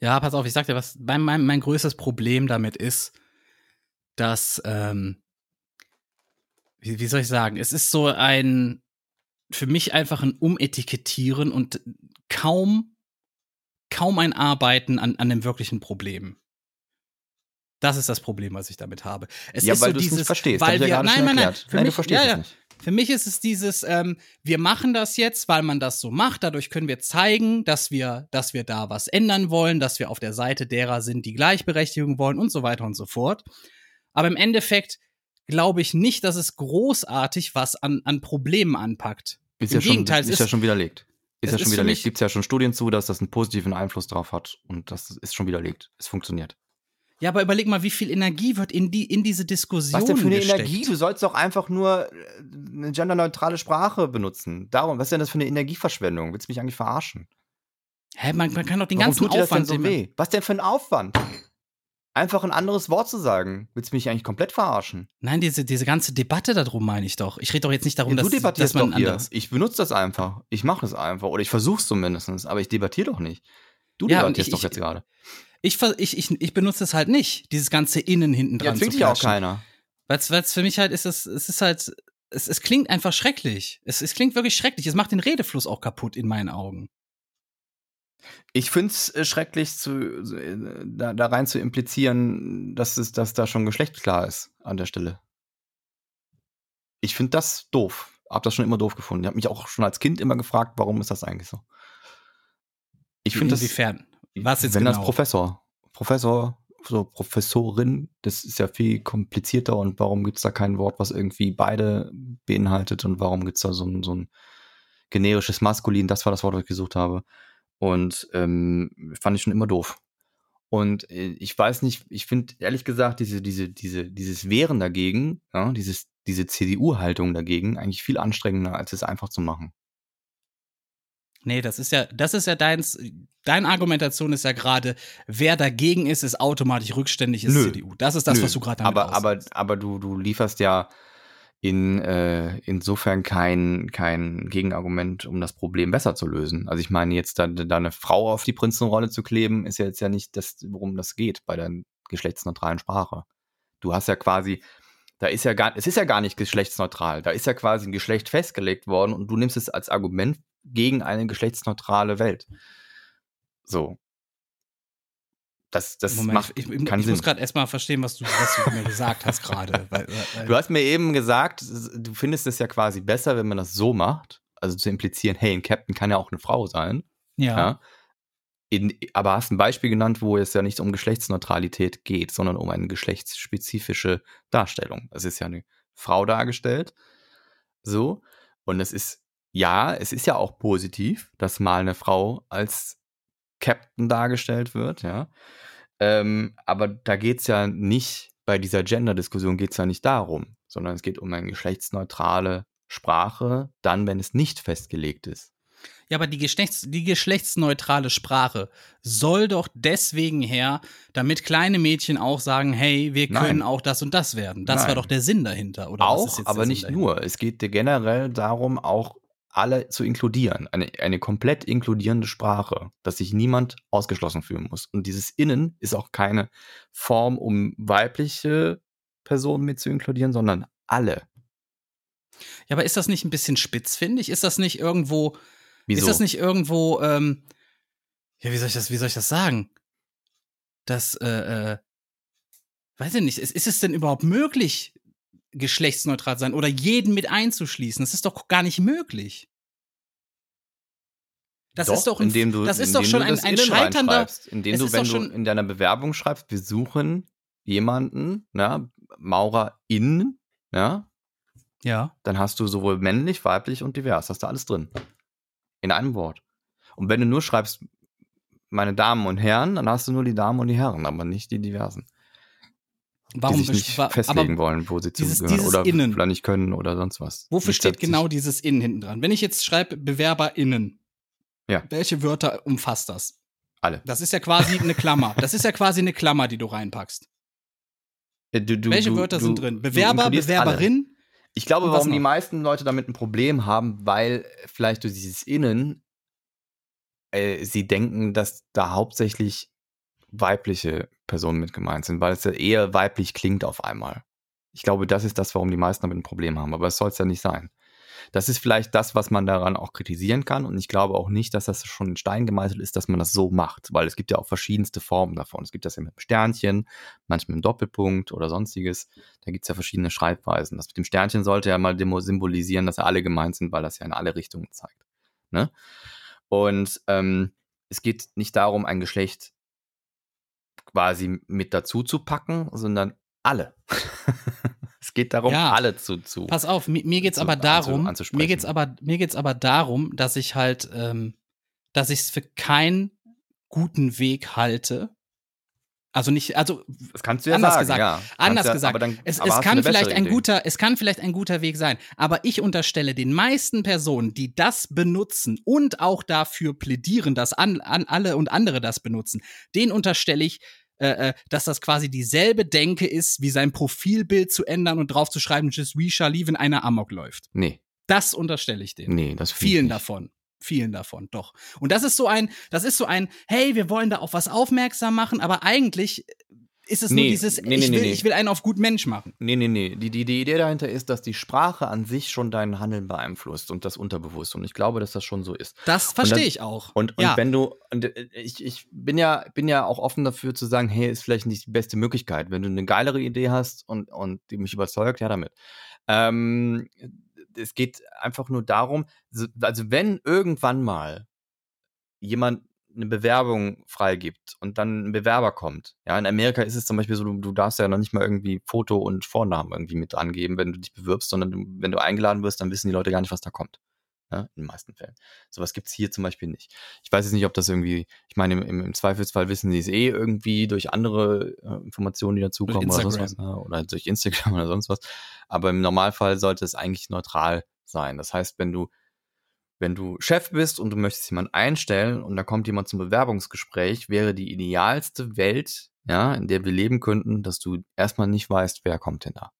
Ja, pass auf, ich sag dir was, mein, mein, mein größtes Problem damit ist, dass, ähm, wie, wie soll ich sagen, es ist so ein, für mich einfach ein Umetikettieren und kaum, kaum ein Arbeiten an, an dem wirklichen Problem. Das ist das Problem, was ich damit habe. Es ja, ist weil so du es dieses, nicht verstehst. weil wir, ja nein, nein, nein, für nein, mich, du verstehst ja, es ja. nicht. Für mich ist es dieses, ähm, wir machen das jetzt, weil man das so macht. Dadurch können wir zeigen, dass wir, dass wir da was ändern wollen, dass wir auf der Seite derer sind, die Gleichberechtigung wollen und so weiter und so fort. Aber im Endeffekt glaube ich nicht, dass es großartig was an, an Problemen anpackt. Ist, Im ja schon, Gegenteil, es ist, ist- ja schon widerlegt. Ist es ja ist schon für widerlegt. Gibt es ja schon Studien zu, dass das einen positiven Einfluss drauf hat. Und das ist schon widerlegt. Es funktioniert. Ja, aber überleg mal, wie viel Energie wird in die in diese Diskussion Was denn für eine gesteckt. Energie? Du sollst doch einfach nur äh, eine genderneutrale Sprache benutzen. Darum, was ist denn das für eine Energieverschwendung? Willst du mich eigentlich verarschen? Hä, man, man kann doch den Warum ganzen tut dir das denn Aufwand, so weh? Was denn für ein Aufwand? Einfach ein anderes Wort zu sagen. Willst du mich eigentlich komplett verarschen? Nein, diese, diese ganze Debatte darum meine ich doch. Ich rede doch jetzt nicht darum, Ja, du dass, debattierst dass man doch hier. anders. Ich benutze das einfach. Ich mache es einfach. Oder ich versuche es zumindest. Aber ich debattiere doch nicht. Du Ja, debattierst ich- doch ich- jetzt gerade. Ich, ich, ich, ich benutze es halt nicht, dieses ganze Innen hinten Ja, dran zwingt zu dich auch keiner. Weil es für mich halt ist, es, es ist halt, es, es klingt einfach schrecklich. Es, es klingt wirklich schrecklich. Es macht den Redefluss auch kaputt in meinen Augen. Ich finde es äh, schrecklich, zu, äh, da, da rein zu implizieren, dass, es, dass da schon Geschlecht klar ist an der Stelle. Ich finde das doof. Hab das schon immer doof gefunden. Ich habe mich auch schon als Kind immer gefragt, warum ist das eigentlich so? Ich finde das. Inwiefern? Was jetzt wenn genau? das Professor, Professor, so Professorin, das ist ja viel komplizierter und warum gibt es da kein Wort, was irgendwie beide beinhaltet und warum gibt es da so ein, so ein generisches Maskulin, das war das Wort, was ich gesucht habe. Und ähm, fand ich schon immer doof. Und äh, ich weiß nicht, ich finde ehrlich gesagt, diese, diese, diese, dieses Wehren dagegen, ja, dieses, diese CDU-Haltung dagegen, eigentlich viel anstrengender, als es einfach zu machen. Nee, das ist ja, das ist ja deins, deine Argumentation ist ja gerade, wer dagegen ist, ist automatisch rückständig, ist Nö. CDU. Das ist das, Nö, was du gerade damit aber, aber, aber du, du lieferst ja in, äh, insofern kein, kein Gegenargument, um das Problem besser zu lösen. Also ich meine, jetzt da, da eine Frau auf die Prinzenrolle zu kleben, ist ja jetzt ja nicht das, worum das geht bei der geschlechtsneutralen Sprache. Du hast ja quasi, da ist ja gar, es ist ja gar nicht geschlechtsneutral, da ist ja quasi ein Geschlecht festgelegt worden und du nimmst es als Argument gegen eine geschlechtsneutrale Welt. So. Das, das Moment, macht ich, ich, ich muss gerade erstmal verstehen, was du, was du mir gesagt hast gerade. Du hast mir eben gesagt, du findest es ja quasi besser, wenn man das so macht. Also zu implizieren, hey, ein Captain kann ja auch eine Frau sein. ja. Ja. In, aber hast ein Beispiel genannt, wo es ja nicht um Geschlechtsneutralität geht, sondern um eine geschlechtsspezifische Darstellung. Es ist ja eine Frau dargestellt. So. Und es ist, ja, es ist ja auch positiv, dass mal eine Frau als Captain dargestellt wird, ja. Ähm, aber da geht es ja nicht, bei dieser Gender-Diskussion geht es ja nicht darum, sondern es geht um eine geschlechtsneutrale Sprache, dann, wenn es nicht festgelegt ist. Ja, aber die, Geschlechts die geschlechtsneutrale Sprache soll doch deswegen her, damit kleine Mädchen auch sagen, hey, wir Nein. können auch das und das werden. Das war Nein. doch der Sinn dahinter, oder? auch, aber nicht dahinter? nur. Es geht dir generell darum, auch alle zu inkludieren. Eine, eine komplett inkludierende Sprache, dass sich niemand ausgeschlossen fühlen muss. Und dieses Innen ist auch keine Form, um weibliche Personen mit zu inkludieren, sondern alle. Ja, aber ist das nicht ein bisschen spitz, finde ich? Ist das nicht irgendwo, Wieso? ist das nicht irgendwo, ähm, ja, wie soll ich das, wie soll ich das sagen? Das, äh, äh, weiß ich nicht, ist, ist es denn überhaupt möglich, geschlechtsneutral sein oder jeden mit einzuschließen? Das ist doch gar nicht möglich. Das ist doch, ein, indem du, das ist doch schon ein, ein scheiternder. Indem du, wenn doch du in deiner Bewerbung schreibst, wir suchen jemanden, ja, MaurerInnen, ja, ja. dann hast du sowohl männlich, weiblich und divers. Hast du alles drin. In einem Wort. Und wenn du nur schreibst, meine Damen und Herren, dann hast du nur die Damen und die Herren, aber nicht die Diversen. Warum die sich nicht festlegen wollen, wo sie dieses- zugehören dieses oder Innen. vielleicht nicht können oder sonst was. Wofür steht setzt sich- genau dieses Innen hinten dran? Wenn ich jetzt schreibe BewerberInnen, Ja. welche Wörter umfasst das? Alle. Das ist ja quasi eine Klammer. Das ist ja quasi eine Klammer, die du reinpackst. Äh, Du, du, welche du, Wörter sind drin? Bewerber, inkludierst alle. Bewerberin? Ich glaube, warum die noch? meisten Leute damit ein Problem haben, weil vielleicht durch dieses Innen äh, sie denken, dass da hauptsächlich weibliche Personen mit gemeint sind, weil es ja eher weiblich klingt auf einmal. Ich glaube, das ist das, warum die meisten damit ein Problem haben, aber es soll es ja nicht sein. Das ist vielleicht das, was man daran auch kritisieren kann und ich glaube auch nicht, dass das schon in Stein gemeißelt ist, dass man das so macht, weil es gibt ja auch verschiedenste Formen davon. Es gibt das ja mit einem Sternchen, manchmal mit einem Doppelpunkt oder sonstiges. Da gibt es ja verschiedene Schreibweisen. Das mit dem Sternchen sollte ja mal symbolisieren, dass alle gemeint sind, weil das ja in alle Richtungen zeigt. Ne? Und ähm, es geht nicht darum, ein Geschlecht quasi mit dazu zu packen, sondern alle. es geht darum, Ja. alle zu, zu. Pass auf, mir, mir geht's zu- aber anzu- darum, anzusprechen. mir geht's aber, mir geht's aber darum, dass ich halt, ähm, dass ich es für keinen guten Weg halte. Also nicht, also Das kannst du ja Anders sagen, gesagt. ja. Anders ja, gesagt. Aber dann, es, es kann vielleicht ein Idee. guter, es kann vielleicht ein guter Weg sein. Aber ich unterstelle den meisten Personen, die das benutzen und auch dafür plädieren, dass an, an alle und andere das benutzen, denen unterstelle ich, äh, äh, dass das quasi dieselbe Denke ist, wie sein Profilbild zu ändern und drauf zu schreiben, Je suis Charlie, wenn einer Amok läuft. Nee, Das unterstelle ich denen. nee, das Vielen davon. Vielen davon, doch. Und das ist so ein, das ist so ein, hey, wir wollen da auf was aufmerksam machen, aber eigentlich ist es nur Nee, dieses, nee, nee, ich, will, ich will einen auf gut Mensch machen. Nee, nee, nee. Die, die, die Idee dahinter ist, dass die Sprache an sich schon dein Handeln beeinflusst und das unterbewusst. Und ich glaube, dass das schon so ist. Das verstehe ich auch. Und, und ja. wenn du, und äh, ich, ich bin ja, bin ja auch offen dafür zu sagen, hey, ist vielleicht nicht die beste Möglichkeit. Wenn du eine geilere Idee hast und, und die mich überzeugt, ja damit. Ähm, es geht einfach nur darum, so- also wenn irgendwann mal jemand eine Bewerbung freigibt und dann ein Bewerber kommt. Ja, in Amerika ist es zum Beispiel so, du, du darfst ja noch nicht mal irgendwie Foto und Vornamen irgendwie mit angeben, wenn du dich bewirbst, sondern du, wenn du eingeladen wirst, dann wissen die Leute gar nicht, was da kommt. Ja, in den meisten Fällen. Sowas gibt's hier zum Beispiel nicht. Ich weiß jetzt nicht, ob das irgendwie, ich meine, im, im, Zweifelsfall wissen sie es eh irgendwie durch andere äh, Informationen, die dazukommen oder sonst was. Ne? Oder durch Instagram oder sonst was. Aber im Normalfall sollte es eigentlich neutral sein. Das heißt, wenn du, wenn du Chef bist und du möchtest jemanden einstellen und da kommt jemand zum Bewerbungsgespräch, wäre die idealste Welt, ja, in der wir leben könnten, dass du erstmal nicht weißt, wer kommt denn da.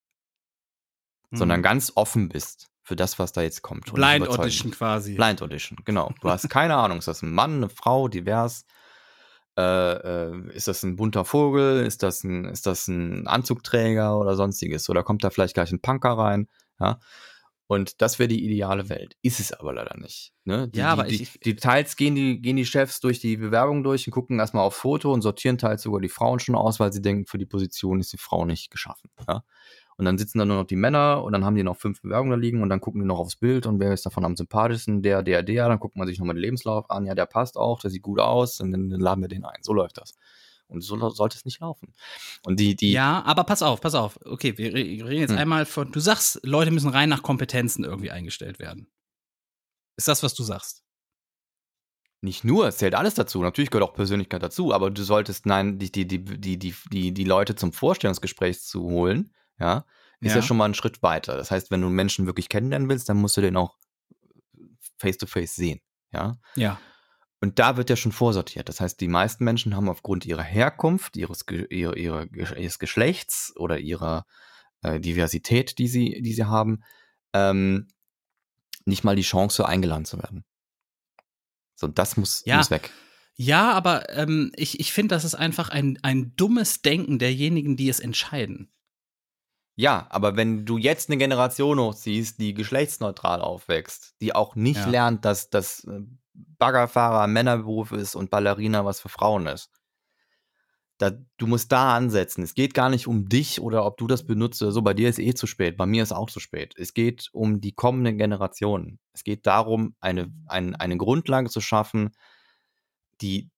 Sondern Hm. ganz offen bist für das, was da jetzt kommt. Blind Audition quasi. Blind Audition, genau. Du hast keine Ahnung, ist das ein Mann, eine Frau, divers? Äh, äh, ist das ein bunter Vogel? Ist das ein, ist das ein Anzugträger oder sonstiges? Oder kommt da vielleicht gleich ein Punker rein? Ja. Und das wäre die ideale Welt. Ist es aber leider nicht. Ne? Die, Ja, aber die, ich- die, die teils gehen die, gehen die Chefs durch die Bewerbung durch und gucken erstmal auf Foto und sortieren teils sogar die Frauen schon aus, weil sie denken, für die Position ist die Frau nicht geschaffen. Ja? Und dann sitzen da nur noch die Männer und dann haben die noch fünf Bewerbungen da liegen und dann gucken die noch aufs Bild und wer ist davon am sympathischsten, der, der, der, dann guckt man sich nochmal den Lebenslauf an, ja, der passt auch, der sieht gut aus und dann, dann laden wir den ein. So läuft das. Und so sollte es nicht laufen. Und die, die, Ja, aber pass auf, pass auf. Okay, wir re- wir reden jetzt Hm. einmal von, du sagst, Leute müssen rein nach Kompetenzen irgendwie eingestellt werden. Ist das, was du sagst? Nicht nur, es zählt alles dazu. Natürlich gehört auch Persönlichkeit dazu, aber du solltest, nein, die, die, die, die, die, die, die Leute zum Vorstellungsgespräch zu holen, ja, ist ja. Ja. schon mal ein Schritt weiter. Das heißt, wenn du einen Menschen wirklich kennenlernen willst, dann musst du den auch face to face sehen, ja. Ja. Und da wird ja schon vorsortiert. Das heißt, die meisten Menschen haben aufgrund ihrer Herkunft, ihres, ihrer, ihrer, ihres Geschlechts oder ihrer äh, Diversität, die sie, die sie haben, ähm, nicht mal die Chance, eingeladen zu werden. So, das muss, Ja. muss weg. Ja, aber ähm, ich, ich finde, das ist einfach ein, ein dummes Denken derjenigen, die es entscheiden. Ja, aber wenn du jetzt eine Generation hochziehst, die geschlechtsneutral aufwächst, die auch nicht Ja. lernt, dass das äh, Baggerfahrer ein Männerberuf ist und Ballerina was für Frauen ist. Da, du musst da ansetzen. Es geht gar nicht um dich oder ob du das benutzt oder so. Bei dir ist eh zu spät. Bei mir ist auch zu spät. Es geht um die kommenden Generationen. Es geht darum, eine, ein, eine Grundlage zu schaffen, die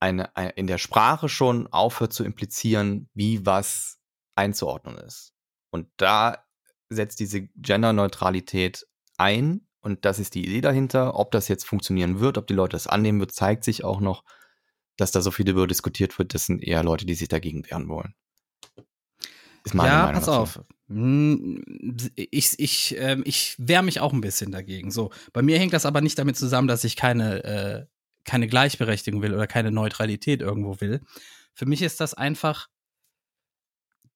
eine, ein- in der Sprache schon aufhört zu implizieren, wie was einzuordnen ist. Und da setzt diese Genderneutralität ein und das ist die Idee dahinter. Ob das jetzt funktionieren wird, ob die Leute das annehmen wird, zeigt sich auch noch, dass da so viel darüber diskutiert wird. Das sind eher Leute, die sich dagegen wehren wollen. Ist meine ja, Meinung pass dazu. auf. Hm, Ich, ich, ähm, ich wehre mich auch ein bisschen dagegen. So, bei mir hängt das aber nicht damit zusammen, dass ich keine, äh, keine Gleichberechtigung will oder keine Neutralität irgendwo will. Für mich ist das einfach.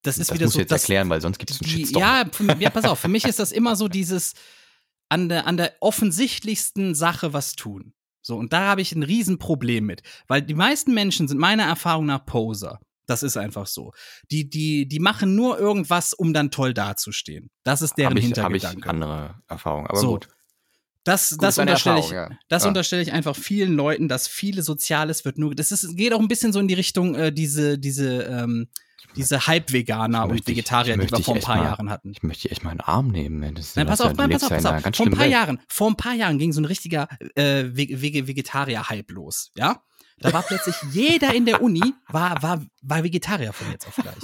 Das ist das wieder musst so. du jetzt das, erklären, weil sonst gibt es einen Shitstorm. ja, ja, pass auf, für mich ist das immer so dieses an der, an der offensichtlichsten Sache was tun. So, und da habe ich ein Riesenproblem mit. Weil die meisten Menschen sind meiner Erfahrung nach Poser. Das ist einfach so. Die, die, die machen nur irgendwas, um dann toll dazustehen. Das ist deren Habe ich, hab ich Hintergedanke. andere Erfahrungen. Aber so. gut. Das, das unterstelle ich, ja. das Ja. unterstelle ich einfach vielen Leuten, dass viele Soziales wird nur, das ist, geht auch ein bisschen so in die Richtung, äh, diese, diese, ähm, diese Halbveganer und Vegetarier, die wir vor ein paar mal- Jahren hatten. Ich möchte echt mal einen Arm nehmen. ey. Das, Nein, pass auf, nein, pass auf, pass auf. Vor ein paar Welt. Jahren, vor ein paar Jahren ging so ein richtiger äh, Ve- Ve Vegetarier-Hype los, ja? Da war plötzlich jeder in der Uni war, war, war Vegetarier von jetzt auf gleich.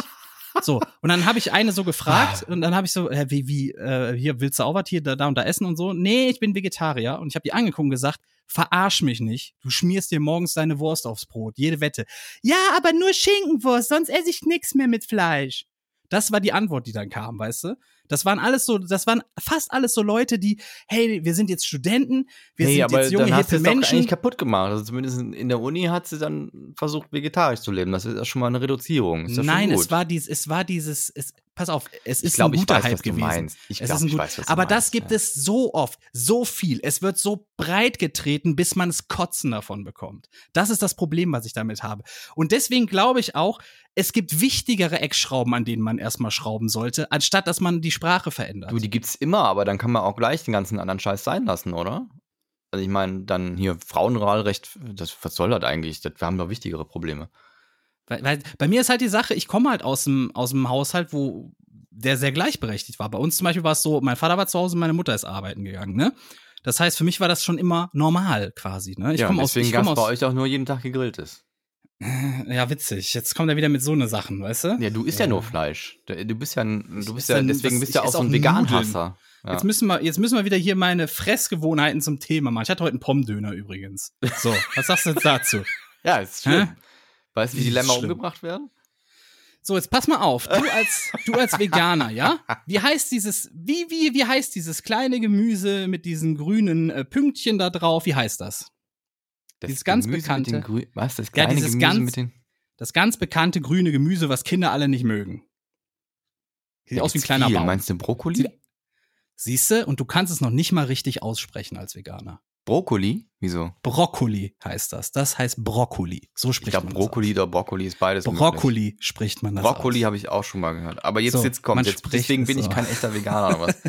So, und dann habe ich eine so gefragt und dann habe ich so, äh, wie, wie, äh, hier willst du auch was hier, da, da und da essen und so? Nee, ich bin Vegetarier. Und ich habe die angeguckt und gesagt, verarsch mich nicht. Du schmierst dir morgens deine Wurst aufs Brot, jede Wette. Ja, aber nur Schinkenwurst, sonst esse ich nix mehr mit Fleisch. Das war die Antwort, die dann kam, weißt du? Das waren alles so, das waren fast alles so Leute, die, hey, wir sind jetzt Studenten, wir nee, sind aber jetzt junge, dann hippe Menschen. eigentlich kaputt gemacht. Also zumindest in der Uni hat sie dann versucht, vegetarisch zu leben. Das ist ja schon mal eine Reduzierung. Nein, es war dies, es war dieses, es, pass auf, es ist glaube, ein guter weiß, Hype gewesen. Ich Es glaube, ist ein gut, weiß, aber meinst. das gibt ja. es so oft, so viel. Es wird so breit getreten, bis man es Kotzen davon bekommt. Das ist das Problem, was ich damit habe. Und deswegen glaube ich auch, es gibt wichtigere Eckschrauben, an denen man erstmal schrauben sollte, anstatt dass man die Sprache verändert. Du, die gibt's immer, aber dann kann man auch gleich den ganzen anderen Scheiß sein lassen, oder? Also ich meine, dann hier Frauenwahlrecht, das, was soll das eigentlich? Das, wir haben doch wichtigere Probleme. Weil, weil bei mir ist halt die Sache, ich komme halt aus dem, aus dem Haushalt, wo der sehr gleichberechtigt war. Bei uns zum Beispiel war es so, mein Vater war zu Hause, meine Mutter ist arbeiten gegangen, ne? Das heißt, für mich war das schon immer normal quasi, ne? Ich ja, komme aus, deswegen gab's komm bei euch auch nur jeden Tag gegrilltes. ja, witzig. Jetzt kommt er wieder mit so ne Sachen, weißt du? Ja, du isst ja, nur Fleisch. Du bist ja, du bist ja, ja- deswegen bist ja auch so ein. Vegan-Hasser. Ja. Jetzt müssen wir, jetzt müssen wir wieder hier meine Fressgewohnheiten zum Thema machen. Ich hatte heute einen Pommdöner übrigens. So, was sagst du jetzt dazu? ja, ist schlimm. Weißt du, wie die Lämmer schlimm? umgebracht werden? So, jetzt pass mal auf. Du als, du als Veganer, ja? Wie heißt dieses, wie, wie, wie heißt dieses kleine Gemüse mit diesen grünen äh, Pünktchen da drauf? Wie heißt das? Das Dieses ganz Gemüse bekannte- Mit den Grü was? Das Ja, kleine dieses Gemüse ganz- mit den. Das ganz bekannte grüne Gemüse, was Kinder alle nicht mögen. Sieht Da aus wie ein kleiner viel. Baum. Meinst du Brokkoli? Sieht- Siehste, und du kannst es noch nicht mal richtig aussprechen als Veganer. Brokkoli? Wieso? Brokkoli heißt das. Das heißt Brokkoli. So Ich spricht glaube, man das Brokkoli oder Brokkoli ist beides aus. möglich. Brokkoli spricht man das Brokkoli habe ich auch schon mal gehört. Aber jetzt, So, jetzt kommt, jetzt, deswegen es bin ich so. kein echter Veganer was?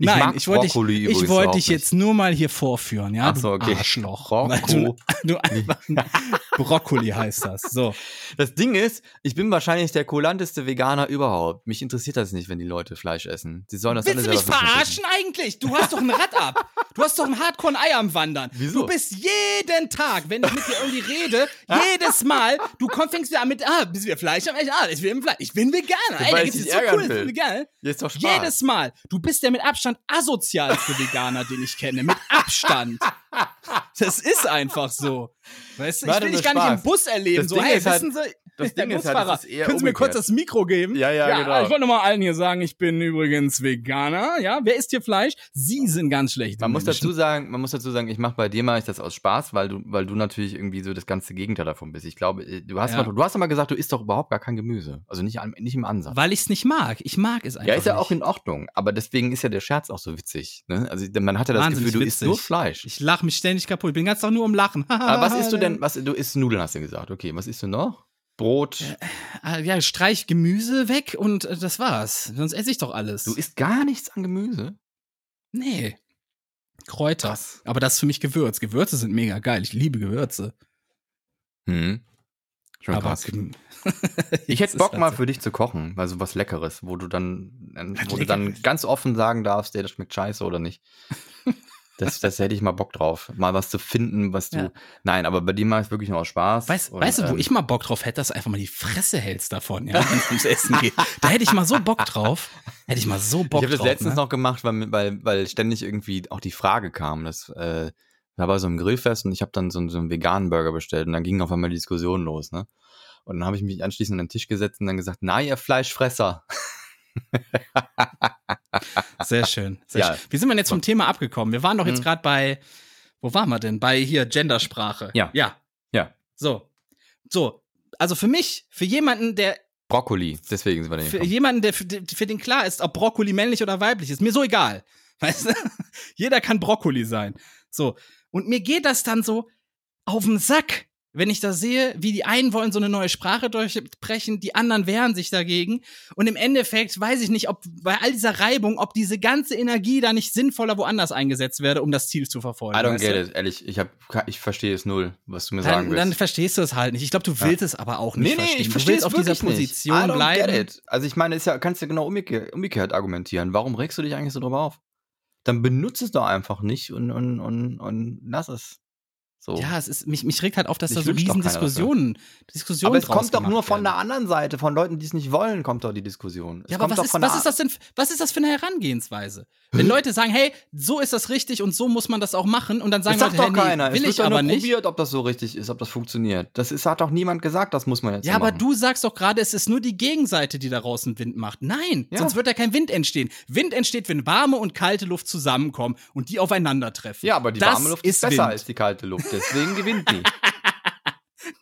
Ich Nein, mag ich wollte dich, Brokkoli ich übrigens wollte dich jetzt nur mal hier vorführen, ja? Ach so, du okay. Arschloch. Brocko. Weil Du, du einfach Brokkoli heißt das. So. Das Ding ist, ich bin wahrscheinlich der kulanteste Veganer überhaupt. Mich interessiert das nicht, wenn die Leute Fleisch essen. Sie sollen das Willst du alle mich selber für sich verarschen eigentlich? Du hast doch ein Rad ab. Du hast doch ein Hardcore Ei am Wandern. Wieso? Bist jeden Tag, wenn ich mit dir irgendwie rede, jedes Mal, du kommst, fängst wieder an mit, ah, bist du wieder Fleisch? Ah, ich bin Fleisch. Ich bin Veganer. Ey, da weil gibt's ich jetzt so ärgern cool, will. Veganer. Jetzt ist doch Spaß. Jedes Mal. Du bist der mit Abstand asozialste Veganer, den ich kenne. Mit Abstand. Das ist einfach so. Weißt du, ich will dich gar nicht im Spaß. Bus erleben. Das so, Ding hey, ist halt- wissen Sie, das Ding ist halt, das ist eher können Sie mir kurz das Mikro geben? Ja, ja, genau. Ich wollte nochmal allen hier sagen, ich bin übrigens Veganer. Ja, wer isst hier Fleisch? Sie sind ganz schlecht. Man muss Menschen. dazu sagen, man muss dazu sagen, ich mache bei dir mache ich das aus Spaß, weil du, weil du natürlich irgendwie so das ganze Gegenteil davon bist. Ich glaube, äh, du hast Ja. mal, du hast mal gesagt, du isst doch überhaupt gar kein Gemüse, also nicht, nicht im Ansatz. Weil ich es nicht mag. Ich mag es einfach ja, ist ja nicht. auch in Ordnung, aber deswegen ist ja der Scherz auch so witzig. Ne? Also man hatte das Wahnsinnig Gefühl, du isst witzig. nur Fleisch. Ich lache mich ständig kaputt. Ich bin ganz Tag nur am Lachen. aber was isst du denn? Was du isst Nudeln, hast du gesagt. Okay, was isst du noch? Brot. Ah, Ja, streich Gemüse weg und äh, das war's. Sonst esse ich doch alles. Du isst gar nichts an Gemüse. nee. Kräuter. Krass. Aber das ist für mich Gewürz. Gewürze sind mega geil. Ich liebe Gewürze. Hm. Schon aber krass. Ich hätte Bock mal für dich zu kochen, also was Leckeres, wo du dann, wo du dann ganz offen sagen darfst, der das schmeckt scheiße oder nicht. Das, das hätte ich mal Bock drauf, mal was zu finden, was du. Ja. Nein, aber bei dir mache ich wirklich nur aus Spaß. Weißt, Und, weißt du, wo ähm, ich mal Bock drauf hätte, dass du einfach mal die Fresse hältst davon, ja, wenn es ums Essen geht. Da hätte ich mal so Bock drauf. Hätte ich mal so Bock ich habe das drauf. letztens ne? noch gemacht, weil, weil, weil ständig irgendwie auch die Frage kam, dass äh, da war so ein Grillfest und ich habe dann so, so einen veganen Burger bestellt und dann ging auf einmal die Diskussion los, ne? Und dann habe ich mich anschließend an den Tisch gesetzt und dann gesagt, na ihr Fleischfresser. Sehr schön. Sehr Ja. schön. Wie sind wir jetzt vom Thema abgekommen? Wir waren doch jetzt Hm. gerade bei, wo waren wir denn? Bei hier Gendersprache. Ja. Ja. Ja. So. So. Also für mich, für jemanden, der, Brokkoli, deswegen sind wir da für jemanden, der für, für den klar ist, ob Brokkoli männlich oder weiblich ist, mir so egal. Weißt du? Jeder kann Brokkoli sein. So. Und mir geht das dann so auf den Sack, wenn ich da sehe, wie die einen wollen so eine neue Sprache durchbrechen, die anderen wehren sich dagegen. Und im Endeffekt weiß ich nicht, ob bei all dieser Reibung, ob diese ganze Energie da nicht sinnvoller woanders eingesetzt werde, um das Ziel zu verfolgen. I don't du? get it, ehrlich. Ich, hab, ich verstehe es null, was du mir sagen Dann, willst. dann verstehst du es halt nicht. Ich glaube, du willst es aber auch nicht verstehen. du willst auf dieser Position I don't bleiben. Get it. Also ich meine, ist ja, kannst du genau umgekehrt, umgekehrt argumentieren. Warum regst du dich eigentlich so drüber auf? Dann benutze es doch einfach nicht und, und, und, und lass es. So. Ja, es ist, mich, mich regt halt auf, dass Ich da so riesen. Diskussionen, Diskussionen aber es kommt doch nur von der werden. anderen Seite, von Leuten, die es nicht wollen, kommt doch die Diskussion. Es Ja, aber was ist, was der- ist das denn, was ist das für eine Herangehensweise? Wenn Leute sagen, hey, so ist das richtig und so muss man das auch machen und dann sagen Das sagt Leute, doch hey, nee, will es wird ich doch aber nur nicht. probiert, ob das so richtig ist, ob das funktioniert. Das ist, hat doch niemand gesagt, das muss man jetzt Ja, so aber du sagst doch gerade, es ist nur die Gegenseite, die daraus einen Wind macht. Nein, Ja. sonst wird da kein Wind entstehen. Wind entsteht, wenn warme und kalte Luft zusammenkommen und die aufeinandertreffen. Ja, aber die das warme Luft ist, ist besser Wind. als die kalte Luft. Deswegen gewinnt die.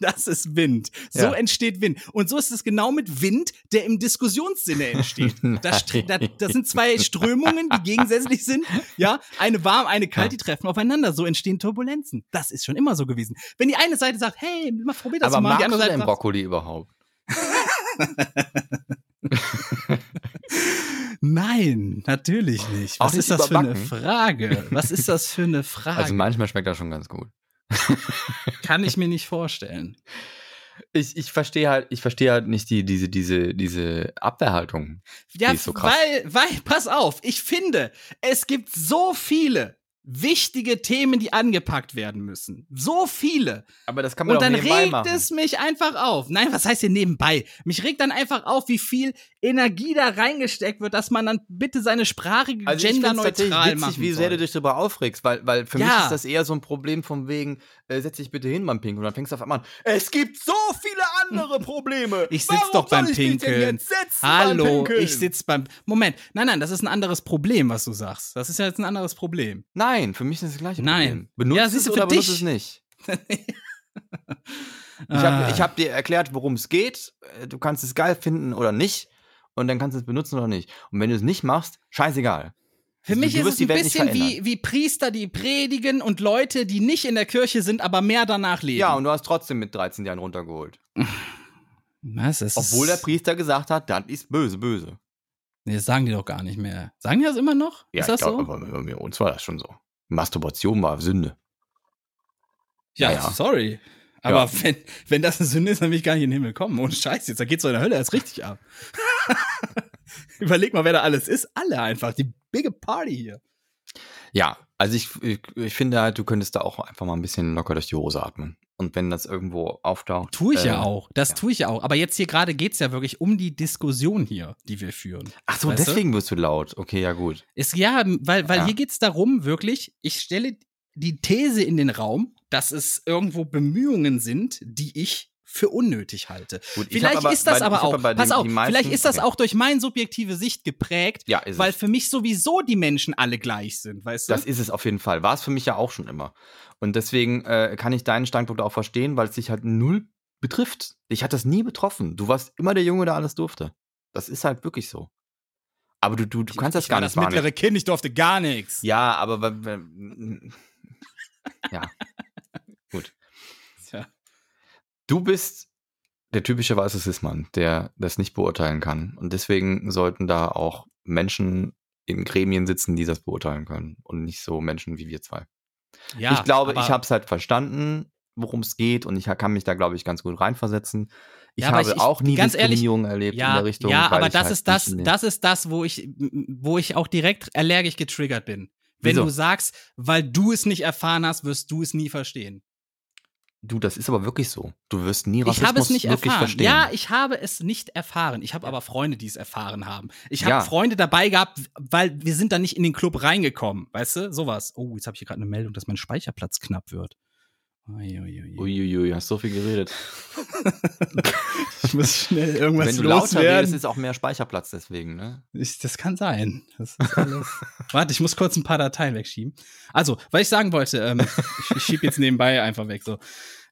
Das ist Wind. So Ja. entsteht Wind. Und so ist es genau mit Wind, der im Diskussionssinne entsteht. Das, stre- da, das sind zwei Strömungen, die gegensätzlich sind. Ja, eine warm, eine kalt, die treffen aufeinander. So entstehen Turbulenzen. Das ist schon immer so gewesen. Wenn die eine Seite sagt, hey, mal probier das aber mal, die magst andere du Seite denn sagt, Brokkoli überhaupt? nein, natürlich nicht. Was ist das für eine? Frage? Was ist das für eine Frage? Also manchmal schmeckt das schon ganz gut. Kann ich mir nicht vorstellen. Ich, ich verstehe halt, ich verstehe halt nicht die, diese, diese, diese Abwehrhaltung. Ja, Die so weil, weil, pass auf, ich finde, es gibt so viele wichtige Themen, die angepackt werden müssen. So viele. Aber das kann Und dann regt es mich einfach auf. Nein, was heißt hier nebenbei? Mich regt dann einfach auf, wie viel Energie da reingesteckt wird, dass man dann bitte seine Sprache also ich find's tatsächlich genderneutral witzig, machen wie sehr du dich darüber aufregst, weil, weil für mich Ja. ist das eher so ein Problem von wegen, äh, setz dich bitte hin beim Pinkeln und dann fängst du auf einmal an, es gibt so viele andere Probleme. Ich sitz Warum doch beim Pinkeln. setzen beim Hallo, Pinkeln? ich sitz beim. Moment, nein, nein, das ist ein anderes Problem, was du sagst. Das ist ja jetzt ein anderes Problem. Nein, für mich ist das gleiche Nein. Problem. Benutzt Ja, siehst du, es für oder benutzt dich- es nicht. Ich Ah. habe ich hab dir erklärt, worum es geht. Äh, Du kannst es geil finden oder nicht. Und dann kannst du es benutzen oder nicht. Und wenn du es nicht machst, scheißegal. Für Du- mich ist es ein bisschen wie, wie Priester, die predigen und Leute, die nicht in der Kirche sind, aber mehr danach leben. Ja, und du hast trotzdem mit 13 Jahren runtergeholt. Was, das Obwohl der ist, Priester gesagt hat, das ist böse, böse. Nee, das sagen die doch gar nicht mehr. Sagen die das immer noch? ist das glaub, so? aber bei uns war das schon so. Masturbation war Sünde. Ja, ja, ja. sorry. Aber wenn, wenn das eine Sünde ist, dann will ich gar nicht in den Himmel kommen. Ohne Scheiß jetzt. Da geht's doch in der Hölle erst richtig ab. Überleg mal, wer da alles ist. Alle einfach. Die bigge Party hier. Ja, also ich, ich, ich finde halt, du könntest da auch einfach mal ein bisschen locker durch die Hose atmen. Und wenn das irgendwo auftaucht. Tue ich ja äh, auch. Das ja. tue ich ja auch. Aber jetzt hier gerade geht's ja wirklich um die Diskussion hier, die wir führen. Ach so, Weißt du? deswegen wirst du laut. Okay, ja gut. Ist, ja, weil, weil Ja. hier geht's darum, wirklich, ich stelle, die These in den Raum, dass es irgendwo Bemühungen sind, die ich für unnötig halte. Gut, ich vielleicht aber ist das bei- aber ich auch, aber pass auf, vielleicht ist das auch durch meine subjektive Sicht geprägt, Ja, weil es. für mich sowieso die Menschen alle gleich sind, weißt du? Das ist es auf jeden Fall. War es für mich ja auch schon immer. Und deswegen äh, kann ich deinen Standpunkt auch verstehen, weil es dich halt null betrifft. Dich hat das nie betroffen. Du warst immer der Junge, der alles durfte. Das ist halt wirklich so. Aber du, du, du kannst das ich war gar das nicht wahrnehmen. mittlere Kind, ich durfte gar nichts. Ja, aber ja. Gut. Du bist der typische weiße Cis-Mann, der das nicht beurteilen kann. Und deswegen sollten da auch Menschen in Gremien sitzen, die das beurteilen können. Und nicht so Menschen wie wir zwei. Ja, ich glaube, ich habe es halt verstanden, worum es geht. Und ich kann mich da, glaube ich, ganz gut reinversetzen. Ich Ja, habe ich- auch nie ganz ehrlich, Diskriminierung erlebt in Ja, der Richtung. ja aber das halt ist das, in das ist das, wo ich, wo ich auch direkt allergisch getriggert bin. Wenn Wieso? du sagst, weil du es nicht erfahren hast, wirst du es nie verstehen. Du, das ist aber wirklich so. Du wirst nie Ich Rassismus habe es nicht wirklich erfahren. verstehen. Ja, ich habe es nicht erfahren. Ich habe aber Freunde, die es erfahren haben. Ich habe Ja. Freunde dabei gehabt, weil wir sind da nicht in den Club reingekommen. Weißt du? Sowas. Oh, jetzt habe ich hier gerade eine Meldung, dass mein Speicherplatz knapp wird. Uiuiui. Uiuiui, hast so viel geredet. Ich muss schnell irgendwas Wenn du lauter redest, loswerden. ist auch mehr Speicherplatz deswegen, ne? Ich, das kann sein. Das ist alles. Warte, ich muss kurz ein paar Dateien wegschieben. Also, was ich sagen wollte, ähm, ich, ich schiebe jetzt nebenbei einfach weg. So,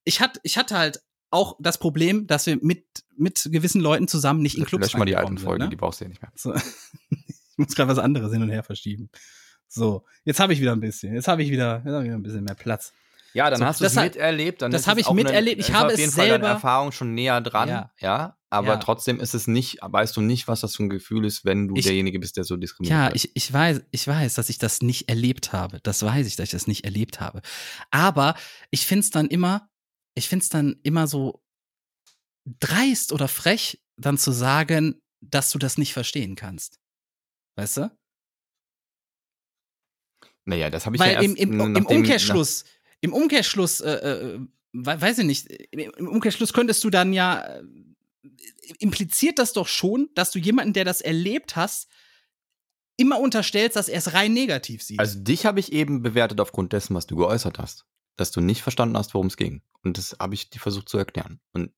ich hatte, ich hatte halt auch das Problem, dass wir mit mit gewissen Leuten zusammen nicht in Clubs Lösch mal die alten reingekommen Folgen, sind, die ne? brauchst du ja nicht mehr. so. Ich muss gerade was anderes hin und her verschieben. So, jetzt habe ich wieder ein bisschen. Jetzt habe ich wieder, jetzt hab ich wieder ein bisschen mehr Platz. Ja, dann So, hast du es miterlebt. Dann das ist habe es ich miterlebt. Ich habe auf es jeden Fall selber- deine Erfahrung schon näher dran. Ja. Ja, aber Ja. trotzdem ist es nicht, weißt du nicht, was das für ein Gefühl ist, wenn du Ich- derjenige bist, der so diskriminiert Ja, wird. ich, ich weiß, ich weiß, dass ich das nicht erlebt habe. Das weiß ich, dass ich das nicht erlebt habe. Aber ich find's dann immer, ich find's dann immer so dreist oder frech, dann zu sagen, dass du das nicht verstehen kannst. Weißt du? naja, das habe ich Weil ja im, erst, im, im nachdem- Umkehrschluss, im Umkehrschluss, äh, äh, we- weiß ich nicht, im Umkehrschluss könntest du dann ja, äh, impliziert das doch schon, dass du jemanden, der das erlebt hast, immer unterstellst, dass er es rein negativ sieht. Also dich habe ich eben bewertet aufgrund dessen, was du geäußert hast. Dass du nicht verstanden hast, worum es ging. Und das habe ich dir versucht zu erklären. Und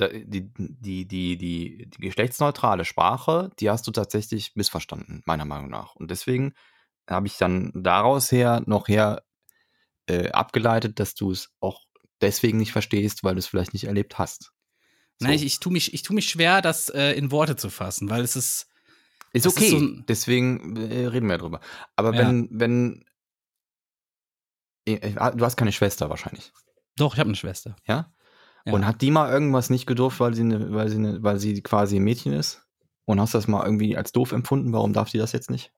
äh, die, die, die, die, die geschlechtsneutrale Sprache, die hast du tatsächlich missverstanden, meiner Meinung nach. Und deswegen habe ich dann daraus her noch her äh, abgeleitet, dass du es auch deswegen nicht verstehst, weil du es vielleicht nicht erlebt hast. So. Nein, ich, ich tue mich, ich tu mich schwer, das äh, in Worte zu fassen, weil es ist. Ist das ist okay, so deswegen äh, reden wir drüber. Aber Ja. wenn, wenn, äh, äh, du hast keine Schwester wahrscheinlich, Doch, ich habe eine Schwester. ja? Ja. Und hat die mal irgendwas nicht gedurft, weil sie, ne, weil, sie ne, weil sie quasi ein Mädchen ist? Und hast das mal irgendwie als doof empfunden? Warum darf die das jetzt nicht?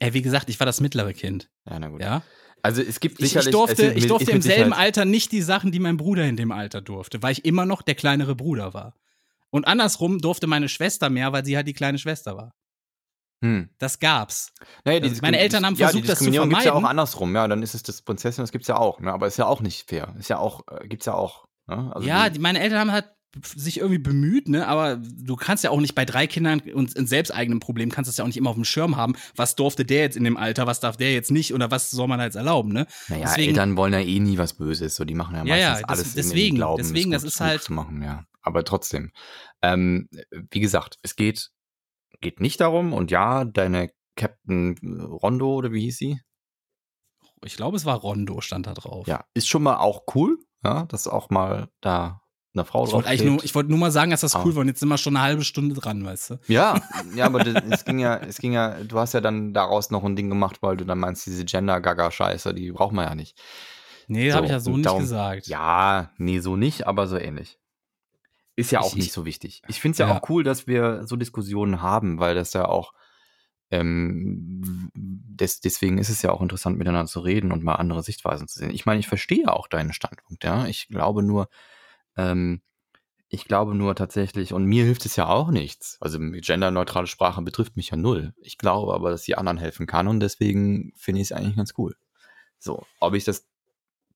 Äh, wie gesagt, ich war das mittlere Kind. Ja, na gut. Ja. Also es gibt Ich, sicherlich... ich durfte, ist ich durfte im selben Sicherheit- Alter nicht die Sachen, die mein Bruder in dem Alter durfte, weil ich immer noch der kleinere Bruder war. Und andersrum durfte meine Schwester mehr, weil sie halt die kleine Schwester war. Hm. Das gab's. Naja, Also meine Eltern haben ja, versucht, die das zu Diskriminierung gibt's ja auch vermeiden. andersrum. Ja, dann ist es das Prinzessin, das gibt's ja auch. Ne? Aber ist ja auch nicht fair. Ist ja auch, äh, gibt's ja auch. Ne? Also ja, die, meine Eltern haben halt sich irgendwie bemüht, ne, aber du kannst ja auch nicht bei drei Kindern und ein selbsteigenem Problem kannst du das ja auch nicht immer auf dem Schirm haben. Was durfte der jetzt in dem Alter, was darf der jetzt nicht oder was soll man da jetzt erlauben, ne? Naja, Deswegen- Eltern wollen ja eh nie was Böses, so die machen ja Ja, meistens ja, das- alles in- deswegen- im Glauben, deswegen, es das gut- ist halt- zu machen, ja. Aber trotzdem, ähm, wie gesagt, es geht geht nicht darum und ja, deine Captain Rondo oder wie hieß sie? Ich glaube, es war Rondo, stand da drauf. Ja, ist schon mal auch cool, ja, dass auch mal da eine Frau Ich wollte nur, ich wollte nur mal sagen, dass das Ah. cool war. Und jetzt sind wir schon eine halbe Stunde dran, weißt du? Ja, ja, aber das, es ging ja, es ging ja, du hast ja dann daraus noch ein Ding gemacht, weil du dann meinst, diese Gender-Gaga-Scheiße, die braucht man ja nicht. Nee, So, habe ich ja so nicht darum- gesagt. Ja, nee, so nicht, aber so ähnlich. Ist ja Ich- auch nicht ich- so wichtig. Ich finde es ja, Ja. auch cool, dass wir so Diskussionen haben, weil das ja auch, ähm, des, deswegen ist es ja auch interessant, miteinander zu reden und mal andere Sichtweisen zu sehen. Ich meine, ich verstehe auch deinen Standpunkt, ja. Ich glaube nur, ähm, ich glaube nur tatsächlich, und mir hilft es ja auch nichts. Also genderneutrale Sprache betrifft mich ja null. Ich glaube aber, dass die anderen helfen kann und deswegen finde ich es eigentlich ganz cool. So, ob ich das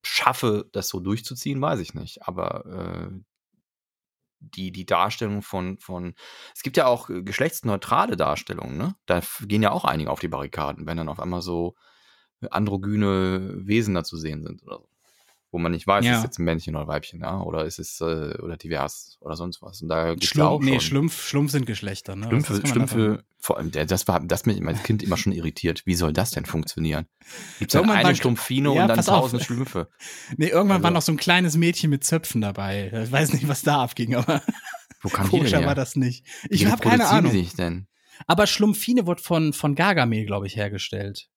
schaffe, das so durchzuziehen, weiß ich nicht. Aber äh, die, die Darstellung von, von, es gibt ja auch äh, geschlechtsneutrale Darstellungen, ne? Da gehen ja auch einige auf die Barrikaden, wenn dann auf einmal so androgyne Wesen da zu sehen sind oder so. Wo man nicht weiß, Ja. ist es jetzt ein Männchen oder Weibchen, ja, oder ist es äh, oder divers oder sonst was. Und da gibt's ja auch Schlumpf, nee. Schlumpf, Schlumpf sind Geschlechter, ne? Schlümpfe, Schlümpfe, vor allem, das war, das mich mein Kind immer schon irritiert. Wie soll das denn funktionieren? Gibt es Irgendwann eine Stumpfino Ja, und dann pass auf. tausend Schlümpfe? Nee, irgendwann Also- war noch so ein kleines Mädchen mit Zöpfen dabei. Ich weiß nicht, was da abging, aber Wo kam die denn komischer her? war das nicht. Ich habe keine Ahnung. sich denn? Aber Schlumpfine wird von, von Gargamel, glaube ich, hergestellt.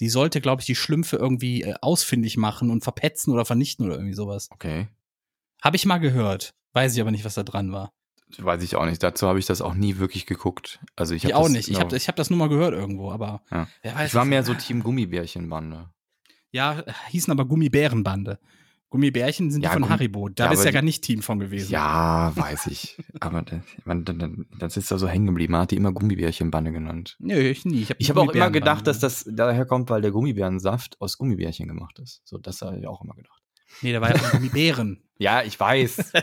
Die sollte, glaube ich, die Schlümpfe irgendwie äh, ausfindig machen und verpetzen oder vernichten oder irgendwie sowas. Okay. Habe ich mal gehört. Weiß ich aber nicht, was da dran war. Weiß ich auch nicht. Dazu habe ich das auch nie wirklich geguckt. Also ich, Ich, auch das nicht. Ich habe ich hab das nur mal gehört irgendwo, aber Ja. wer weiß. ich war mehr so Team Gummibärchenbande. Ja, hießen aber Gummibärenbande. Gummibärchen sind Ja, die von Gumm- Haribo. Da Ja, bist ja gar nicht Team von gewesen. Ja, weiß ich. Aber das, man, dann- das ist da so hängen geblieben. Man hat die immer Gummibärchenbande genannt. Nö, ich nie. Ich habe habe auch immer gedacht, dass das daher kommt, weil der Gummibärensaft aus Gummibärchen gemacht ist. So, das habe ich auch immer gedacht. Nee, da war ja von Gummibären. Ja, ich weiß.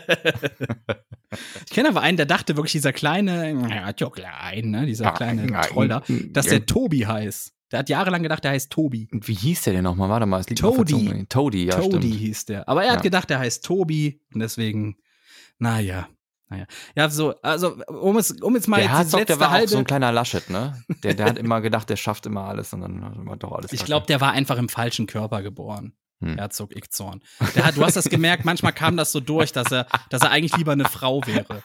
Ich kenne aber einen, der dachte wirklich, dieser kleine, ja, so klein, ne, dieser kleine Ja, Troll da, dass der Tobi heißt. Der hat jahrelang gedacht, der heißt Tobi. Und wie hieß der denn nochmal? Warte mal, es liegt. Zunge. Toadie, ja, Toadie stimmt. hieß der. Aber er hat Ja. gedacht, der heißt Tobi und deswegen, naja. Naja. Ja, so, also, um es, um jetzt mal Der jetzt Herzog, letzte der war auch halbe, so ein kleiner Laschet, ne? Der, der hat immer gedacht, der schafft immer alles und dann hat er doch alles Ich glaube, der war einfach im falschen Körper geboren. Hm. Herzog Ickzorn. Der hat, du hast das gemerkt, manchmal kam das so durch, dass er, dass er eigentlich lieber eine Frau wäre.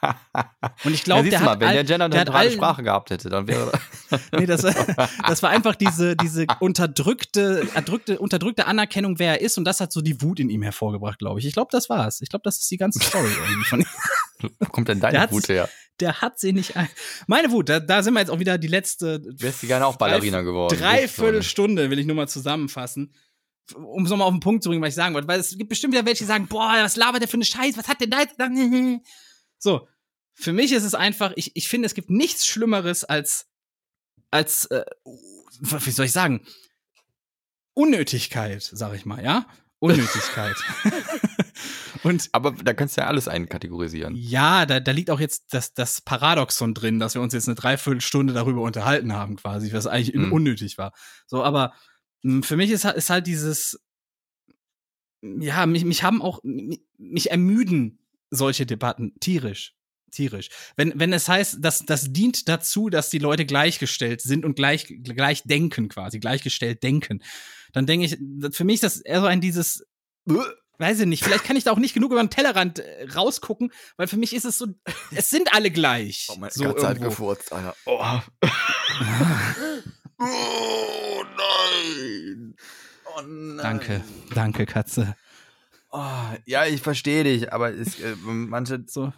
Und ich ja, glaube, siehst der mal, hat, wenn all, der Gender der eine Sprache gehabt hätte, dann wäre nee, das, das war einfach diese, diese unterdrückte, erdrückte, unterdrückte Anerkennung, wer er ist, und das hat so die Wut in ihm hervorgebracht, glaube ich. Ich glaube, das war's. Ich glaube, das ist die ganze Story irgendwie von ihm. Wo kommt denn deine Wut her? Der hat sie nicht ein. Meine Wut, da, da sind wir jetzt auch wieder die letzte. Wärst du gerne auch Ballerina geworden. Dreiviertel Stunde will ich nur mal zusammenfassen. Um es nochmal auf den Punkt zu bringen, was ich sagen wollte. Weil es gibt bestimmt wieder welche, die sagen, boah, was labert der für eine Scheiß, was hat der da jetzt? So, für mich ist es einfach, ich, ich finde, es gibt nichts Schlimmeres als, als, äh, wie soll ich sagen, Unnötigkeit, sag ich mal, ja? Unnötigkeit. Und Aber da kannst du ja alles einkategorisieren. ja, da, da liegt auch jetzt das, das Paradoxon drin, dass wir uns jetzt eine Dreiviertelstunde darüber unterhalten haben, quasi, was eigentlich Mhm. unnötig war. So, aber für mich ist, halt- ist halt dieses, ja, mich, mich haben auch, mich, ermüden solche Debatten tierisch. Tierisch. Wenn, wenn es heißt, dass das dient dazu, dass die Leute gleichgestellt sind und gleich, gleich denken, quasi, gleichgestellt denken, dann denke ich, für mich ist das eher so ein dieses, weiß ich nicht, vielleicht kann ich da auch nicht genug über den Tellerrand äh, rausgucken, weil für mich ist es so, es sind alle gleich. so irgendwo. gefurzt, Alter. Oh. oh nein. Oh nein. Danke, danke, Katze. Oh, ja, ich verstehe dich, aber es, äh, manche. So.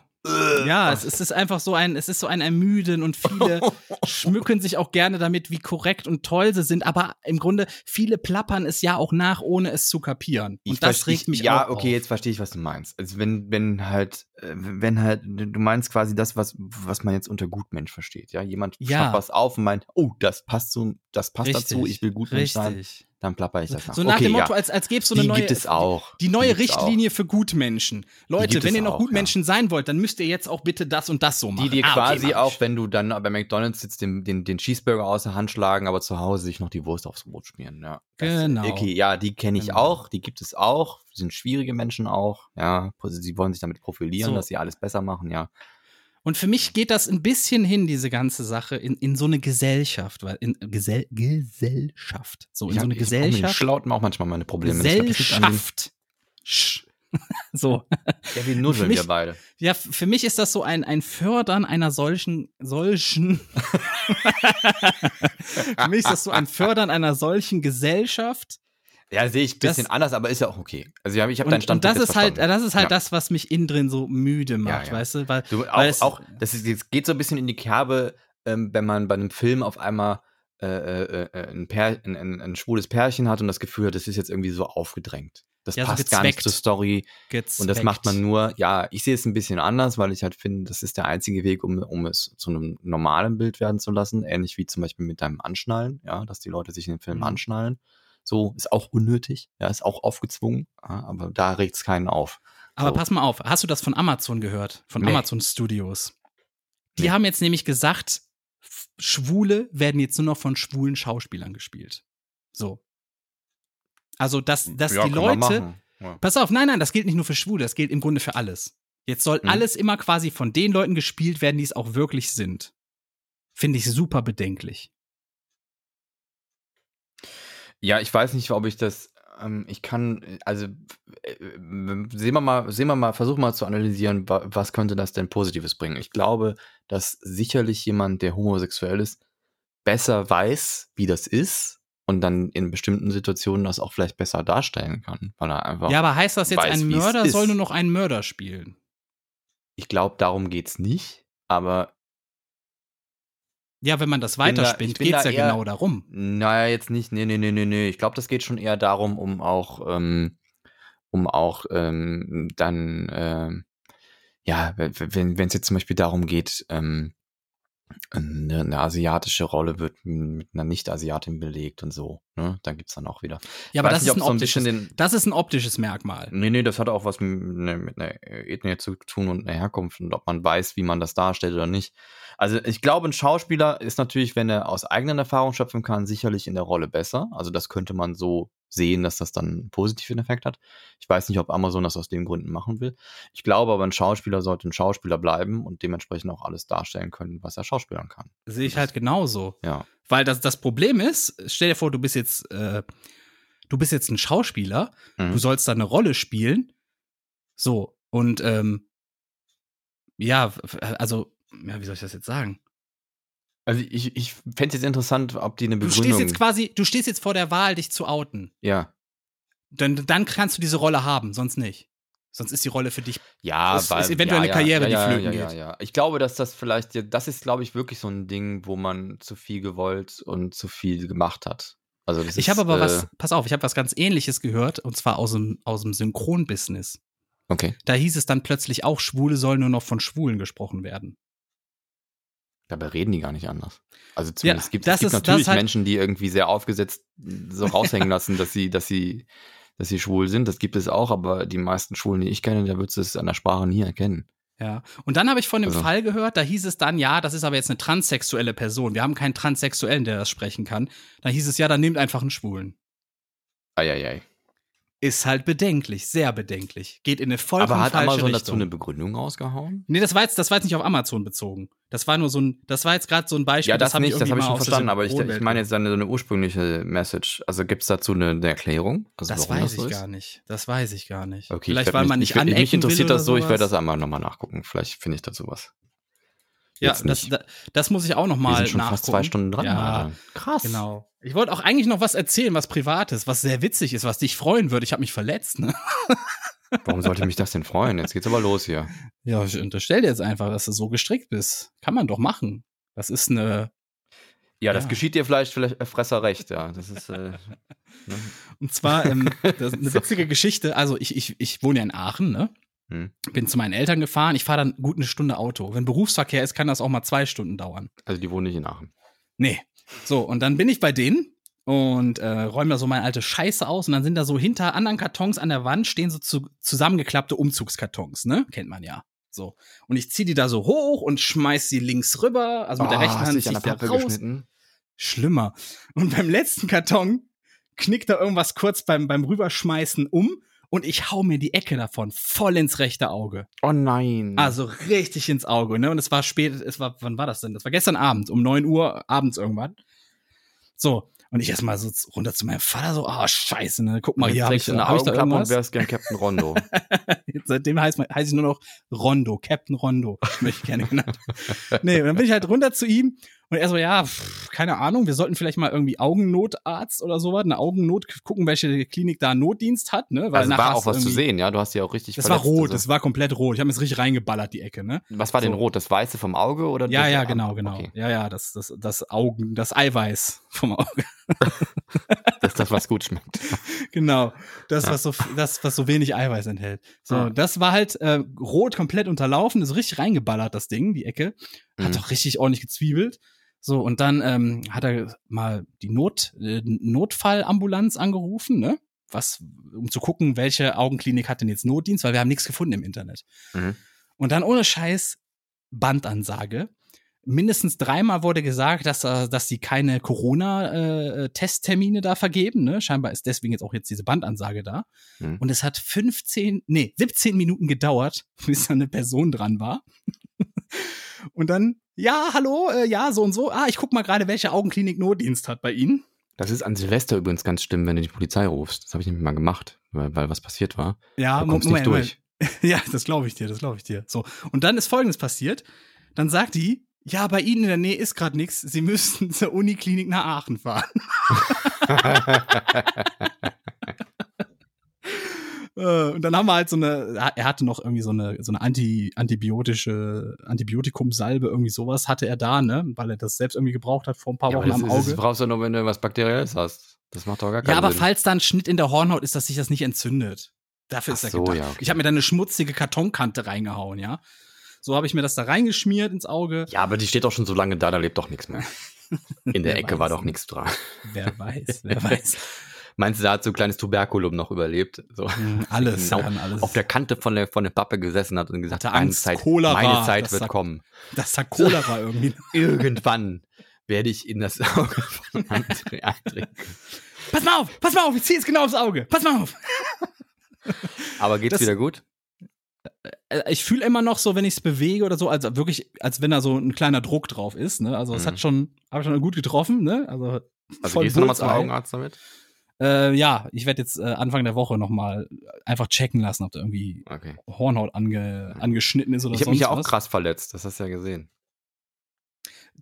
Ja, es, es ist einfach so ein, es ist so ein Ermüden und viele schmücken sich auch gerne damit, wie korrekt und toll sie sind, aber im Grunde viele plappern es ja auch nach, ohne es zu kapieren. Und Ich das versteh- regt mich Ja, auch okay, auf. jetzt verstehe ich, was du meinst. Also wenn, wenn halt, wenn halt, du meinst quasi das, was, was man jetzt unter Gutmensch versteht. Ja, jemand Ja. schnappt was auf und meint, oh, das passt so, das passt dazu, ich will Gutmensch sein, Richtig. dann plapper ich das nach. So nach okay, dem Motto, ja. als, als gäbe es so eine die neue. gibt es auch. Die neue auch. Richtlinie für Gutmenschen. Leute, wenn ihr noch auch, Gutmenschen sein wollt, dann müsst ihr jetzt auch bitte das und das so machen. Die dir Ah, okay, quasi ich. auch, wenn du dann bei McDonalds sitzt, den, den, den Cheeseburger aus der Hand schlagen, aber zu Hause sich noch die Wurst aufs Brot schmieren. Ja. Genau. Okay, ja, die kenne ich Genau. auch, die gibt es auch, sind schwierige Menschen auch, ja. Sie wollen sich damit profilieren, So. dass sie alles besser machen, ja. Und für mich geht das ein bisschen hin, diese ganze Sache, in, in so eine Gesellschaft, weil in Gesell, Gesellschaft. So, in Ich so eine hab- ich- Auch mit den Gesellschaft. Schlauten auch manchmal meine Probleme. Ich glaub, Gesellschaft. Sch. so. Ja, wir nudeln mich- wir beide. Ja, für mich ist das so ein, ein Fördern einer solchen, solchen. für mich ist das so ein Fördern einer solchen Gesellschaft. Ja, sehe ich ein bisschen Das- anders, aber ist ja auch okay. Also ich habe ich hab deinen Und, und Standpunkt das ist halt, das ist halt Ja. das, was mich innen drin so müde macht, ja. weißt du? Weil, Du, weil auch, es- auch das, ist, das geht so ein bisschen in die Kerbe, ähm, wenn man bei einem Film auf einmal äh, äh, äh, ein, Pär, ein, ein, ein schwules Pärchen hat und das Gefühl hat, das ist jetzt irgendwie so aufgedrängt. Das Ja, so passt gar nicht gezweckt. zur Story. Und das macht man nur, ja, ich sehe es ein bisschen anders, weil ich halt finde, das ist der einzige Weg, um, um es zu einem normalen Bild werden zu lassen. Ähnlich wie zum Beispiel mit deinem Anschnallen, ja, dass die Leute sich in den Film Mhm. anschnallen. So, ist auch unnötig, ja, ist auch aufgezwungen, aber da regt es keinen auf. Aber So. pass mal auf, hast du das von Amazon gehört? Von Nee. Amazon Studios? Die Nee. haben jetzt nämlich gesagt, Schwule werden jetzt nur noch von schwulen Schauspielern gespielt. So. Also, dass, dass Ja, die Leute. Ja. Pass auf, nein, nein, das gilt nicht nur für Schwule, das gilt im Grunde für alles. Jetzt soll Mhm. alles immer quasi von den Leuten gespielt werden, die es auch wirklich sind. Finde ich super bedenklich. Ja, ich weiß nicht, ob ich das. Ähm, ich kann, äh, also äh, äh, sehen wir mal, sehen wir mal, versuchen mal zu analysieren, wa- was könnte das denn Positives bringen. Ich glaube, dass sicherlich jemand, der homosexuell ist, besser weiß, wie das ist und dann in bestimmten Situationen das auch vielleicht besser darstellen kann, weil er einfach. Ja, aber heißt das jetzt, weiß, ein Mörder soll nur noch einen Mörder spielen? Ich glaube, darum geht's nicht, aber Ja, wenn man das da- weiterspinnt, bin geht's da ja eher- genau darum. Naja, jetzt nicht. Nee, nee, nee, nee, nee. Ich glaube, das geht schon eher darum, um auch, ähm, um auch ähm, dann, ähm, ja, wenn es jetzt zum Beispiel darum geht, ähm, eine, eine asiatische Rolle wird mit einer Nicht-Asiatin belegt und so. Ne? Dann gibt's dann auch wieder. Ja, aber das nicht, ist, so das ist ein optisches Merkmal. Nee, nee, das hat auch was mit, ne- mit einer Ethnie zu tun und einer Herkunft und ob man weiß, wie man das darstellt oder nicht. Also ich glaube, ein Schauspieler ist natürlich, wenn er aus eigenen Erfahrungen schöpfen kann, sicherlich in der Rolle besser. Also das könnte man so sehen, dass das dann einen positiven Effekt hat. Ich weiß nicht, ob Amazon das aus den Gründen machen will. Ich glaube aber, ein Schauspieler sollte ein Schauspieler bleiben und dementsprechend auch alles darstellen können, was er schauspielern kann. Sehe ich halt genauso. Ja. Weil das, das Problem ist, stell dir vor, du bist jetzt, äh, du bist jetzt ein Schauspieler, Mhm. du sollst da eine Rolle spielen. So, und ähm, ja, also, ja, wie soll ich das jetzt sagen? Also ich, ich fände es jetzt interessant, ob die eine Du Begründung... stehst jetzt quasi, du stehst jetzt vor der Wahl, dich zu outen. ja. Dann, dann kannst du diese Rolle haben, sonst nicht. Sonst ist die Rolle für dich. Ja, Es ist eventuell eine Karriere, die ja, flöten ja, ja, geht. Ja, Ich glaube, dass das vielleicht, das ist, glaube ich, wirklich so ein Ding, wo man zu viel gewollt und zu viel gemacht hat. Also das Ich ist, habe aber äh, was, pass auf, ich habe was ganz ähnliches gehört, und zwar aus dem, aus dem Synchronbusiness. Okay, Da hieß es dann plötzlich auch, Schwule sollen nur noch von Schwulen gesprochen werden. Dabei reden die gar nicht anders. Also zumindest Ja, gibt es gibt ist- natürlich halt- Menschen, die irgendwie sehr aufgesetzt so raushängen lassen, dass sie, dass sie, dass sie schwul sind. Das gibt es auch, aber die meisten Schwulen, die ich kenne, da würdest du es an der Sprache nie erkennen. Ja. Und dann habe ich von dem Also- Fall gehört, da hieß es dann, ja, das ist aber jetzt eine transsexuelle Person. Wir haben keinen Transsexuellen, der das sprechen kann. Da hieß es, ja, dann nehmt einfach einen Schwulen. Eieiei. Ist halt bedenklich, sehr bedenklich. Geht in eine vollkommen Aber hat Amazon Richtung. dazu eine Begründung rausgehauen? Nee, das war jetzt, das war jetzt nicht auf Amazon bezogen. Das war nur so ein, das war jetzt gerade so ein Beispiel. Ja, das, hab nicht, das habe ich schon verstanden, aber ich, ich meine jetzt eine, so eine ursprüngliche Message. Also gibt es dazu eine, eine Erklärung? Also Das weiß so ich ist? gar nicht. Das weiß ich gar nicht. Okay, Vielleicht, weil mich, man nicht ich, anecken Mich interessiert das so, oder ich werde sowas. das einmal nochmal nachgucken. Vielleicht finde ich dazu was. Ja, das, nicht. da- das muss ich auch noch Wir mal sind schon nachgucken. fast zwei Stunden dran. Ja. Krass. genau. Ich wollte auch eigentlich noch was erzählen, was Privates, was sehr witzig ist, was dich freuen würde. Ich habe mich verletzt. Ne? Warum sollte mich das denn freuen? Jetzt geht's aber los hier. Ja, ich unterstell dir jetzt einfach, dass du so gestrickt bist. Kann man doch machen. Das ist eine. Ja, das Ja. geschieht dir vielleicht, vielleicht äh, Fresser recht, ja. Das ist, äh, ne? Und zwar ähm, das ist eine witzige Geschichte. Also ich, ich, ich wohne ja in Aachen, ne? Hm. Bin zu meinen Eltern gefahren. Ich fahre dann gut eine Stunde Auto. Wenn Berufsverkehr ist, kann das auch mal zwei Stunden dauern. Also die wohnen nicht in Aachen. Nee. So, und dann bin ich bei denen und äh, räume da so meine alte Scheiße aus und dann sind da so hinter anderen Kartons an der Wand stehen so zu, zusammengeklappte Umzugskartons, ne? Kennt man ja. So. Und ich ziehe die da so hoch und schmeiß sie links rüber, also mit der Oh, rechten Hand dich zieh an ich da raus. geschnitten? Schlimmer. Und beim letzten Karton knickt da irgendwas kurz beim, beim Rüberschmeißen um und ich hau mir die Ecke davon voll ins rechte Auge. Oh nein. Also richtig ins Auge, ne? Und es war spät, es war, wann war das denn? Das war gestern Abend, um 9 Uhr abends irgendwann. So. Und ich erstmal so runter zu meinem Vater, so, ah, scheiße, ne? Guck mal, hier habe ich, eine hab ich da Augenklappe und irgendwas. wärst gern Captain Rondo. Seitdem heißt, heiß ich nur noch Rondo, Captain Rondo, möchte ich gerne genannt. nee, und dann bin ich halt runter zu ihm und er so, ja, pff, keine Ahnung, wir sollten vielleicht mal irgendwie Augennotarzt oder sowas, eine Augennot, gucken, welche Klinik da Notdienst hat, ne? also nachher war auch was zu sehen, ja. Du hast ja auch richtig Das war verletzt, rot, also. das war komplett rot. Ich habe mir das richtig reingeballert, die Ecke, ne? Was war denn so. rot? Das Weiße vom Auge oder? Ja, ja, genau, genau. Okay. Ja, ja, das, das, das Augen, das Eiweiß vom Auge. Das ist das, was gut schmeckt. genau. Das, was so, das, was so wenig Eiweiß enthält. So, Ja. das war halt äh, rot komplett unterlaufen, ist richtig reingeballert, das Ding, die Ecke. Hat Mhm. doch richtig ordentlich gezwiebelt. So, und dann ähm, hat er mal die Not, äh, Notfallambulanz angerufen, ne? Was, um zu gucken, welche Augenklinik hat denn jetzt Notdienst, weil wir haben nichts gefunden im Internet. Mhm. Und dann ohne Scheiß Bandansage. mindestens dreimal wurde gesagt, dass, äh, dass sie keine Corona-Testtermine da vergeben. Ne? Scheinbar ist deswegen jetzt auch jetzt diese Bandansage da. Hm. Und es hat 15, nee, 17 Minuten gedauert, bis da eine Person dran war. und dann, ja, hallo, äh, ja, so und so. Ah, ich guck mal gerade, welche Augenklinik Notdienst hat bei Ihnen. Das ist an Silvester übrigens ganz schlimm, wenn du die Polizei rufst. Das habe ich nämlich mal gemacht, weil, weil was passiert war. Ja, Da kommst du nicht durch. Ja, das glaube ich dir, das glaube ich dir. So. Und dann ist folgendes passiert. Dann sagt die, ja, bei Ihnen in der Nähe ist gerade nichts. Sie müssten zur Uniklinik nach Aachen fahren. Äh, Und dann haben wir halt so eine, er hatte noch irgendwie so eine, so eine anti, antibiotische, Antibiotikumsalbe, irgendwie sowas hatte er da, ne? Weil er das selbst irgendwie gebraucht hat vor ein paar Ja, Wochen das, am ist, das Auge. brauchst du nur, wenn du was Bakterielles hast. Das macht doch gar keinen Ja, aber Sinn. falls da ein Schnitt in der Hornhaut ist, dass sich das nicht entzündet. Dafür Ach ist er so, gedacht. ja, okay. Ich habe mir da eine schmutzige Kartonkante reingehauen, ja. So habe ich mir das da reingeschmiert ins Auge. Ja, aber die steht doch schon so lange da, da lebt doch nichts mehr. In der Wer Ecke weiß. war doch nichts dran. Wer weiß, wer weiß. Meinst du, da hat so ein kleines Tuberkulum noch überlebt? So. Hm, Alles, Genau. kann alles. Auf der Kante von der, von der Pappe gesessen hat und gesagt, Angst, Zeit, Cholera, meine Zeit wird sagt- kommen. das hat Cholera irgendwie. Irgendwann werde ich in das Auge von André eindringen. Pass mal auf, pass mal auf, ich zieh jetzt genau aufs Auge. Pass mal auf. Aber geht's Das- wieder gut? Äh, Ich fühle immer noch so, wenn ich es bewege oder so, als wirklich, als wenn da so ein kleiner Druck drauf ist. Ne? Also es Mhm. hat schon, habe schon gut getroffen. Ne? Also, Also voll gehst du nochmal zum. Augenarzt damit? Äh, ja, ich werde jetzt äh, Anfang der Woche noch mal einfach checken lassen, ob da irgendwie Okay. Hornhaut ange, angeschnitten ist oder Ich habe mich ja auch was. krass verletzt, das hast du ja gesehen.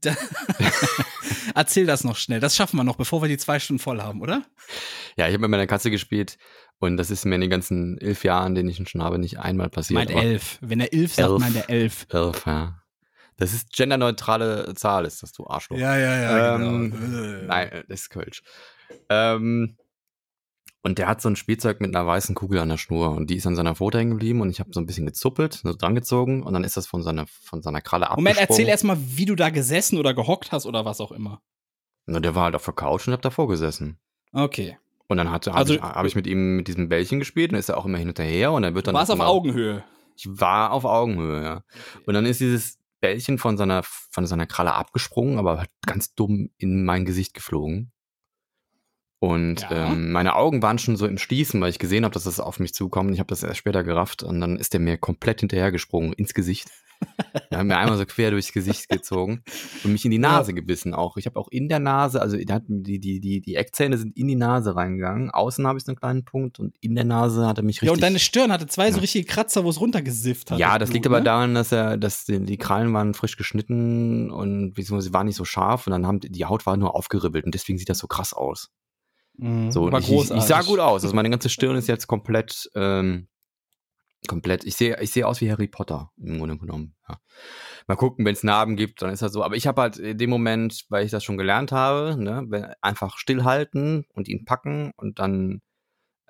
Da Erzähl das noch schnell. Das schaffen wir noch, bevor wir die zwei Stunden voll haben, oder? Ja, ich habe mit meiner Katze gespielt und das ist mir in den ganzen elf Jahren, den ich ihn schon habe, nicht einmal passiert. Meint elf. Wenn er elf sagt, Elf. meint er elf. Elf, ja. Das ist genderneutrale Zahl, ist das, du Arschloch. ja, ja, Ähm, genau. Nein, äh, das ist Kölsch. Ähm, und der hat so ein Spielzeug mit einer weißen Kugel an der Schnur und die ist an seiner Pfote hängen geblieben und ich habe so ein bisschen gezuppelt, so drangezogen und dann ist das von seiner, von seiner Kralle abgesprungen. Moment, erzähl erst mal, wie du da gesessen oder gehockt hast oder was auch immer. Na, der war halt auf der Couch und hab davor gesessen. Okay. Und dann hatte, Also- habe ich, hab ich mit ihm mit diesem Bällchen gespielt und ist er auch immer hin und her und dann wird dann warst auch auf Augenhöhe. Ich war auf Augenhöhe, ja. Und dann ist dieses Bällchen von seiner, von seiner Kralle abgesprungen, aber hat ganz dumm in mein Gesicht geflogen. Und Ja. ähm, meine Augen waren schon so im Schließen, weil ich gesehen habe, dass das auf mich zukommt. Ich habe das erst später gerafft und dann ist der mir komplett hinterhergesprungen ins Gesicht. Er hat mir einmal so quer durchs Gesicht gezogen und mich in die Nase gebissen auch. Ich habe auch in der Nase, also die, die, die, die Eckzähne sind in die Nase reingegangen. Außen habe ich so einen kleinen Punkt und in der Nase hat er mich richtig. Ja, und deine Stirn hatte zwei so Ja. richtige Kratzer, wo es runtergesifft hat. Ja, das das liegt Blut, aber ne? daran, dass er, dass die, die Krallen waren frisch geschnitten und sie waren nicht so scharf und dann haben die die Haut war nur aufgeribbelt und deswegen sieht das so krass aus. Mhm. So, ich, ich, ich sah gut aus. Also meine ganze Stirn ist jetzt komplett, ähm, komplett. Ich sehe, ich sehe aus wie Harry Potter im Grunde genommen. Ja. Mal gucken, wenn es Narben gibt, dann ist das so. Aber ich habe halt in dem Moment, weil ich das schon gelernt habe, ne, wenn- einfach stillhalten und ihn packen und dann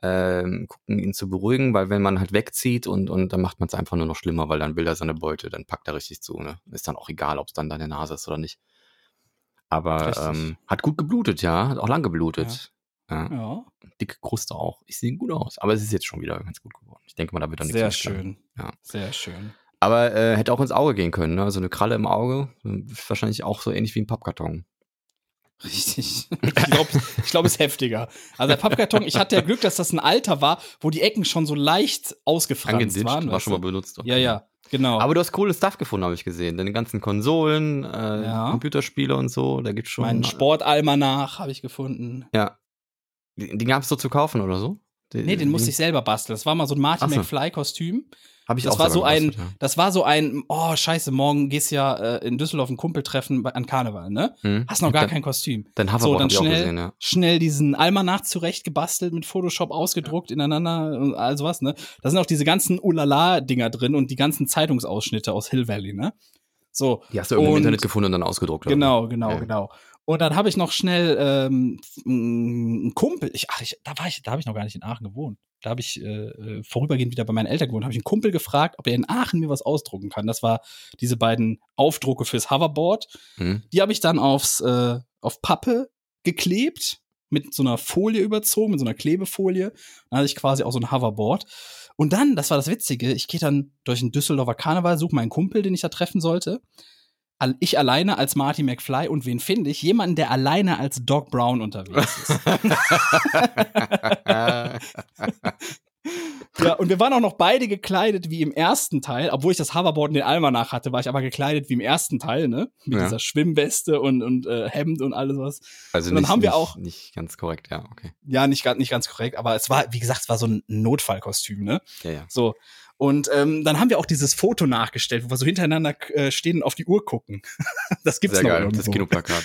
ähm, gucken, ihn zu beruhigen, weil wenn man halt wegzieht und, und dann macht man es einfach nur noch schlimmer, weil dann will er seine Beute, dann packt er richtig zu. Ne? Ist dann auch egal, ob es dann deine Nase ist oder nicht. Aber ähm, hat gut geblutet, ja, hat auch lang geblutet. Ja. Ja, Dicke Kruste auch. Ich sehe gut aus, aber es ist jetzt schon wieder ganz gut geworden. Ich denke mal, da wird dann nichts sehr schön. Ja. Sehr schön. Aber äh, hätte auch ins Auge gehen können, ne? Also eine Kralle im Auge, äh, wahrscheinlich auch so ähnlich wie ein Pappkarton. Richtig. Ich glaube, ich glaub, es ist heftiger. Also der Pappkarton, ich hatte ja Glück, dass das ein Alter war, wo die Ecken schon so leicht ausgefranst waren. war schon mal benutzt. okay. Ja, ja, genau. Aber du hast cooles Stuff gefunden, habe ich gesehen. Deine ganzen Konsolen, äh, Ja. Computerspiele und so, da gibt's schon. Mein Sportalmanach habe ich gefunden. Ja. Die, die gab es so zu kaufen oder so? Die, Nee, den musste ich selber basteln. Das war mal so ein Martin so. McFly-Kostüm. Hab ich Das auch war so ein, ja. das war so ein, oh scheiße, morgen gehst ja äh, in Düsseldorf ein Kumpel treffen bei- an Karneval, ne? Hm. Hast noch gar Dein- kein Kostüm. Dein So, Hoverboard dann hab ich auch schnell, gesehen, ja. schnell diesen Almanach zurecht gebastelt, mit Photoshop ausgedruckt, ineinander und all sowas, ne? Da sind auch diese ganzen Ulala-Dinger drin und die ganzen Zeitungsausschnitte aus Hill Valley, ne? So. Die hast du irgendwo im Internet gefunden und dann ausgedruckt. oder? Genau, genau, Ja. genau. Und dann habe ich noch schnell ähm, einen Kumpel. Ich, ach, ich, da war ich, da habe ich noch gar nicht in Aachen gewohnt. Da habe ich äh, äh, vorübergehend wieder bei meinen Eltern gewohnt. Habe ich einen Kumpel gefragt, ob er in Aachen mir was ausdrucken kann. Das war diese beiden Aufdrucke fürs Hoverboard. Hm. Die habe ich dann aufs äh, auf Pappe geklebt, mit so einer Folie überzogen, mit so einer Klebefolie. Dann hatte ich quasi auch so ein Hoverboard. Und dann, das war das Witzige, ich gehe dann durch den Düsseldorfer Karneval, suche meinen Kumpel, den ich da treffen sollte. Ich alleine als Marty McFly und wen finde ich? Jemanden, der alleine als Doc Brown unterwegs ist. ja, und wir waren auch noch beide gekleidet wie im ersten Teil. Obwohl ich das Hoverboard in den Almanach hatte, war ich aber gekleidet wie im ersten Teil, ne? Mit Ja. dieser Schwimmweste und, und äh, Hemd und alles was. Also Und dann nicht, haben wir nicht, auch- nicht ganz korrekt, ja, okay. Ja, nicht, ganz- nicht ganz korrekt, aber es war, wie gesagt, es war so ein Notfallkostüm, ne? Ja, ja. So. Und ähm, dann haben wir auch dieses Foto nachgestellt, wo wir so hintereinander äh, stehen und auf die Uhr gucken. das gibt's Sehr noch geil, irgendwo. das Kinoplakat.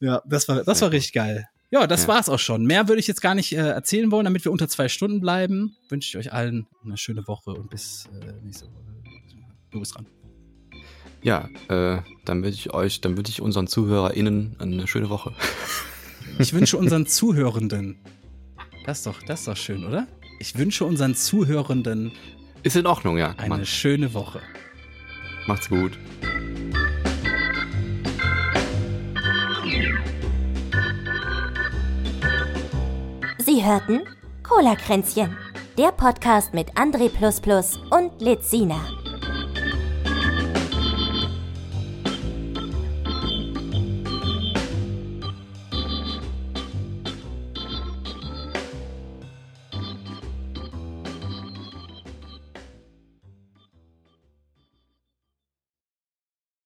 Ja, das war, das war richtig geil. Ja, das Ja. war's auch schon. Mehr würde ich jetzt gar nicht äh, erzählen wollen, damit wir unter zwei Stunden bleiben. Wünsche ich euch allen eine schöne Woche und bis äh, nächste Woche. Du bist dran. Ja, äh, dann würde ich euch, dann würde ich unseren ZuhörerInnen eine schöne Woche. Ich wünsche unseren Zuhörenden. Das ist doch, das ist doch schön, oder? Ich wünsche unseren Zuhörenden Ist in Ordnung, ja. eine Mann, schöne Woche. macht's gut. Sie hörten Cola Kränzchen, der Podcast mit André und Lizina.